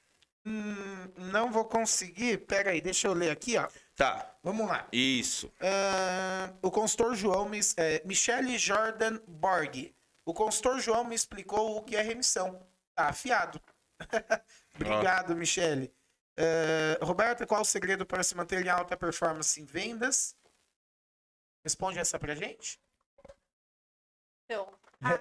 Hum, não vou conseguir. Pera aí, deixa eu ler aqui, ó. Tá, Vamos lá. isso. Ah, o consultor João, me, é, Michele Jordan Borg. O consultor João me explicou o que é remissão. Tá afiado. *laughs* Obrigado, Michele. Ah, Roberta, qual o segredo para se manter em alta performance em vendas? Responde essa pra gente. então,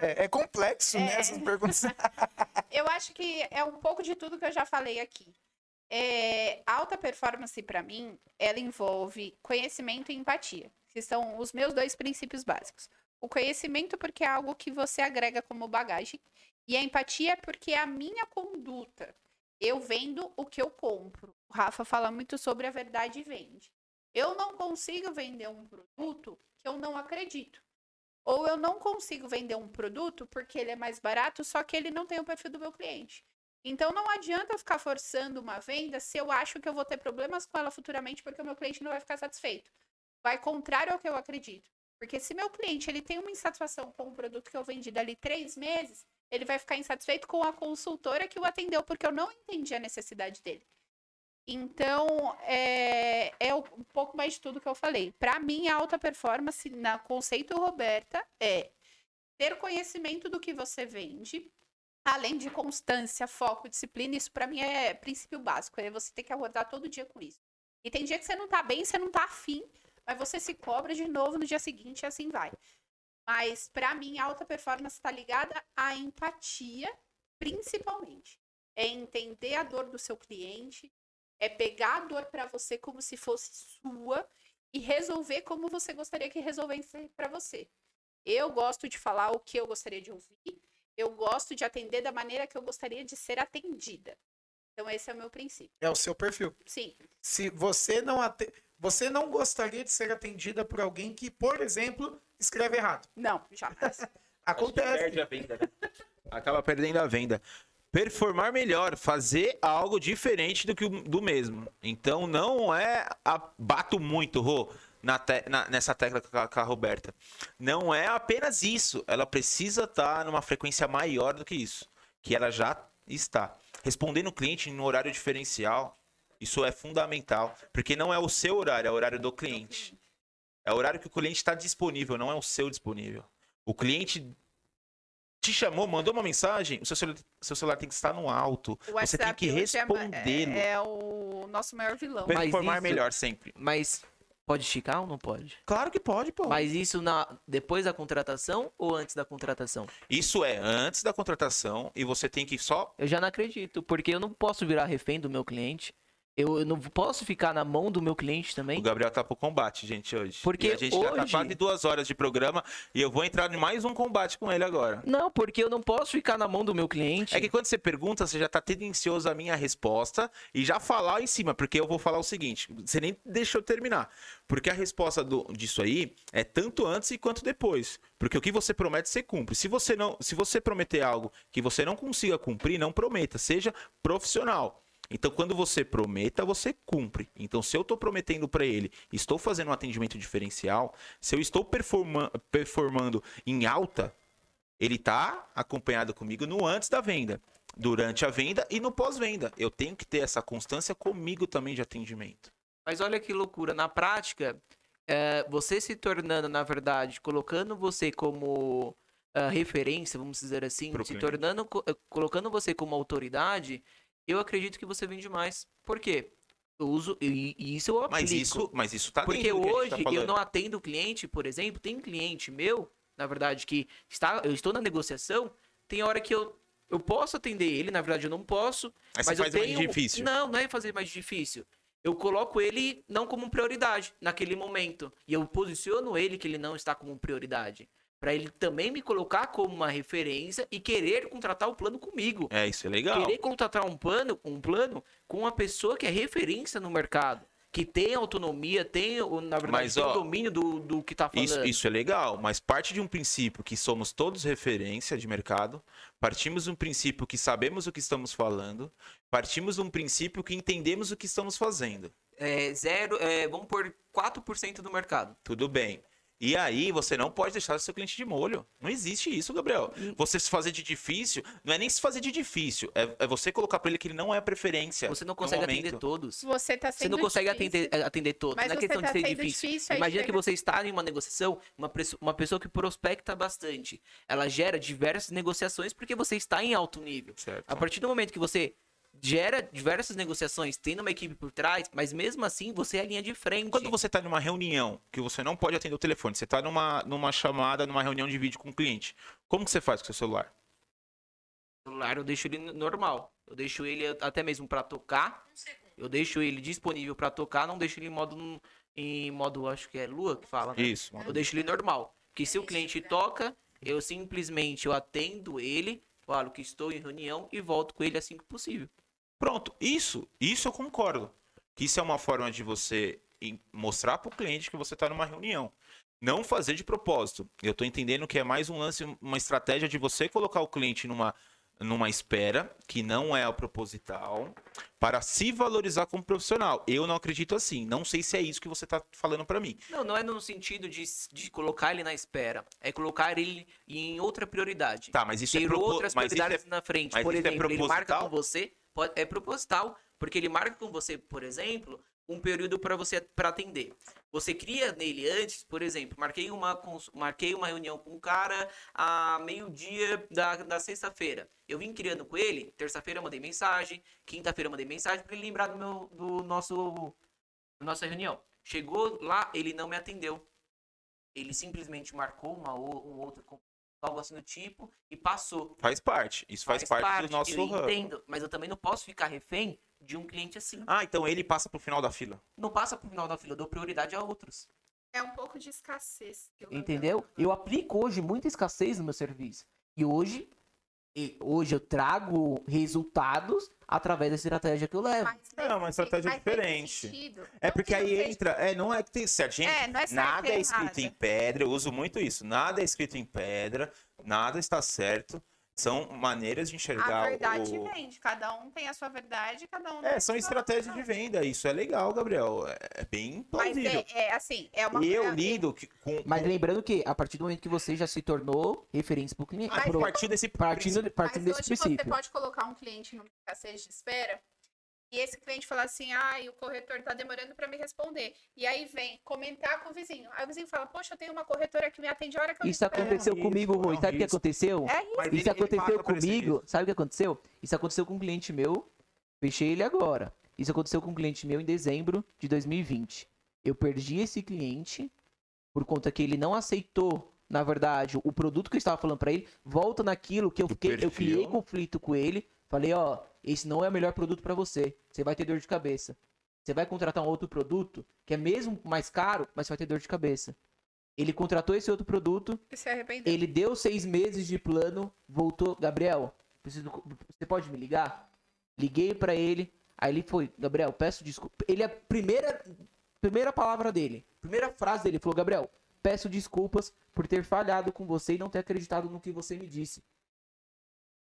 É, é complexo, né? É. Essas perguntas. *laughs* eu acho que é um pouco de tudo que eu já falei aqui. É, alta performance, para mim, ela envolve conhecimento e empatia, que são os meus dois princípios básicos. O conhecimento, porque é algo que você agrega como bagagem, e a empatia, porque é a minha conduta. Eu vendo o que eu compro. O Rafa fala muito sobre a verdade vende. Eu não consigo vender um produto que eu não acredito. Ou eu não consigo vender um produto porque ele é mais barato, só que ele não tem o perfil do meu cliente. Então não adianta eu ficar forçando uma venda se eu acho que eu vou ter problemas com ela futuramente porque o meu cliente não vai ficar satisfeito. Vai contrário ao que eu acredito. Porque se meu cliente ele tem uma insatisfação com o produto que eu vendi dali três meses, ele vai ficar insatisfeito com a consultora que o atendeu porque eu não entendi a necessidade dele. Então, é, é um pouco mais de tudo que eu falei. Para mim, a alta performance, na conceito Roberta, é ter conhecimento do que você vende, além de constância, foco, disciplina. Isso para mim é princípio básico. É você ter que acordar todo dia com isso. E tem dia que você não tá bem, você não tá afim, mas você se cobra de novo no dia seguinte e assim vai. Mas para mim, a alta performance está ligada à empatia, principalmente. É entender a dor do seu cliente, é pegar a dor para você como se fosse sua e resolver como você gostaria que resolvesse para você. Eu gosto de falar o que eu gostaria de ouvir, eu gosto de atender da maneira que eu gostaria de ser atendida. Então esse é o meu princípio. É o seu perfil. Sim, Se você não ate... você não gostaria de ser atendida por alguém que, por exemplo, escreve errado. não, jamais. *laughs* Acontece. Perde a venda, né? Acaba perdendo a venda. Performar melhor, fazer algo diferente do que do mesmo. Então não é a, bato muito, Rô, na te- na- nessa tecla com a, com a Roberta. Não é apenas isso. Ela precisa estar numa frequência maior do que isso. Que ela já está. Respondendo o cliente no horário diferencial, isso é fundamental. Porque não é o seu horário, é o horário do cliente. É o horário que o cliente está disponível, não é o seu disponível. O cliente te chamou, mandou uma mensagem, o seu celular, seu celular tem que estar no alto. O Você tem que é respondê-lo. É, é o nosso maior vilão. Mas Performar isso- melhor sempre. Mas pode esticar ou não pode? Claro que pode, pô. Mas isso na, depois da contratação ou antes da contratação? Isso é antes da contratação e você tem que só. Eu já não acredito, porque eu não posso virar refém do meu cliente. Eu, eu não posso ficar na mão do meu cliente O também. Gabriel tá pro combate, gente, hoje. Porque E a gente já tá hoje- quase duas horas de programa e eu vou entrar em mais um combate com ele agora. Não, porque eu não posso ficar na mão do meu cliente. É que quando você pergunta, você já tá tendencioso à minha resposta e já falar em cima, porque eu vou falar o seguinte, você nem deixou terminar. Porque a resposta do- disso aí é tanto antes e quanto depois. Porque o que você promete, você cumpre. Se você não, se você prometer algo que você não consiga cumprir, não prometa, seja profissional. Então, quando você prometa, você cumpre. Então, se eu estou prometendo para ele, estou fazendo um atendimento diferencial, se eu estou performa- performando em alta, ele está acompanhado comigo no antes da venda, durante a venda e no pós-venda. Eu tenho que ter essa constância comigo também de atendimento. Mas olha que loucura. Na prática, é, você se tornando, na verdade, colocando você como ah, referência, vamos dizer assim, Pro se cliente. tornando, co- colocando você como autoridade, eu acredito que você vende mais. Por quê? Eu uso, e, e isso eu aplico. Mas isso, mas isso tá Porque gente hoje tá eu não atendo o cliente, por exemplo, tem cliente meu, na verdade, que está, eu estou na negociação, tem hora que eu, eu posso atender ele, na verdade eu não posso, Aí você mas faz eu mais tenho... difícil. Não, não é fazer mais difícil. Eu coloco ele não como prioridade naquele momento. E eu posiciono ele que ele não está como prioridade. Pra ele também me colocar como uma referência e querer contratar o plano comigo. É, isso é legal. Querer contratar um plano, um plano com uma pessoa que é referência no mercado. Que tem autonomia, tem, na verdade, Mas, tem o domínio do, do que tá falando. Isso, isso é legal, mas parte de um princípio que somos todos referência de mercado, partimos de um princípio que sabemos o que estamos falando, partimos de um princípio que entendemos o que estamos fazendo. É, zero, é, vamos por 4% do mercado. Tudo bem. E aí, você não pode deixar seu cliente de molho. Não existe isso, Gabriel. Você se fazer de difícil, não é nem se fazer de difícil, é, é você colocar pra ele que ele não é a preferência. Você não consegue atender todos. Você tá Você sendo não consegue difícil. atender, atender todos. Mas não é você questão tá de ser difícil. difícil, Imagina que chega- você está em uma negociação, uma, uma pessoa que prospecta bastante. Ela gera diversas negociações porque você está em alto nível. Certo. A partir do momento que você gera diversas negociações, tendo uma equipe por trás, mas mesmo assim você é a linha de frente. Quando você está numa reunião, que você não pode atender o telefone, você está numa, numa chamada, numa reunião de vídeo com o cliente, como que você faz com o seu celular? O celular eu deixo ele normal. Eu deixo ele até mesmo para tocar. Eu deixo ele disponível para tocar, não deixo ele em modo em modo acho que é lua que fala, né? Isso. Eu deixo ele normal. Que se o cliente toca, eu simplesmente eu atendo ele, falo que estou em reunião e volto com ele assim que possível. Pronto, isso, isso eu concordo. Que isso é uma forma de você mostrar pro cliente que você tá numa reunião. Não fazer de propósito. Eu tô entendendo que é mais um lance, uma estratégia de você colocar o cliente numa, numa espera, que não é o proposital, para se valorizar como profissional. Eu não acredito assim. Não sei se é isso que você tá falando para mim. Não, não é no sentido de, de colocar ele na espera. É colocar ele em outra prioridade. Tá, mas isso é ter propo- outras é- prioridades na frente. mas Por é exemplo, ele marca com você, pode- é proposital, porque ele marca com você, por exemplo, um período para você para atender. Você cria nele antes, por exemplo, marquei uma marquei uma reunião com um cara a meio-dia da, da sexta-feira. Eu vim criando com ele, terça-feira mandei mensagem, quinta-feira mandei mensagem para ele lembrar do meu do nosso nossa reunião. Chegou lá, ele não me atendeu. Ele simplesmente marcou uma, um outro algo assim do tipo e passou. Faz parte. Isso faz, parte, do nosso eu ramo. entendo, mas eu também não posso ficar refém de um cliente assim. Ah, então ele passa pro final da fila. Não passa pro final da fila, eu dou prioridade a outros. É um pouco de escassez. Entendeu? Eu aplico hoje muita escassez no meu serviço. E hoje, e hoje eu trago resultados através da estratégia que eu levo. Mas É uma estratégia mas diferente. É não porque que não aí entra. É, não é que tem certo, gente. É, não é certo nada é escrito errado. em pedra. Eu uso muito isso. Nada é escrito em pedra. Nada está certo. São maneiras de enxergar A verdade o. vende. Cada um tem a sua verdade, cada um tem É, são sua estratégias de venda. Isso é legal, Gabriel. É é bem Mas plausível. é, é assim, é uma E eu é- lido que- com. Mas lembrando que a partir do momento que você já se tornou referência para o cliente, a pro- partir desse partindo, princípio- partindo Mas desse hoje você princípio. pode colocar um cliente numa escassez de espera e esse cliente falar assim, ai, o corretor tá demorando para me responder. E aí vem comentar com o vizinho. Aí o vizinho fala, poxa, eu tenho uma corretora que me atende a hora que eu Isso espero." aconteceu É comigo, risco, Rui. Sabe o que aconteceu? É isso. Ele- Isso ele aconteceu comigo. Sabe o que aconteceu? Isso aconteceu com um cliente meu. Fechei ele agora. Isso aconteceu com um cliente meu em dezembro de 2020. Eu perdi esse cliente por conta que ele não aceitou, na verdade, o produto que eu estava falando para ele. Volta naquilo que eu fiquei, eu criei conflito com ele. Falei, ó, esse não é o melhor produto para você. Você vai ter dor de cabeça. Você vai contratar um outro produto que é mesmo mais caro, mas você vai ter dor de cabeça. Ele contratou esse outro produto, ele deu seis meses de plano, voltou. Gabriel, preciso, você pode me ligar? Liguei pra ele, aí ele foi, Gabriel, peço desculpa. Ele é a primeira, primeira palavra dele, primeira frase dele, falou, Gabriel, peço desculpas por ter falhado com você e não ter acreditado no que você me disse.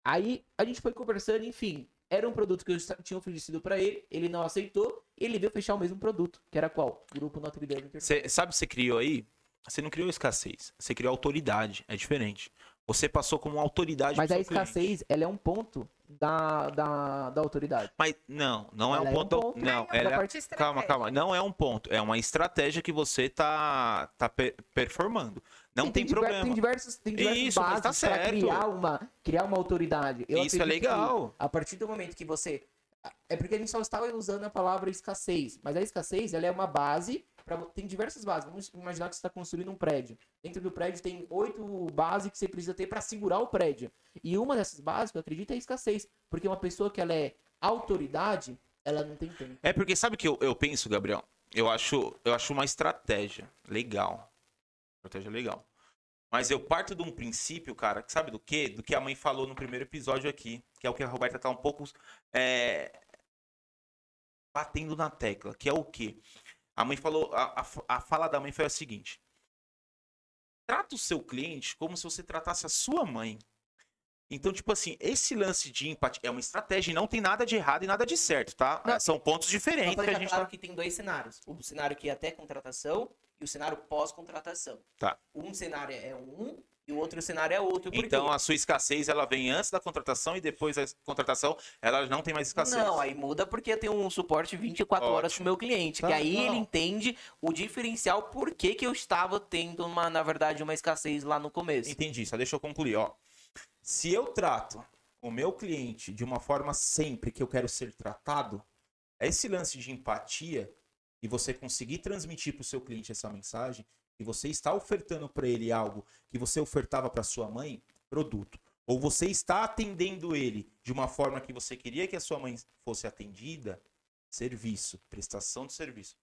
Aí a gente foi conversando, enfim, era um produto que eu tinha oferecido pra ele, ele não aceitou, e ele veio fechar o mesmo produto, que era qual? Grupo Notre Dame. Cê, sabe o que você criou aí? Você não criou escassez. Você criou autoridade. É diferente. Você passou como autoridade Mas a seu cliente. escassez, ela é um ponto da, da, da autoridade. Mas não, não é Ela um é um ponto. ponto. Não, é ela é- Calma, calma. Não é um ponto. É uma estratégia que você tá, tá pe- performando. Não tem, diver- problema. Tem diversos, tem diversos Isso, mas bases tá certo. criar uma, criar uma autoridade. Eu Isso é legal. A partir do momento que você... É porque a gente só estava usando a palavra escassez. Mas a escassez, ela é uma base... Pra... Tem diversas bases. Vamos imaginar que você está construindo um prédio. Dentro do prédio tem oito bases que você precisa ter para segurar o prédio. E uma dessas bases, eu acredito, é a escassez. Porque uma pessoa que ela é autoridade, ela não tem tempo. É porque sabe o que eu, eu penso, Gabriel? Eu acho, eu acho uma estratégia legal. Estratégia legal. Mas eu parto de um princípio, cara, que sabe do quê? Do que a mãe falou no primeiro episódio aqui. Que é o que a Roberta tá um pouco é, batendo na tecla. Que é o quê? A mãe falou. A, a, a fala da mãe foi a seguinte: trata o seu cliente como se você tratasse a sua mãe. Então, tipo assim, esse lance de empatia é uma estratégia e não tem nada de errado e nada de certo, tá? Não. São pontos Só diferentes pra que a gente claro tá. que tem dois cenários. O cenário que é até contratação e o cenário pós-contratação. Tá. Um cenário é um e o outro cenário é outro. Então quê? a sua escassez ela vem antes da contratação e depois da contratação ela não tem mais escassez. Não, aí muda porque eu tenho um suporte 24 horas Ótimo. pro meu cliente. Tá, que aí não. ele entende o diferencial por que, que eu estava tendo, uma, na verdade, uma escassez lá no começo. Entendi, só deixa eu concluir, ó. Se eu trato o meu cliente de uma forma sempre que eu quero ser tratado, esse lance de empatia e você conseguir transmitir para o seu cliente essa mensagem que você está ofertando para ele algo que você ofertava para sua mãe, produto, ou você está atendendo ele de uma forma que você queria que a sua mãe fosse atendida, serviço, prestação de serviço.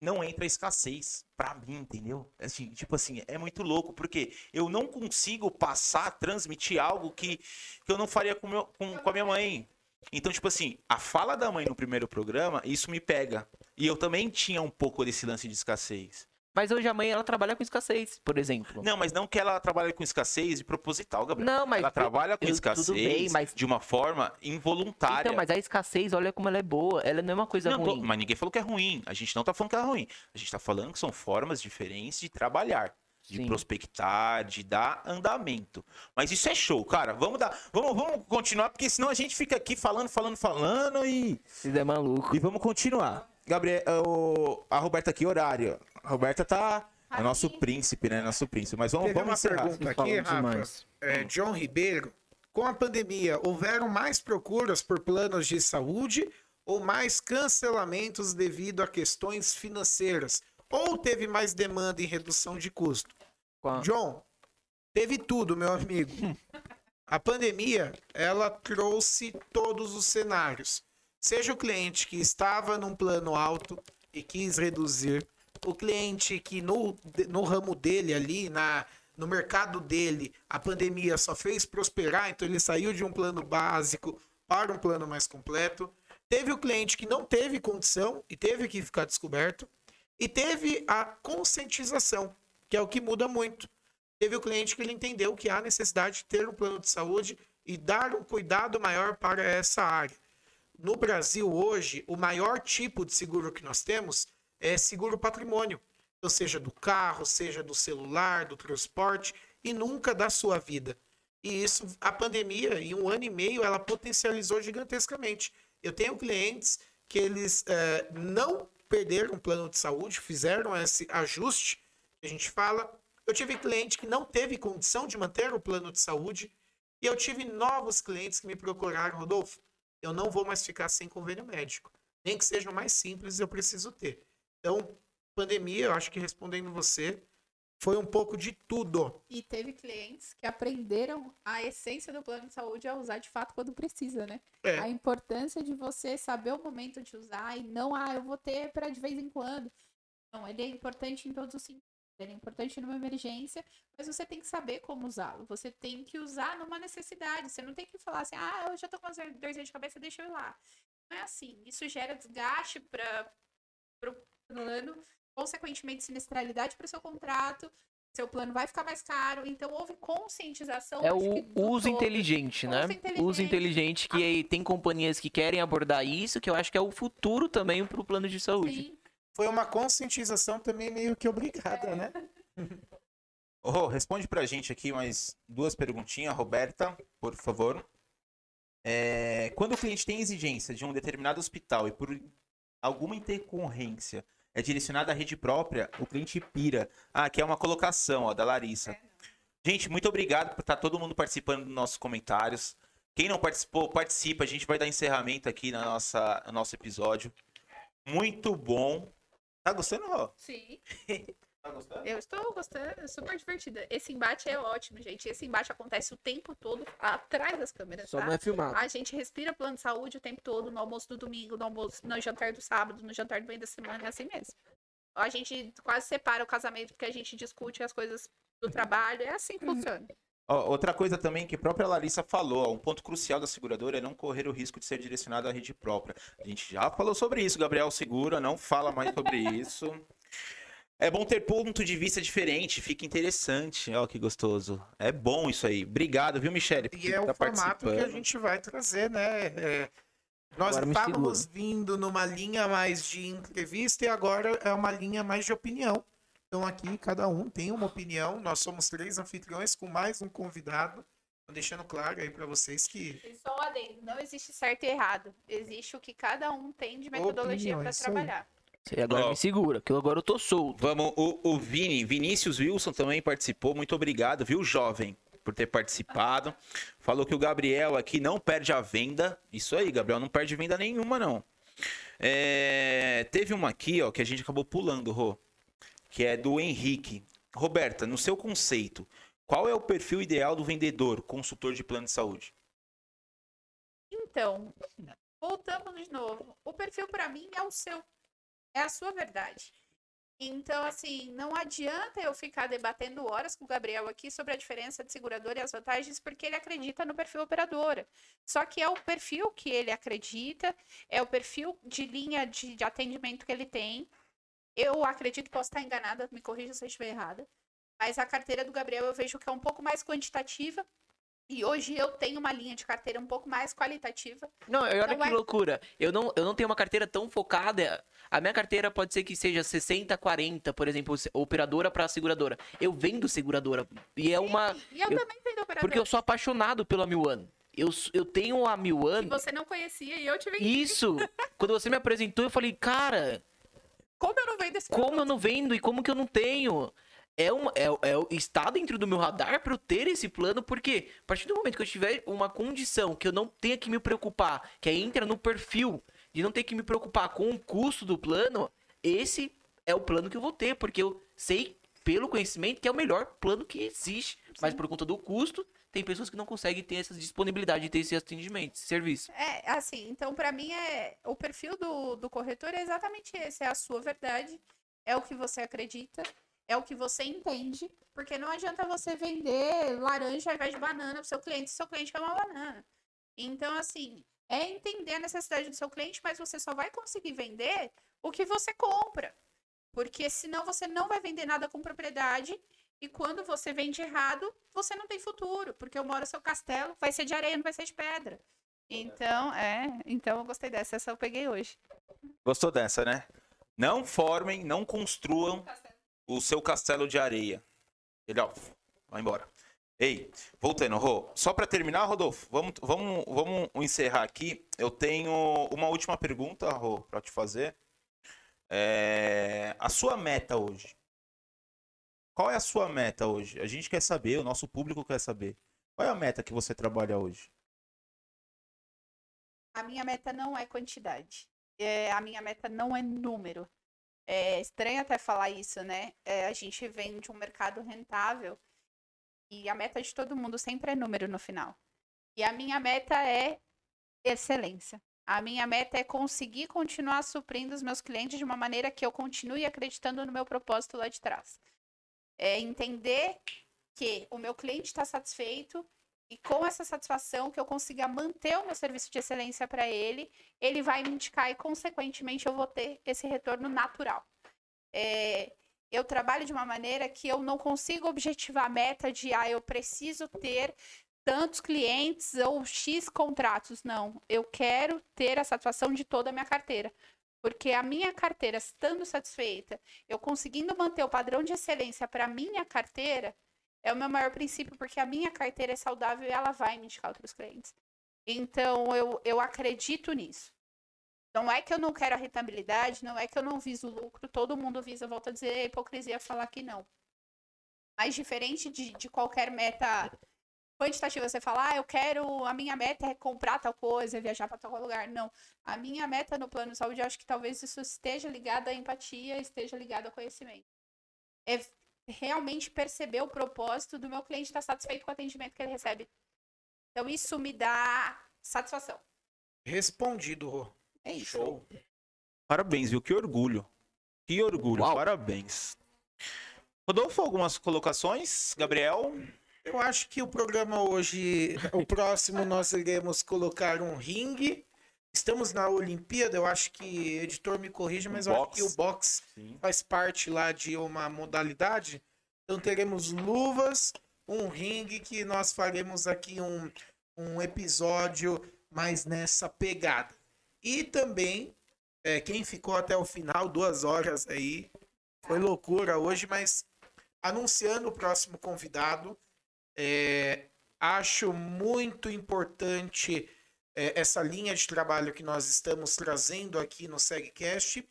Não entra escassez pra mim, entendeu? Assim, tipo assim, é muito louco, porque eu não consigo passar, transmitir algo que, que eu não faria com, meu, com, com a minha mãe. Então, tipo assim, a fala da mãe no primeiro programa, isso me pega. E eu também tinha um pouco desse lance de escassez. Mas hoje a mãe, ela trabalha com escassez, por exemplo. Não, mas não que ela trabalhe com escassez de proposital, Gabriel. Não, mas... ela trabalha com eu- escassez bem, mas- de uma forma involuntária. Então, mas a escassez, olha como ela é boa. Ela não é uma coisa Não, ruim. mas ninguém falou que é ruim. A gente não tá falando que é ruim. A gente tá falando que são formas diferentes de trabalhar, de Sim. prospectar, de dar andamento. Mas isso é show, cara. Vamos dar, vamos, vamos continuar porque senão a gente fica aqui falando, falando, falando e Você é maluco. e vamos continuar. Gabriel, o- a Roberta aqui horário. Roberta tá é nosso príncipe, né? Nosso príncipe. Mas vamos, Teve vamos uma encerrar. pergunta aqui, Rafa. demais. É, John Ribeiro. Com a pandemia, houveram mais procuras por planos de saúde ou mais cancelamentos devido a questões financeiras? Ou teve mais demanda e redução de custo? A- John, teve tudo, meu amigo. A pandemia, ela trouxe todos os cenários. Seja o cliente que estava num plano alto e quis reduzir, o cliente que no, no ramo dele ali, na, no mercado dele, a pandemia só fez prosperar, então ele saiu de um plano básico para um plano mais completo. Teve o cliente que não teve condição e teve que ficar descoberto. E teve a conscientização, que é o que muda muito. Teve o cliente que ele entendeu que há necessidade de ter um plano de saúde e dar um cuidado maior para essa área. No Brasil, hoje, o maior tipo de seguro que nós temos é seguro patrimônio. Então, seja do carro, seja do celular, do transporte e nunca da sua vida. E isso, a pandemia, em um ano e meio, ela potencializou gigantescamente. Eu tenho clientes que eles eh, não perderam o plano de saúde, fizeram esse ajuste que a gente fala. Eu tive cliente que não teve condição de manter o plano de saúde. E eu tive novos clientes que me procuraram, Rodolfo. Eu não vou mais ficar sem convênio médico. Nem que seja o mais simples, eu preciso ter. Então, pandemia, eu acho que respondendo você, foi um pouco de tudo. E teve clientes que aprenderam a essência do plano de saúde a usar de fato quando precisa, né? É. A importância de você saber o momento de usar e não, ah, eu vou ter para de vez em quando. Não, ele é importante em todos os sentidos. Ele é importante numa emergência, mas você tem que saber como usá-lo. Você tem que usar numa necessidade. Você não tem que falar assim, ah, eu já tô com dorzinha de cabeça, deixa eu ir lá. Não é assim. Isso gera desgaste para o plano, consequentemente sinistralidade para o seu contrato. Seu plano vai ficar mais caro. Então, houve conscientização. É o do uso todo. inteligente, né? Uso inteligente. Uso inteligente que aí tem companhias que querem abordar isso, que eu acho que é o futuro também pro plano de saúde. Sim. Foi uma conscientização também meio que obrigada, né? *laughs* Ô, Rô, responde pra gente aqui mais duas perguntinhas, Roberta, por favor. É, quando o cliente tem exigência de um determinado hospital e por alguma intercorrência é direcionado à rede própria, o cliente pira. Ah, aqui é uma colocação, ó, da Larissa. Gente, muito obrigado por estar todo mundo participando dos nossos comentários. Quem não participou, participa. A gente vai dar encerramento aqui na nossa, no nosso episódio. Muito bom. Tá gostando, Rô? Sim. *laughs* Tá gostando? Eu estou gostando, é super divertida. Esse embate é ótimo, gente. Esse embate acontece o tempo todo atrás das câmeras, Só tá? não é filmado. A gente respira plano de saúde o tempo todo, no almoço do domingo, no almoço, no jantar do sábado, no jantar do meio da semana, é assim mesmo. A gente quase separa o casamento porque a gente discute as coisas do trabalho, é assim que funciona. Ó, outra coisa também que a própria Larissa falou, ó, um ponto crucial da seguradora é não correr o risco de ser direcionado à rede própria. A gente já falou sobre isso, Gabriel Segura, não fala mais sobre isso. É bom ter ponto de vista diferente, fica interessante. Ó, que gostoso. É bom isso aí. Obrigado, viu, Michele? E é o tá formato que a gente vai trazer, né? É, nós Agora estávamos vindo numa linha mais de entrevista e agora é uma linha mais de opinião. Então aqui cada um tem uma opinião. Nós somos três anfitriões com mais um convidado. Tô deixando claro aí para vocês que E só um adendo, não existe certo e errado. Existe o que cada um tem de metodologia para isso aí. Você agora Ó. me segura, que agora eu tô solto. Vamos, o, o Vini, Vinícius Wilson também participou. Muito obrigado, viu, jovem, por ter participado. Falou que o Gabriel aqui não perde a venda. Isso aí, Gabriel, não perde venda nenhuma, não. É, teve uma aqui, ó, que a gente acabou pulando, Rô, que é do Henrique. Roberta, no seu conceito, qual é o perfil ideal do vendedor, consultor de plano de saúde? Então, voltamos de novo. O perfil para mim é o seu. É a sua verdade. Então, assim, não adianta eu ficar debatendo horas com o Gabriel aqui sobre a diferença de seguradora e as vantagens, porque ele acredita no perfil operadora. Só que é o perfil que ele acredita, é o perfil de linha de, de atendimento que ele tem. Eu acredito, posso estar enganada, me corrija se eu estiver errada. Mas a carteira do Gabriel eu vejo que é um pouco mais quantitativa. E hoje eu tenho uma linha de carteira um pouco mais qualitativa. Não, olha Então que vai- loucura. Eu não, eu não tenho uma carteira tão focada. A minha carteira pode ser que seja 60, 40, por exemplo, operadora para seguradora. Eu vendo seguradora. E é uma. E eu, eu- também tenho operador Porque eu sou apaixonado pela Miwan. Eu, eu tenho a que Miwan. você não conhecia e eu te vendi. Isso! Quando você me apresentou, eu falei, cara, Como eu não vendo esse como eu não vendo e como que eu não tenho? É uma, é, é, está dentro do meu radar para eu ter esse plano, porque a partir do momento que eu tiver uma condição que eu não tenha que me preocupar, que aí entra no perfil, de não ter que me preocupar com o custo do plano, esse é o plano que eu vou ter, porque eu sei, pelo conhecimento, que é o melhor plano que existe. Mas por conta do custo, tem pessoas que não conseguem ter essa disponibilidade de ter esse atendimento, esse serviço. É, assim, então pra mim é o perfil do, do corretor é exatamente esse, é a sua verdade, é o que você acredita, é o que você entende, porque não adianta você vender laranja ao invés de banana pro seu cliente, se seu cliente quer uma banana. Então, assim, é entender a necessidade do seu cliente, mas você só vai conseguir vender o que você compra. Porque senão você não vai vender nada com propriedade e quando você vende errado, você não tem futuro, porque uma hora seu castelo vai ser de areia, não vai ser de pedra. Então, é, então eu gostei dessa, essa eu peguei hoje. Gostou dessa, né? Não formem, não construam o seu castelo de areia. Ele, ó, vai embora. Ei, voltando, Rô. Só para terminar, Rodolfo, vamos, vamos, vamos encerrar aqui. Eu tenho uma última pergunta, Rô, para te fazer. É, A sua meta hoje? Qual é a sua meta hoje? A gente quer saber, o nosso público quer saber. Qual é a meta que você trabalha hoje? A minha meta não é quantidade. É, a minha meta não é número. É estranho até falar isso, né? É, a gente vem de um mercado rentável e a meta de todo mundo sempre é número no final. E a minha meta é excelência. A minha meta é conseguir continuar suprindo os meus clientes de uma maneira que eu continue acreditando no meu propósito lá de trás. É entender que o meu cliente está satisfeito e com essa satisfação que eu consiga manter o meu serviço de excelência para ele, ele vai me indicar e, consequentemente, eu vou ter esse retorno natural. É, eu trabalho de uma maneira que eu não consigo objetivar a meta de, ah, eu preciso ter tantos clientes ou X contratos. Não, eu quero ter a satisfação de toda a minha carteira. Porque a minha carteira estando satisfeita, eu conseguindo manter o padrão de excelência para a minha carteira, é o meu maior princípio, porque a minha carteira é saudável e ela vai me indicar outros clientes. Então, eu, eu acredito nisso. Não é que eu não quero a rentabilidade, não é que eu não viso lucro, todo mundo visa, volto a dizer, é hipocrisia falar que não. Mas diferente de, de qualquer meta quantitativa, você falar, ah, eu quero, a minha meta é comprar tal coisa, viajar para tal lugar. Não. A minha meta no plano de saúde, eu acho que talvez isso esteja ligado à empatia, esteja ligado ao conhecimento. É realmente perceber o propósito do meu cliente estar satisfeito com o atendimento que ele recebe. Então, isso me dá satisfação. Respondido, Rô. É isso. Show. Parabéns, viu? Que orgulho. Que orgulho. Uau. Parabéns. Rodolfo, algumas colocações? Gabriel? Eu acho que o programa hoje, o próximo, nós iremos colocar um ringue. Estamos na Olimpíada, eu acho que editor me corrija, mas eu acho que o boxe Sim. faz parte lá de uma modalidade. Então teremos luvas, um ringue que nós faremos aqui um, um episódio mais nessa pegada. E também, é, quem ficou até o final, duas horas aí, foi loucura hoje, mas anunciando o próximo convidado, é, acho muito importante é, essa linha de trabalho que nós estamos trazendo aqui no SegCast.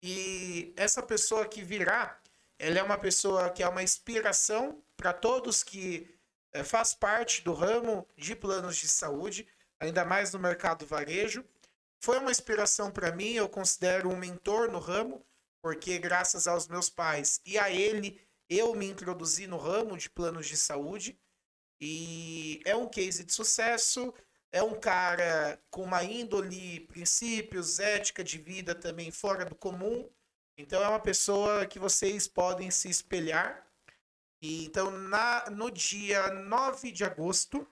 E essa pessoa que virá, ela é uma pessoa que é uma inspiração para todos que é, faz parte do ramo de planos de saúde, ainda mais no mercado varejo. Foi uma inspiração para mim, eu considero um mentor no ramo, porque graças aos meus pais e a ele, eu me introduzi no ramo de planos de saúde. E é um case de sucesso, é um cara com uma índole, princípios, ética de vida também fora do comum. Então é uma pessoa que vocês podem se espelhar. E, então, na, no dia 9 de agosto,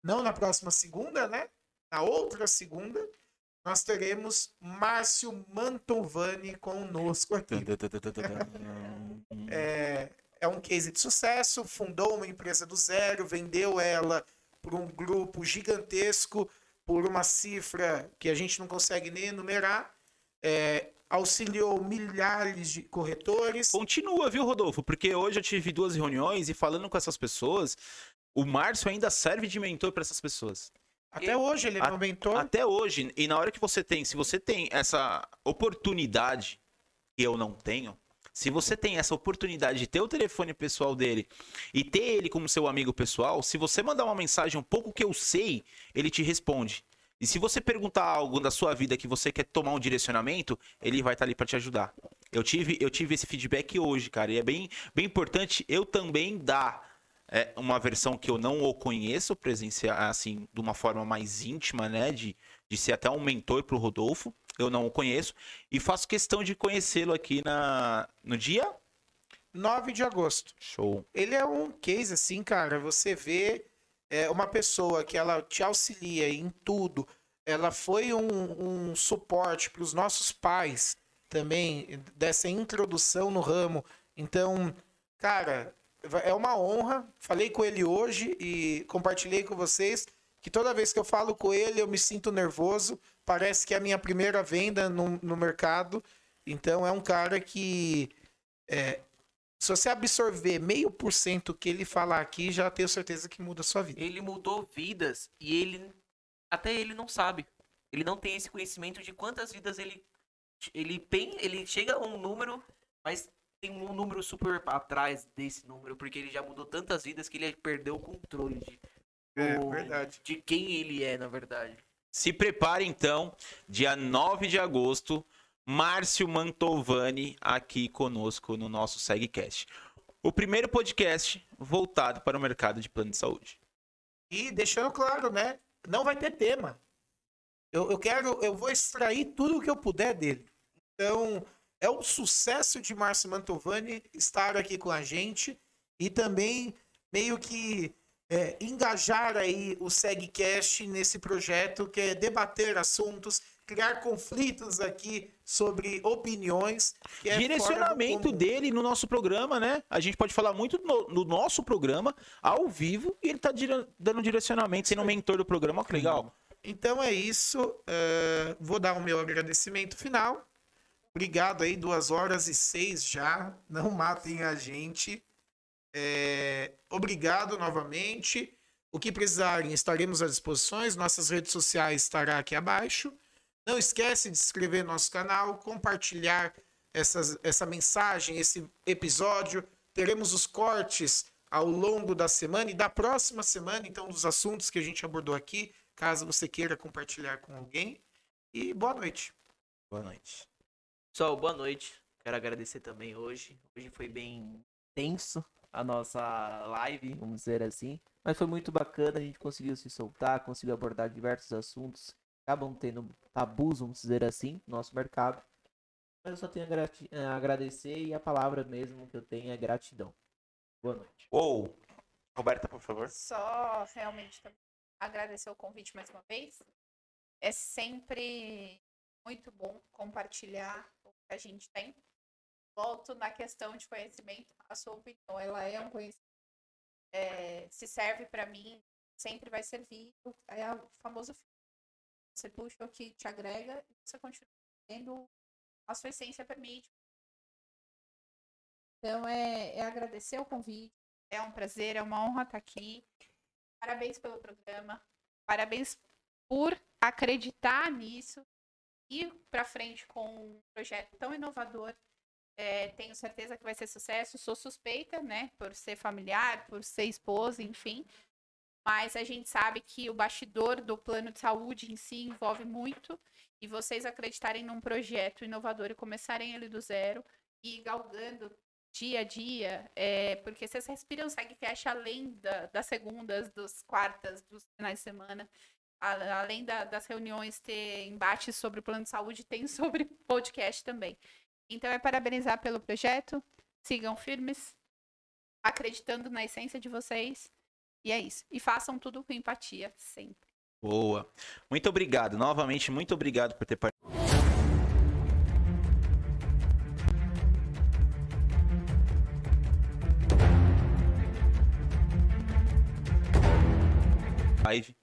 não na próxima segunda, né? Na outra segunda, nós teremos Márcio Mantovani conosco aqui. É, é um case de sucesso, fundou uma empresa do zero, vendeu ela para um grupo gigantesco por uma cifra que a gente não consegue nem enumerar, é, auxiliou milhares de corretores. Continua, viu, Rodolfo? Porque hoje eu tive duas reuniões e falando com essas pessoas, o Márcio ainda serve de mentor para essas pessoas. Até hoje ele é meu mentor. Até hoje, e na hora que você tem, se você tem essa oportunidade que eu não tenho, se você tem essa oportunidade de ter o telefone pessoal dele e ter ele como seu amigo pessoal, se você mandar uma mensagem um pouco que eu sei, ele te responde. E se você perguntar algo da sua vida que você quer tomar um direcionamento, ele vai estar ali para te ajudar. Eu tive, eu tive esse feedback hoje, cara, e é bem, bem importante eu também dar é, uma versão que eu não o conheço presenciar assim de uma forma mais íntima, né, de, de ser até um mentor pro Rodolfo. Eu não o conheço e faço questão de conhecê-lo aqui na no dia 9 de agosto. show. Ele é um case assim, cara. Você vê é, uma pessoa que ela te auxilia em tudo. Ela foi um, um suporte para os nossos pais também dessa introdução no ramo. Então, cara, é uma honra. Falei com ele hoje e compartilhei com vocês que toda vez que eu falo com ele eu me sinto nervoso. Parece que é a minha primeira venda no, no mercado. Então, é um cara que é, se você absorver meio por cento que ele falar aqui, já tenho certeza que muda a sua vida. Ele mudou vidas e ele até ele não sabe. Ele não tem esse conhecimento de quantas vidas ele ele pen, ele chega a um número, mas tem um número super atrás desse número, porque ele já mudou tantas vidas que ele perdeu o controle de, É, verdade. de quem ele é, na verdade. Se prepare então, dia 9 de agosto, Márcio Mantovani aqui conosco no nosso SegCast. O primeiro podcast voltado para o mercado de plano de saúde. E deixando claro, né? Não vai ter tema. Eu, eu quero, eu vou extrair tudo o que eu puder dele. Então, é um sucesso de Márcio Mantovani estar aqui com a gente e também meio que é, engajar aí o SegCast nesse projeto que é debater assuntos, criar conflitos aqui sobre opiniões. É Direcionamento dele no nosso programa, né? A gente pode falar muito no, no nosso programa, ao vivo, e ele tá dire- dando direcionamento, sendo um mentor do programa. Olha que legal. Então é isso. eh, vou dar o meu agradecimento final. Obrigado aí, duas horas e seis já. Não matem a gente. Eh, obrigado novamente. O que precisarem, estaremos à disposição. Nossas redes sociais estará aqui abaixo. Não esquece de se inscrever no nosso canal, compartilhar essas, essa mensagem, esse episódio. Teremos os cortes ao longo da semana e da próxima semana, então, dos assuntos que a gente abordou aqui, caso você queira compartilhar com alguém. E boa noite. Boa noite. Pessoal, boa noite. Quero agradecer também hoje. Hoje foi bem tenso a nossa live, vamos dizer assim. Mas foi muito bacana, a gente conseguiu se soltar, conseguiu abordar diversos assuntos. Acabam tendo tabus, vamos dizer assim, no nosso mercado. Mas eu só tenho a a agradecer e a palavra mesmo que eu tenho é gratidão. Boa noite. Ou, Roberta, por favor. Só realmente agradecer o convite mais uma vez. É sempre muito bom compartilhar o que a gente tem. Volto na questão de conhecimento. A sua opinião, ela é um conhecimento. é, se serve para mim, sempre vai servir. É o famoso. Você puxa o que te agrega e você continua tendo a sua essência permite. Então é, é agradecer o convite. É um prazer, é uma honra estar aqui. Parabéns pelo programa. Parabéns por acreditar nisso. Ir para frente com um projeto tão inovador. É, tenho certeza que vai ser sucesso. Sou suspeita, né? Por ser familiar, por ser esposa, enfim. Mas a gente sabe que o bastidor do plano de saúde em si envolve muito. E vocês acreditarem num projeto inovador e começarem ele do zero e galgando dia a dia, é, porque vocês respiram segue cash além da- das segundas, das quartas, dos finais de semana, além da- das reuniões ter embates sobre o plano de saúde, tem *laughs* sobre podcast também. Então é parabenizar pelo projeto. Sigam firmes, acreditando na essência de vocês. E é isso. E façam tudo com empatia, sempre. Boa. Muito obrigado. Novamente, muito obrigado por ter participado. Live.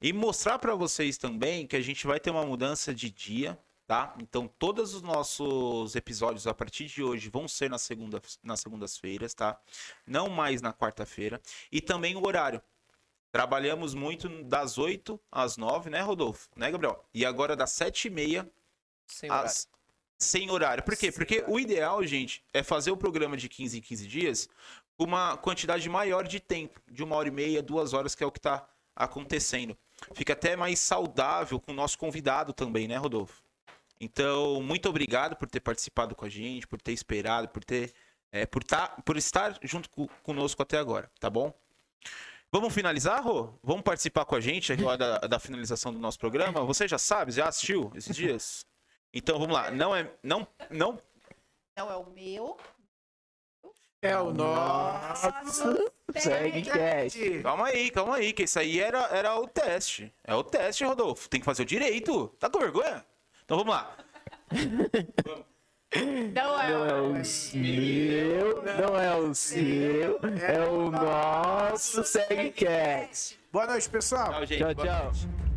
E mostrar para vocês também que a gente vai ter uma mudança de dia, tá? Então todos os nossos episódios a partir de hoje vão ser na segunda, nas segundas-feiras, tá? Não mais na quarta-feira. E também o horário. Trabalhamos muito das 8 às 9, né, Rodolfo? Né, Gabriel? E agora das 7 e meia Sem horário. às... sem horário. Por quê? Sem Porque horário. o ideal, gente, é fazer o programa de 15 em 15 dias com uma quantidade maior de tempo, de uma hora e meia, duas horas, que é o que está acontecendo. Fica até mais saudável com o nosso convidado também, né, Rodolfo? Então, muito obrigado por ter participado com a gente, por ter esperado, por ter, é, por, tá, por estar junto co- conosco até agora, tá bom? Vamos finalizar, Rô? Vamos participar com a gente agora da, da finalização do nosso programa? Você já sabe, já assistiu esses dias? Então vamos lá. Não é, não, não. Não é o meu. É o nosso. Segue cast. Calma aí, calma aí, que isso aí era, era o teste. É o teste, Rodolfo. Tem que fazer o direito. Tá com vergonha? Então vamos lá. Não é, Não é o meu, não é o seu, é o nosso Segue Cast. Boa noite, pessoal. Tchau, gente. Tchau, tchau.